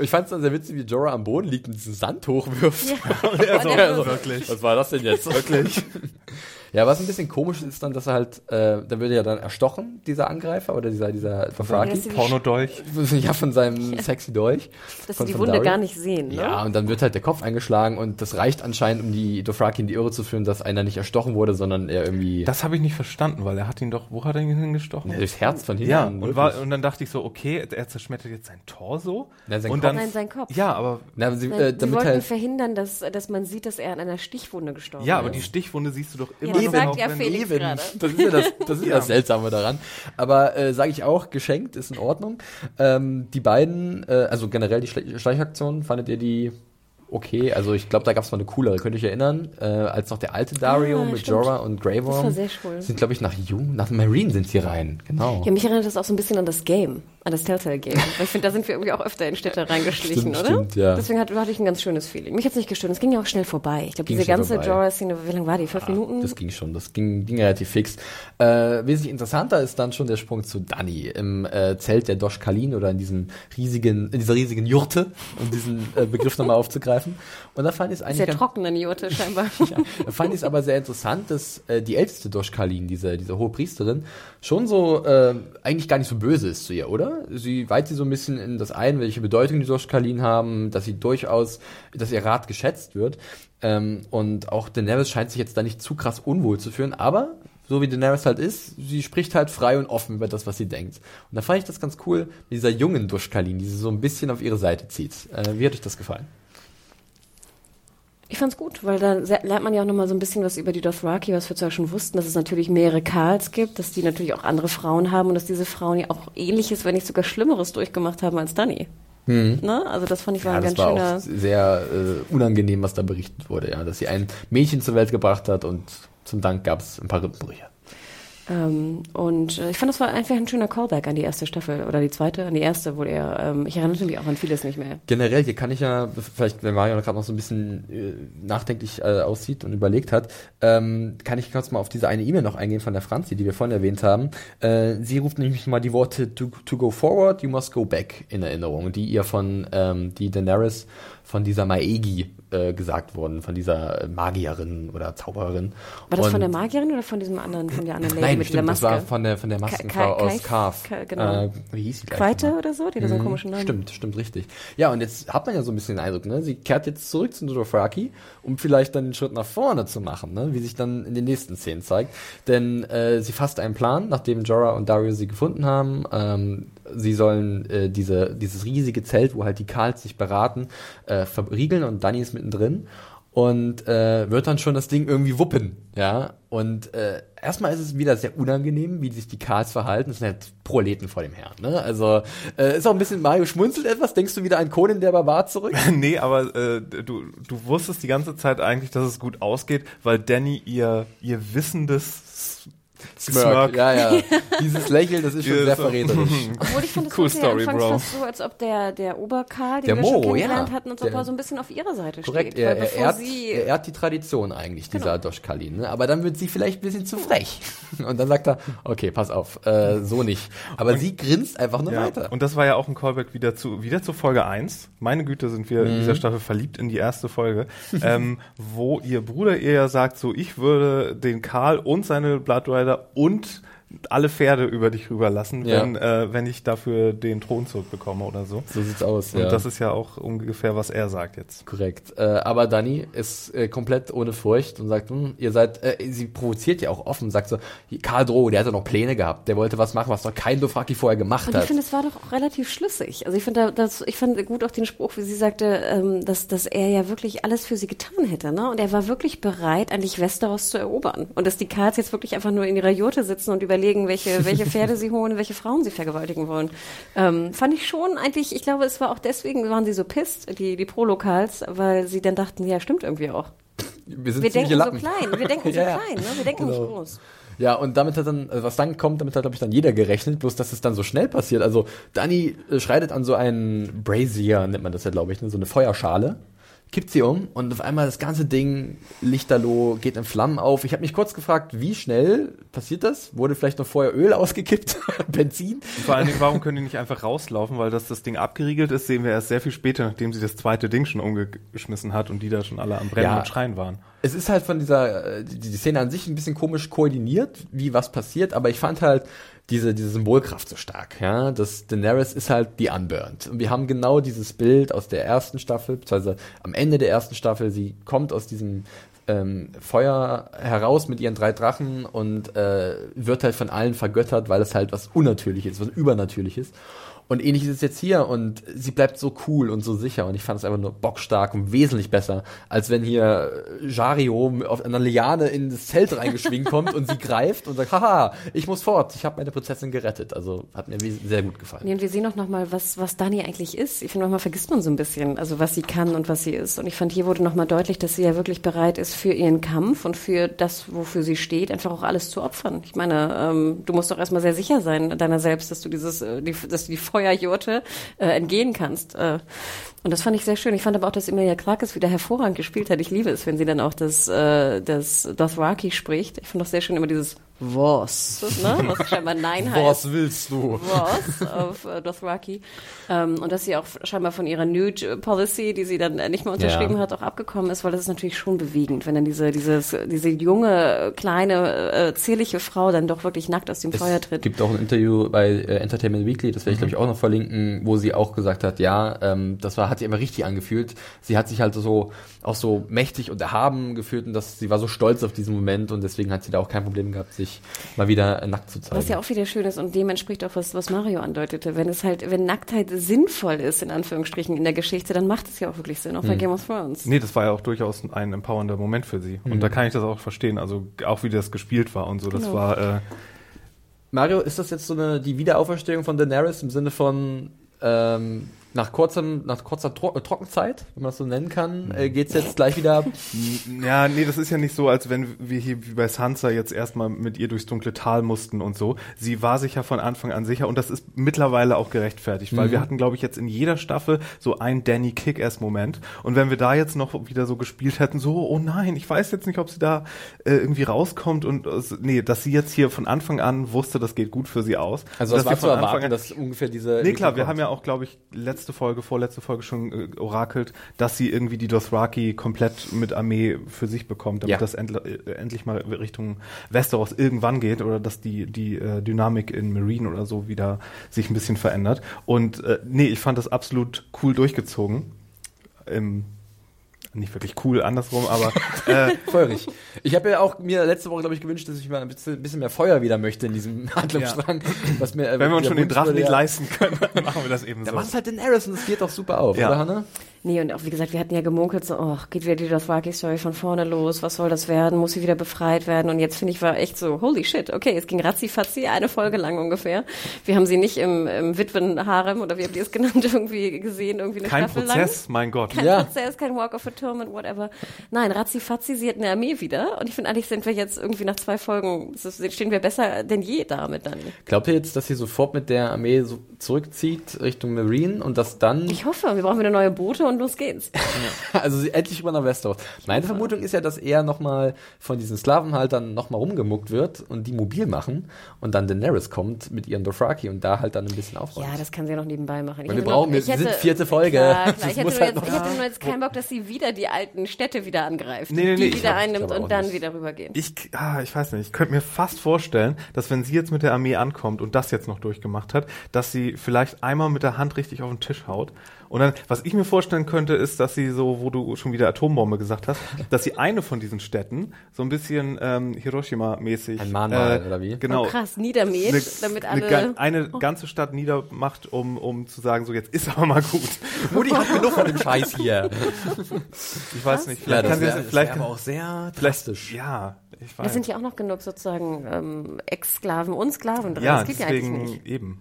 Ich fand es dann sehr witzig, wie Jorah am Boden liegt und diesen Sand hochwirft. Ja. Und er so- wirklich. Was war das denn jetzt? Wirklich? Ja, was ein bisschen komisch ist dann, dass er halt, äh, dann wird er ja dann erstochen, dieser Angreifer oder dieser, dieser Dothraki. Ja, sie- Pornodolch. Ja, von seinem sexy Dolch. Dass Von- sie die Wunde Dario. gar nicht sehen, ne? Ja, und dann wird halt der Kopf eingeschlagen und das reicht anscheinend, um die Dothraki in die Irre zu führen, dass einer nicht erstochen wurde, sondern er irgendwie Das habe ich nicht verstanden, weil er hat ihn doch, wo hat er ihn hingestochen? durchs Herz von hinten. Ja, und, war, und dann dachte ich so, okay, er zerschmettert jetzt sein Torso. Na, sein und Kopf. dann, Nein, sein Kopf. Ja, aber Na, sie, Nein, äh, sie damit wollten halt, verhindern, dass, dass man sieht, dass er an einer Stichwunde gestorben ja, ist. aber die Stichwunde siehst du doch Ja, immer das noch, sagt auch ja Felix Eben. gerade. Das ist ja das, das, ist Ja. das Seltsame daran. Aber äh, sage ich auch, geschenkt ist in Ordnung. Ähm, die beiden, äh, also generell die Schle Schleichaktion, fandet ihr die okay? Also ich glaube, da gab es mal eine coolere, könnt ihr euch erinnern, äh, als noch der alte Dario Ah, mit stimmt. Jorah und Grey Das war Worm. sehr cool. Sind, glaube ich, nach Jung, nach Marine sind sie rein. Genau. Ja, mich erinnert das auch so ein bisschen an das Game, an das Telltale-Game. Weil ich finde, da sind wir irgendwie auch öfter in Städte reingeschlichen, Stimmt, oder? stimmt, ja. Deswegen hatte, hatte ich ein ganz schönes Feeling. Mich hat es nicht gestört. Es ging ja auch schnell vorbei. Ich glaube, diese ganze. Jorah-Szene, wie lange war die? Fünf Minuten? Das ging schon, das ging, ging relativ fix. Äh, wesentlich interessanter ist dann schon der Sprung zu Dani im äh, Zelt der Dosh Kalin oder in diesem riesigen, in dieser riesigen Jurte, um diesen äh, Begriff nochmal aufzugreifen. Und da fand ich es eigentlich Sehr ganz, trockene Jurte scheinbar. ja, da fand ich es aber sehr interessant, dass äh, die älteste Dosh Kalin, diese, diese hohe Priesterin, schon so äh, eigentlich gar nicht so böse ist zu ihr, oder? Sie weiht sie so ein bisschen in das ein, welche Bedeutung die Dosh Kalin haben, dass sie durchaus, dass ihr Rat geschätzt wird. Ähm, und auch Daenerys scheint sich jetzt da nicht zu krass unwohl zu fühlen, aber so wie Daenerys halt ist, sie spricht halt frei und offen über das, was sie denkt. Und da fand ich das ganz cool mit dieser jungen Duschkalin, die sie so ein bisschen auf ihre Seite zieht. Äh, wie hat euch das gefallen? Ich fand's gut, weil da lernt man ja auch nochmal so ein bisschen was über die Dothraki, was wir zwar schon wussten, dass es natürlich mehrere Karls gibt, dass die natürlich auch andere Frauen haben und dass diese Frauen ja auch ähnliches, wenn nicht sogar Schlimmeres durchgemacht haben als Dani. Ne? Also das fand ich war Ja, ein ganz war schöner. auch sehr äh, unangenehm, was da berichtet wurde, ja, dass sie ein Mädchen zur Welt gebracht hat und zum Dank gab es ein paar Rippenbrüche. Ähm, und äh, ich fand, das war einfach ein schöner Callback an die erste Staffel oder die zweite, an die erste, wo er, ähm, ich erinnere mich auch an vieles nicht mehr. Generell, hier kann ich ja, vielleicht, wenn Mario gerade noch so ein bisschen äh, nachdenklich äh, aussieht und überlegt hat, ähm, kann ich kurz mal auf diese eine E-Mail noch eingehen von der Franzi, die wir vorhin erwähnt haben. Äh, sie ruft nämlich mal die Worte to, to go forward, you must go back in Erinnerung, die ihr von, ähm, die Daenerys von dieser Maegi äh, gesagt worden, von dieser Magierin oder Zauberin. War das Und- von der Magierin oder von diesem anderen, von der anderen Lady Nein, mit stimmt, das Maske? war von der, von der Maskenfrau aus Carf. Genau. Äh, wie hieß sie gleich Quaite oder so? Die hat so einen komischen Namen. Mhm. Stimmt, stimmt, richtig. Ja, und jetzt hat man ja so ein bisschen den Eindruck, ne? Sie kehrt jetzt zurück zu Dothraki, um vielleicht dann den Schritt nach vorne zu machen, ne? Wie sich dann in den nächsten Szenen zeigt. Denn äh, sie fasst einen Plan, nachdem Jorah und Dario sie gefunden haben. Ähm, sie sollen äh, diese, dieses riesige Zelt, wo halt die Karls sich beraten, äh, verriegeln und Dani ist mittendrin und äh, wird dann schon das Ding irgendwie wuppen, ja. Und äh, erstmal ist es wieder sehr unangenehm, wie sich die Karls verhalten. Das sind halt Proleten vor dem Herrn, ne? Also äh, ist auch ein bisschen Mario schmunzelt etwas. Denkst du wieder an Conan der Barbar zurück? nee, aber äh, du, du wusstest die ganze Zeit eigentlich, dass es gut ausgeht, weil Danny ihr, ihr wissendes Smirk. Ja, ja. Dieses Lächeln, das ist schon sehr verräterisch. Obwohl ich fand, es Cool wirkte Story, Bro. fast so, als ob der, der Oberkarl, den Der wir schon Moro, kennengelernt ja. hatten, und so Der- so ein bisschen auf ihrer Seite Korrekt, steht. er, Weil er, er ehrt die Tradition eigentlich, dieser Genau. Doshkalin. Ne? Aber dann wird sie vielleicht ein bisschen zu frech. Und dann sagt er, okay, pass auf, äh, so nicht. Aber sie grinst einfach nur Ja, weiter. und das war ja auch ein Callback wieder zu, wieder zu Folge 1. Meine Güte, sind wir in Mhm. dieser Staffel verliebt in die erste Folge, ähm, wo ihr Bruder ihr ja sagt, so, ich würde den Karl und seine Blood Rider und alle Pferde über dich rüberlassen, Ja. wenn, äh, wenn ich dafür den Thron zurückbekomme oder so. So sieht's aus, Und ja. das ist ja auch ungefähr, was er sagt jetzt. Korrekt. Äh, aber Dani ist äh, komplett ohne Furcht und sagt, hm, ihr seid, äh, sie provoziert ja auch offen, sagt so, Karl Drogo, der hat ja noch Pläne gehabt, der wollte was machen, was noch kein Dothraki vorher gemacht Und ich hat. finde, es war doch auch relativ schlüssig. Also ich finde, da- das, ich fand gut auch den Spruch, wie sie sagte, ähm, dass, dass er ja wirklich alles für sie getan hätte, ne? Und er war wirklich bereit, eigentlich Westeros zu erobern. Und dass die Karls jetzt wirklich einfach nur in ihrer Jurte sitzen und überlegen, welche, welche Pferde sie holen, welche Frauen sie vergewaltigen wollen. Ähm, fand ich schon eigentlich, ich glaube, es war auch deswegen, waren sie so pisst, die, die Pro-Lokals, weil sie dann dachten, ja, stimmt irgendwie auch. wir sind Wir denken so klein, wir denken so Ja, ja. klein, ne? Wir denken Genau. nicht groß. Ja, und damit hat dann, also was dann kommt, damit hat, glaube ich, dann jeder gerechnet, bloß dass es dann so schnell passiert. Also, Dani äh, schreitet an so einen Brazier, nennt man das ja, glaube ich, ne? so eine Feuerschale, kippt sie um und auf einmal das ganze Ding, lichterloh, geht in Flammen auf. Ich habe mich kurz gefragt, wie schnell passiert das? Wurde vielleicht noch vorher Öl ausgekippt? Benzin? Und vor allen Dingen, warum können die nicht einfach rauslaufen? Weil dass das Ding abgeriegelt ist, sehen wir erst sehr viel später, nachdem sie das zweite Ding schon umgeschmissen hat und die da schon alle am Brennen Ja. und Schreien waren. Es ist halt von dieser, äh, die, Szene an sich ein bisschen komisch koordiniert, wie was passiert, aber ich fand halt diese, diese Symbolkraft so stark, ja. Das Daenerys ist halt die Unburned. Und wir haben genau dieses Bild aus der ersten Staffel, beziehungsweise am Ende der ersten Staffel, sie kommt aus diesem ähm, Feuer heraus mit ihren drei Drachen und äh, wird halt von allen vergöttert, weil es halt was Unnatürliches, was Übernatürliches. Und ähnlich ist es jetzt hier und sie bleibt so cool und so sicher und ich fand es einfach nur bockstark und wesentlich besser, als wenn hier äh, Jario auf einer Liane in das Zelt reingeschwingt kommt und sie greift und sagt, haha, ich muss fort, ich habe meine Prinzessin gerettet. Also hat mir sehr gut gefallen. Nee, und wir sehen auch nochmal, was, was Dani eigentlich ist. Ich finde, manchmal vergisst man so ein bisschen, also was sie kann und was sie ist. Und ich fand, hier wurde nochmal deutlich, dass sie ja wirklich bereit ist für ihren Kampf und für das, wofür sie steht, einfach auch alles zu opfern. Ich meine, ähm, du musst doch erstmal sehr sicher sein deiner selbst, dass du dieses, äh, die, dass du die Feuerjurte äh, entgehen kannst. Äh, und das fand ich sehr schön. Ich fand aber auch, dass Emilia Clarke wieder hervorragend gespielt hat. Ich liebe es, wenn sie dann auch das, äh, das Dothraki spricht. Ich finde auch sehr schön immer dieses Was, ne? was scheinbar Nein heißt. willst du? Was auf äh, Dothraki. Ähm, und dass sie auch scheinbar von ihrer Nude Policy, die sie dann nicht mehr unterschrieben Ja. hat, auch abgekommen ist, weil das ist natürlich schon bewegend, wenn dann diese, dieses, diese junge, kleine, äh, zierliche Frau dann doch wirklich nackt aus dem Feuer Es tritt. gibt auch ein Interview bei äh, Entertainment Weekly, das werde ich glaube ich auch noch verlinken, wo sie auch gesagt hat, ja, ähm, das war hat sie immer richtig angefühlt. Sie hat sich halt so auch so mächtig und erhaben gefühlt und das, sie war so stolz auf diesen Moment und deswegen hat sie da auch kein Problem gehabt, sich mal wieder nackt zu zeigen. Was ja auch wieder schön ist und dem entspricht auch was, was Mario andeutete. Wenn es halt, wenn Nacktheit sinnvoll ist, in Anführungsstrichen, in der Geschichte, dann macht es ja auch wirklich Sinn, auch bei Game of Thrones. Nee, das war ja auch durchaus ein empowernder Moment für sie. Und da kann ich das auch verstehen. Also auch wie das gespielt war und so. Das Genau. war äh, Mario, ist das jetzt so eine die Wiederauferstehung von Daenerys im Sinne von ähm, nach kurzem, nach kurzer Tro äh, Trockenzeit, wenn man das so nennen kann, äh, geht's jetzt gleich wieder. Ja, nee, das ist ja nicht so, als wenn wir hier wie bei Sansa jetzt erstmal mit ihr durchs dunkle Tal mussten und so. Sie war sich ja von Anfang an sicher und das ist mittlerweile auch gerechtfertigt, weil wir hatten, glaube ich, jetzt in jeder Staffel so einen Danny Kick-Ass-Moment. Und wenn wir da jetzt noch wieder so gespielt hätten, so, oh nein, ich weiß jetzt nicht, ob sie da äh, irgendwie rauskommt und äh, nee, dass sie jetzt hier von Anfang an wusste, das geht gut für sie aus. Also das war zu von Anfang erwarten, an- dass ungefähr diese. Nee, klar, wir haben ja auch, glaube ich, letzte letzte Folge, vorletzte Folge schon äh, orakelt, dass sie irgendwie die Dothraki komplett mit Armee für sich bekommt, damit Ja. das endl äh, endlich mal Richtung Westeros irgendwann geht oder dass die, die äh, Dynamik in Marine oder so wieder sich ein bisschen verändert. Und äh, nee, ich fand das absolut cool durchgezogen. Ähm, nicht wirklich cool, andersrum, aber äh, Feurig. Ich habe ja auch mir letzte Woche, glaube ich, gewünscht, dass ich mal ein bisschen, bisschen mehr Feuer wieder möchte in diesem Handlungsstrang. Was mir, äh, wenn wir uns schon den Drachen nicht ja- leisten können, dann machen wir das eben Da so. machst halt den Harris und es geht doch super auf, Ja. oder Hanna? Nee, und auch wie gesagt, wir hatten ja gemunkelt, so, oh, geht wieder die Dothraki-Story von vorne los, was soll das werden, muss sie wieder befreit werden? Und jetzt finde ich, war echt so, holy shit, okay, es ging ratzi-fatzi, eine Folge lang ungefähr. Wir haben sie nicht im, im Witwenharem, oder wie habt ihr es genannt, irgendwie gesehen, irgendwie eine Kein Staffel Prozess, mein Gott. lang. Kein Ja. Prozess, kein Walk of Atonement, whatever. Nein, ratzi-fatzi, sie hat eine Armee wieder. Und ich finde, eigentlich sind wir jetzt irgendwie nach zwei Folgen, stehen wir besser denn je damit dann. Glaubt ihr jetzt, dass sie sofort mit der Armee so zurückzieht Richtung Marine und dass dann, Ich hoffe, wir brauchen wieder neue Boote und los geht's. also sie endlich rüber nach Westeros? Meine Vermutung ist ja, dass er nochmal von diesen Sklavenhaltern nochmal rumgemuckt wird und die mobil machen und dann Daenerys kommt mit ihren Dothraki und da halt dann ein bisschen aufräumt. Ja, das kann sie ja noch nebenbei machen. Weil wir brauchen- wir sind vierte Folge. Klar, klar. Ich, hätte halt jetzt, ich hätte nur jetzt keinen Bock, dass sie wieder die alten Städte wieder angreift. Nee, nee, nee, die wieder glaub- einnimmt und dann nicht. wieder rübergehen. Ich, ah, ich weiß nicht, ich könnte mir fast vorstellen, dass wenn sie jetzt mit der Armee ankommt und das jetzt noch durchgemacht hat, dass sie vielleicht einmal mit der Hand richtig auf den Tisch haut. Und dann, was ich mir vorstellen könnte, ist, dass sie so, wo du schon wieder Atombombe gesagt hast, dass sie eine von diesen Städten so ein bisschen ähm, Hiroshima-mäßig. Ein Mahnmal, oder wie? Genau. Oh, krass, niedermäht, Eine, damit eine, alle... ga- eine ganze Stadt niedermacht, um, um zu sagen, so jetzt ist aber mal gut. Mutti hat genug von dem Scheiß hier. Ich weiß nicht, Ja, vielleicht das kann sie wäre das, vielleicht aber auch sehr drastisch. ja, ich weiß. da sind ja auch noch genug sozusagen ähm, Ex-Sklaven und Sklaven drin. Ja, das geht ja eigentlich deswegen nicht. eben.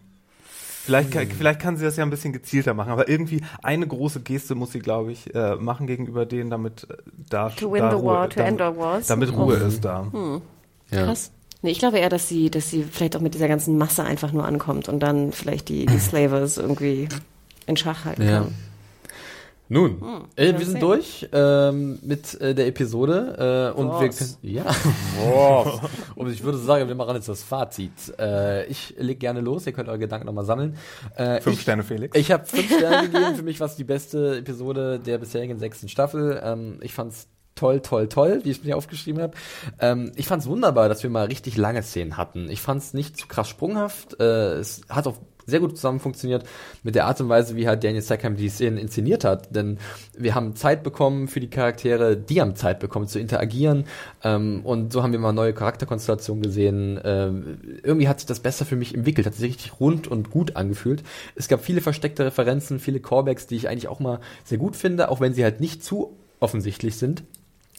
Vielleicht, kann- vielleicht kann sie das ja ein bisschen gezielter machen, aber irgendwie eine große Geste muss sie, glaube ich, äh, machen gegenüber denen, damit äh, da To win da the Ruhe, war, to dam- end all wars. damit Ruhe ist da. Ja. Krass. Nee, ich glaube eher, dass sie, dass sie vielleicht auch mit dieser ganzen Masse einfach nur ankommt und dann vielleicht die, die Slavers irgendwie in Schach halten Ja. kann. Nun, äh, werden wir sind durch ähm, mit äh, der Episode äh, und wir können, ja, Wow. und ich würde sagen, wir machen jetzt das Fazit. Äh, ich leg gerne los, ihr könnt eure Gedanken nochmal sammeln. Äh, Fünf ich, Sterne, Felix. Ich habe fünf Sterne gegeben. Für mich war es die beste Episode der bisherigen sechsten Staffel. Ähm, ich fand's toll, toll, toll, wie ich es mir aufgeschrieben habe. Ähm, ich fand's wunderbar, dass wir mal richtig lange Szenen hatten. Ich fand's nicht zu krass sprunghaft. Äh, es hat auch sehr gut zusammen funktioniert mit der Art und Weise, wie halt Daniel Stackham die Szenen inszeniert hat. Denn wir haben Zeit bekommen für die Charaktere, die haben Zeit bekommen zu interagieren. Ähm, und so haben wir mal neue Charakterkonstellationen gesehen. Ähm, irgendwie hat sich das besser für mich entwickelt, hat sich richtig rund und gut angefühlt. Es gab viele versteckte Referenzen, viele Callbacks, die ich eigentlich auch mal sehr gut finde, auch wenn sie halt nicht zu offensichtlich sind.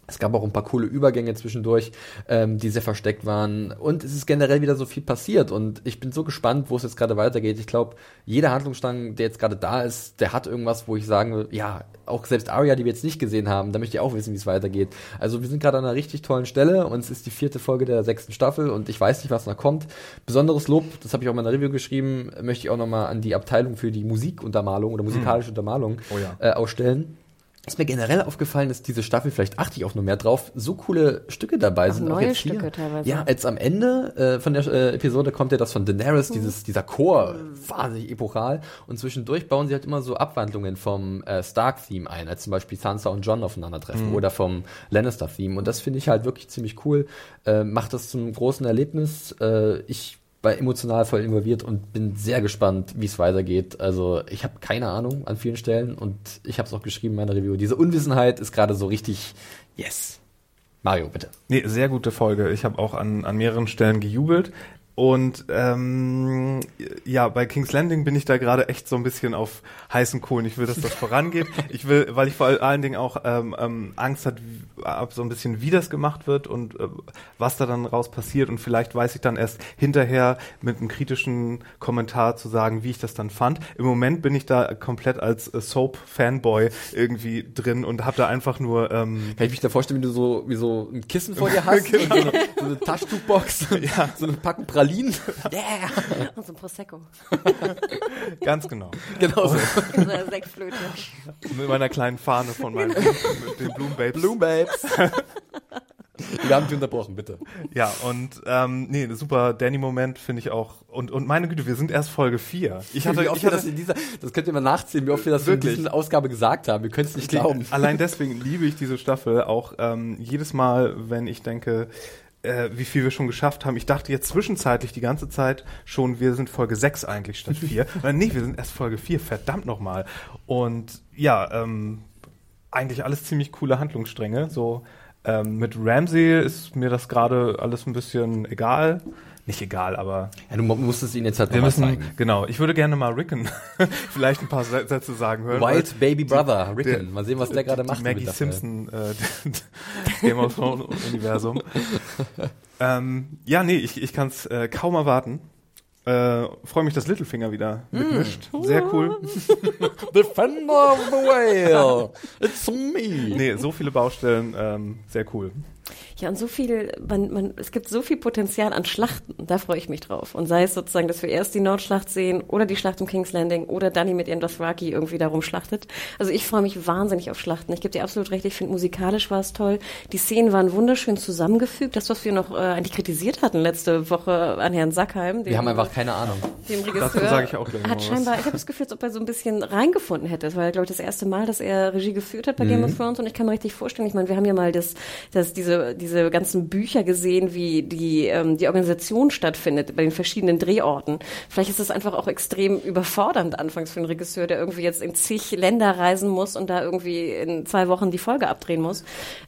Es gab auch ein paar coole Übergänge zwischendurch, ähm, die sehr versteckt waren. Und es ist generell wieder so viel passiert. Und ich bin so gespannt, wo es jetzt gerade weitergeht. Ich glaube, jeder Handlungsstrang, der jetzt gerade da ist, der hat irgendwas, wo ich sagen will, ja, auch selbst Arya, die wir jetzt nicht gesehen haben, da möchte ich auch wissen, wie es weitergeht. Also wir sind gerade an einer richtig tollen Stelle und es ist die vierte Folge der sechsten Staffel und ich weiß nicht, was noch kommt. Besonderes Lob, das habe ich auch in meiner Review geschrieben, möchte ich auch nochmal an die Abteilung für die Musikuntermalung oder musikalische Untermalung Oh ja. äh, ausstellen. Ist mir generell aufgefallen, dass diese Staffel, vielleicht achte ich auch nur mehr drauf, so coole Stücke dabei Auch sind. neue jetzt hier. Stücke teilweise. Ja, jetzt am Ende äh, von der äh, Episode kommt ja das von Daenerys, Mhm. dieses, dieser Chor, wahnsinnig epochal. Und zwischendurch bauen sie halt immer so Abwandlungen vom äh, Stark-Theme ein, als zum Beispiel Sansa und John aufeinandertreffen Mhm. oder vom Lannister-Theme. Und das finde ich halt wirklich ziemlich cool. Äh, macht das zum großen Erlebnis. Äh, ich war emotional voll involviert und bin sehr gespannt, wie es weitergeht. Also ich habe keine Ahnung an vielen Stellen und ich habe es auch geschrieben in meiner Review. Diese Unwissenheit ist gerade so richtig, yes. Mario, bitte. Nee, sehr gute Folge. Ich habe auch an, an mehreren Stellen gejubelt. Und ähm, ja, bei King's Landing bin ich da gerade echt so ein bisschen auf heißen Kohlen. Ich will, dass das vorangeht. Ich will, weil ich vor allen Dingen auch ähm, ähm, Angst hat, ab so ein bisschen, wie das gemacht wird und äh, was da dann raus passiert. Und vielleicht weiß ich dann erst hinterher mit einem kritischen Kommentar zu sagen, wie ich das dann fand. Im Moment bin ich da komplett als äh, Soap-Fanboy irgendwie drin und habe da einfach nur ähm, Kann ich mich da vorstellen, wie du so, wie so ein Kissen vor dir hast, und so, eine, so eine Taschentuchbox, so eine Packung Pralinen. Yeah. Und so ein Prosecco. ganz genau. Genau so. In so einer Sektflöte. mit meiner kleinen Fahne von meinen mit den Bloom Babes. Bloom Babes. Wir haben dich unterbrochen, bitte. Ja, und ähm, nee, super Danny-Moment finde ich auch. Und, und meine Güte, wir sind erst Folge 4. Ich hatte, wie oft ich hatte das in dieser, das könnt ihr mal nachziehen, wie oft wir das Wirklich? in dieser Ausgabe gesagt haben. Wir können es nicht glauben. Allein deswegen liebe ich diese Staffel auch ähm, jedes Mal, wenn ich denke, äh, wie viel wir schon geschafft haben. Ich dachte jetzt zwischenzeitlich die ganze Zeit schon, wir sind Folge 6 eigentlich statt 4. äh, nee, wir sind erst Folge 4, verdammt nochmal. Und ja, ähm, eigentlich alles ziemlich coole Handlungsstränge. So ähm, mit Ramsey ist mir das gerade alles ein bisschen egal. Nicht egal, aber Ja, du mu- musstest ihn jetzt halt wir müssen, zeigen. genau, ich würde gerne mal Rickon vielleicht ein paar Sä- Sätze sagen hören. weil- Wild Baby Brother, Rickon. der- mal sehen, was der gerade macht. Maggie. Simpson äh, Game of Thrones Universum. ähm, ja, nee, ich, ich kann es äh, kaum erwarten. Äh, Freue mich, dass Littlefinger wieder Mm. mitmischt. Sehr cool. Defender of the Whale. It's me. Nee, so viele Baustellen, ähm, sehr cool. Ja, und so viel, man, man, es gibt so viel Potenzial an Schlachten, da freue ich mich drauf. Und sei es sozusagen, dass wir erst die Nordschlacht sehen oder die Schlacht um King's Landing oder Dani mit ihren Dothraki irgendwie darum schlachtet. Also ich freue mich wahnsinnig auf Schlachten. Ich gebe dir absolut recht, ich finde musikalisch war es toll. Die Szenen waren wunderschön zusammengefügt. Das, was wir noch äh, eigentlich kritisiert hatten letzte Woche an Herrn Sackheim. Wir haben einfach keine Ahnung. dem Regisseur, sage ich auch gleich hat was. scheinbar, ich habe das Gefühl, als ob er so ein bisschen reingefunden hätte. Das war, glaube ich, das erste Mal, dass er Regie geführt hat bei Game of Thrones und ich kann mir richtig vorstellen, ich meine, wir haben ja mal das, das, diese, diese ganzen Bücher gesehen, wie die, ähm, die Organisation stattfindet bei den verschiedenen Drehorten. Vielleicht ist das einfach auch extrem überfordernd anfangs für einen Regisseur, der irgendwie jetzt in zig Länder reisen muss und da irgendwie in zwei Wochen die Folge abdrehen muss.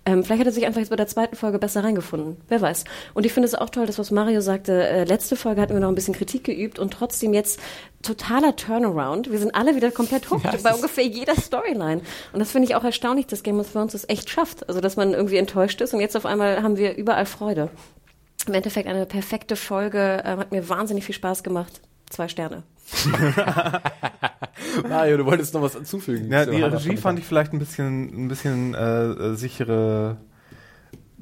Ähm, vielleicht hat er sich einfach jetzt bei der zweiten Folge besser reingefunden. Wer weiß. Und ich finde es auch toll, das, was Mario sagte, äh, letzte Folge hatten wir noch ein bisschen Kritik geübt und trotzdem jetzt totaler Turnaround. Wir sind alle wieder komplett hooked Ja, es bei ungefähr jeder Storyline. Und das finde ich auch erstaunlich, dass Game of Thrones das echt schafft. Also, dass man irgendwie enttäuscht ist und jetzt auf einmal haben wir überall Freude. Im Endeffekt eine perfekte Folge, äh, hat mir wahnsinnig viel Spaß gemacht. Zwei Sterne. Mario, du wolltest noch was hinzufügen. Ja, die Regie fand ich vielleicht ein bisschen, ein bisschen äh, äh, sichere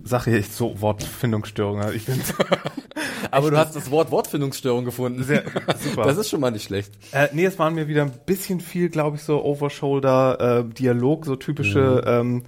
Sache. Ich so Wortfindungsstörungen. Ich bin Aber du hast das Wort Wortfindungsstörung gefunden. sehr super. Das ist schon mal nicht schlecht. Äh, nee, es waren mir wieder ein bisschen viel, glaube ich, so Overshoulder-Dialog, so typische ähm,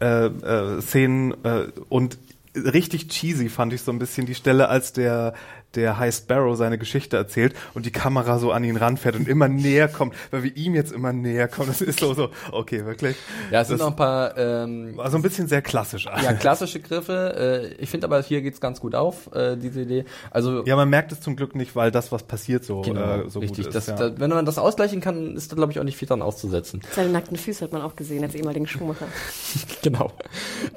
äh, äh, Szenen äh, und richtig cheesy fand ich so ein bisschen die Stelle, als der der High Sparrow seine Geschichte erzählt und die Kamera so an ihn ranfährt und immer näher kommt, weil wir ihm jetzt immer näher kommen. Das ist so, so, okay, wirklich. Ja, es sind Das noch ein paar ähm, war so ein bisschen sehr klassisch. ja, klassische Griffe. Äh, ich finde aber, hier geht's ganz gut auf, äh, diese Idee. Also Ja, man merkt es zum Glück nicht, weil das, was passiert, so, genau, äh, so richtig. gut das, ist. ja. da, wenn man das ausgleichen kann, ist da, glaube ich, auch nicht viel dran auszusetzen. Seine nackten Füße hat man auch gesehen als ehemaligen Schuhmacher. Genau.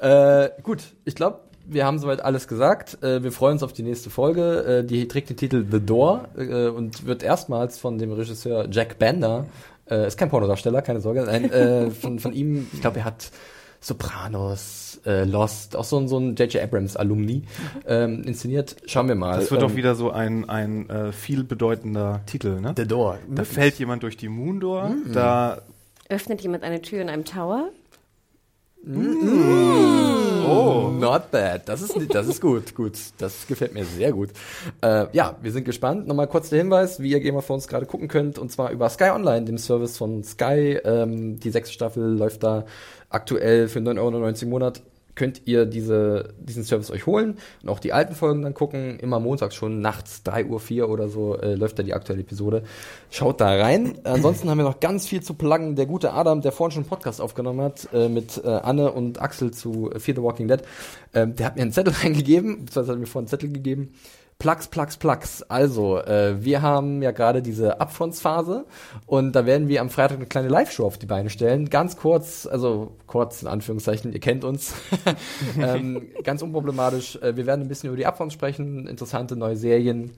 Äh, gut, ich glaube, wir haben soweit alles gesagt. Äh, wir freuen uns auf die nächste Folge. Äh, die trägt den Titel The Door äh, und wird erstmals von dem Regisseur Jack Bender, äh, ist kein Pornodarsteller, keine Sorge, nein, äh, von, von ihm, ich glaube, er hat Sopranos, äh, Lost, auch so, ein- so ein J.J. Abrams Alumni ähm, inszeniert. Schauen wir mal. Das wird Ähm, doch wieder so ein, ein äh, viel bedeutender Titel, ne? The Door. Da fällt jemand durch die Moondoor, da Öffnet jemand eine Tür in einem Tower? Oh, not bad. Das ist, das ist gut, gut. Das gefällt mir sehr gut. Äh, ja, wir sind gespannt. Nochmal kurz der Hinweis, wie ihr Game of Thrones gerade gucken könnt, und zwar über Sky Online, dem Service von Sky. Ähm, die sechste Staffel läuft da aktuell für 9,99 Euro im Monat. Könnt ihr diese, diesen Service euch holen und auch die alten Folgen dann gucken. Immer montags schon nachts, 3 Uhr 4 oder so, äh, läuft da die aktuelle Episode. Schaut da rein. Ansonsten haben wir noch ganz viel zu pluggen. Der gute Adam, der vorhin schon einen Podcast aufgenommen hat, äh, mit äh, Anne und Axel zu Fear the Walking Dead, ähm, der hat mir einen Zettel reingegeben, beziehungsweise hat mir vorhin einen Zettel gegeben. Plugs, Plugs, Plugs. Also, äh, wir haben ja gerade diese Upfronts-Phase und da werden wir am Freitag eine kleine Live-Show auf die Beine stellen. Ganz kurz, also kurz in Anführungszeichen, ihr kennt uns. ähm, ganz unproblematisch. Äh, wir werden ein bisschen über die Upfronts sprechen, interessante neue Serien,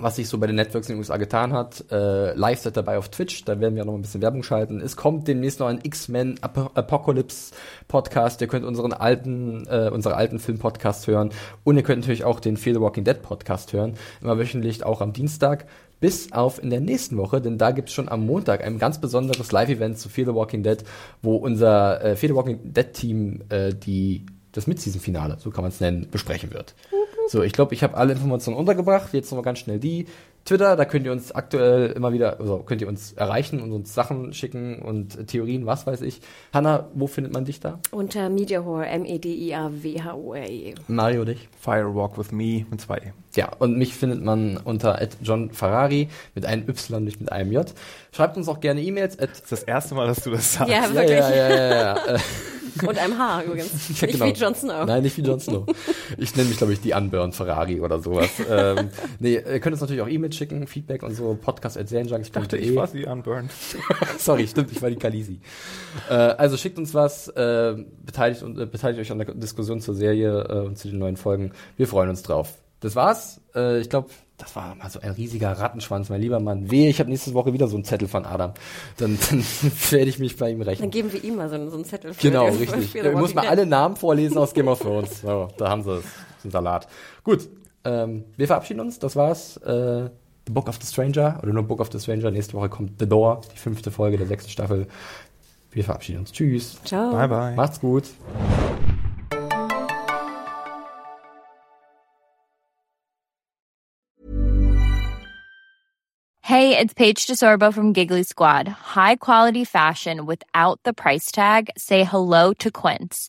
was sich so bei den Networks in den USA getan hat. Äh, live seid dabei auf Twitch, da werden wir noch ein bisschen Werbung schalten. Es kommt demnächst noch ein X-Men Ap Apocalypse Podcast. Ihr könnt unseren alten, äh, unsere alten Film-Podcast hören. Und ihr könnt natürlich auch den Fear the Walking Dead Podcast hören. Immer wöchentlich, auch am Dienstag. Bis auf in der nächsten Woche, denn da gibt's schon am Montag ein ganz besonderes Live-Event zu Fear the Walking Dead, wo unser äh, Fear the Walking Dead Team äh, die, das Mid-Season-Finale, so kann man es nennen, besprechen wird. So, ich glaube, ich habe alle Informationen untergebracht. Jetzt nochmal ganz schnell die. Twitter, da könnt ihr uns aktuell immer wieder, also könnt ihr uns erreichen und uns Sachen schicken und Theorien, was weiß ich. Hanna, wo findet man dich da? Unter Mediahore, M-E-D-I-A-W-H-O-R-E. Mario, dich? Firewalk with me mit zwei E. Ja, und mich findet man unter John Ferrari mit einem Y, nicht mit einem J. Schreibt uns auch gerne E-Mails. Das ist das erste Mal, dass du das sagst. Ja, Ja, wirklich. ja, ja, ja, ja. Äh, Und einem Haar übrigens. Ja, Nicht genau. wie Jon Snow. Nein, nicht wie Jon Snow. Ich nenne mich, glaube ich, die Unburn Ferrari oder sowas. ähm, nee, ihr könnt uns natürlich auch E-Mails schicken, Feedback und so, podcast at Ich dachte, ich war sie unburned. Sorry, stimmt, ich war die Kalisi. Äh, also schickt uns was, äh, beteiligt, und, äh, beteiligt euch an der Diskussion zur Serie äh, und zu den neuen Folgen. Wir freuen uns drauf. Das war's. Äh, ich glaube, das war mal so ein riesiger Rattenschwanz, mein lieber Mann. Wehe, ich habe nächste Woche wieder so einen Zettel von Adam. Dann, dann werde ich mich bei ihm Dann rechnen. geben wir ihm mal so, einen- so einen Zettel. Für Genau, richtig. Ja, ich muss mal alle Namen vorlesen aus Game of Thrones. So, da haben sie es. Den Salat. Gut. Ähm, wir verabschieden uns. Das war's. Äh, the Book of the Stranger oder nur Book of the Stranger. Nächste Woche kommt The Door, die fünfte Folge der sechsten Staffel. Wir verabschieden uns. Tschüss. Ciao. Bye bye. Macht's gut. Hey, it's Paige DeSorbo from Giggly Squad. High quality fashion without the price tag. Say hello to Quince.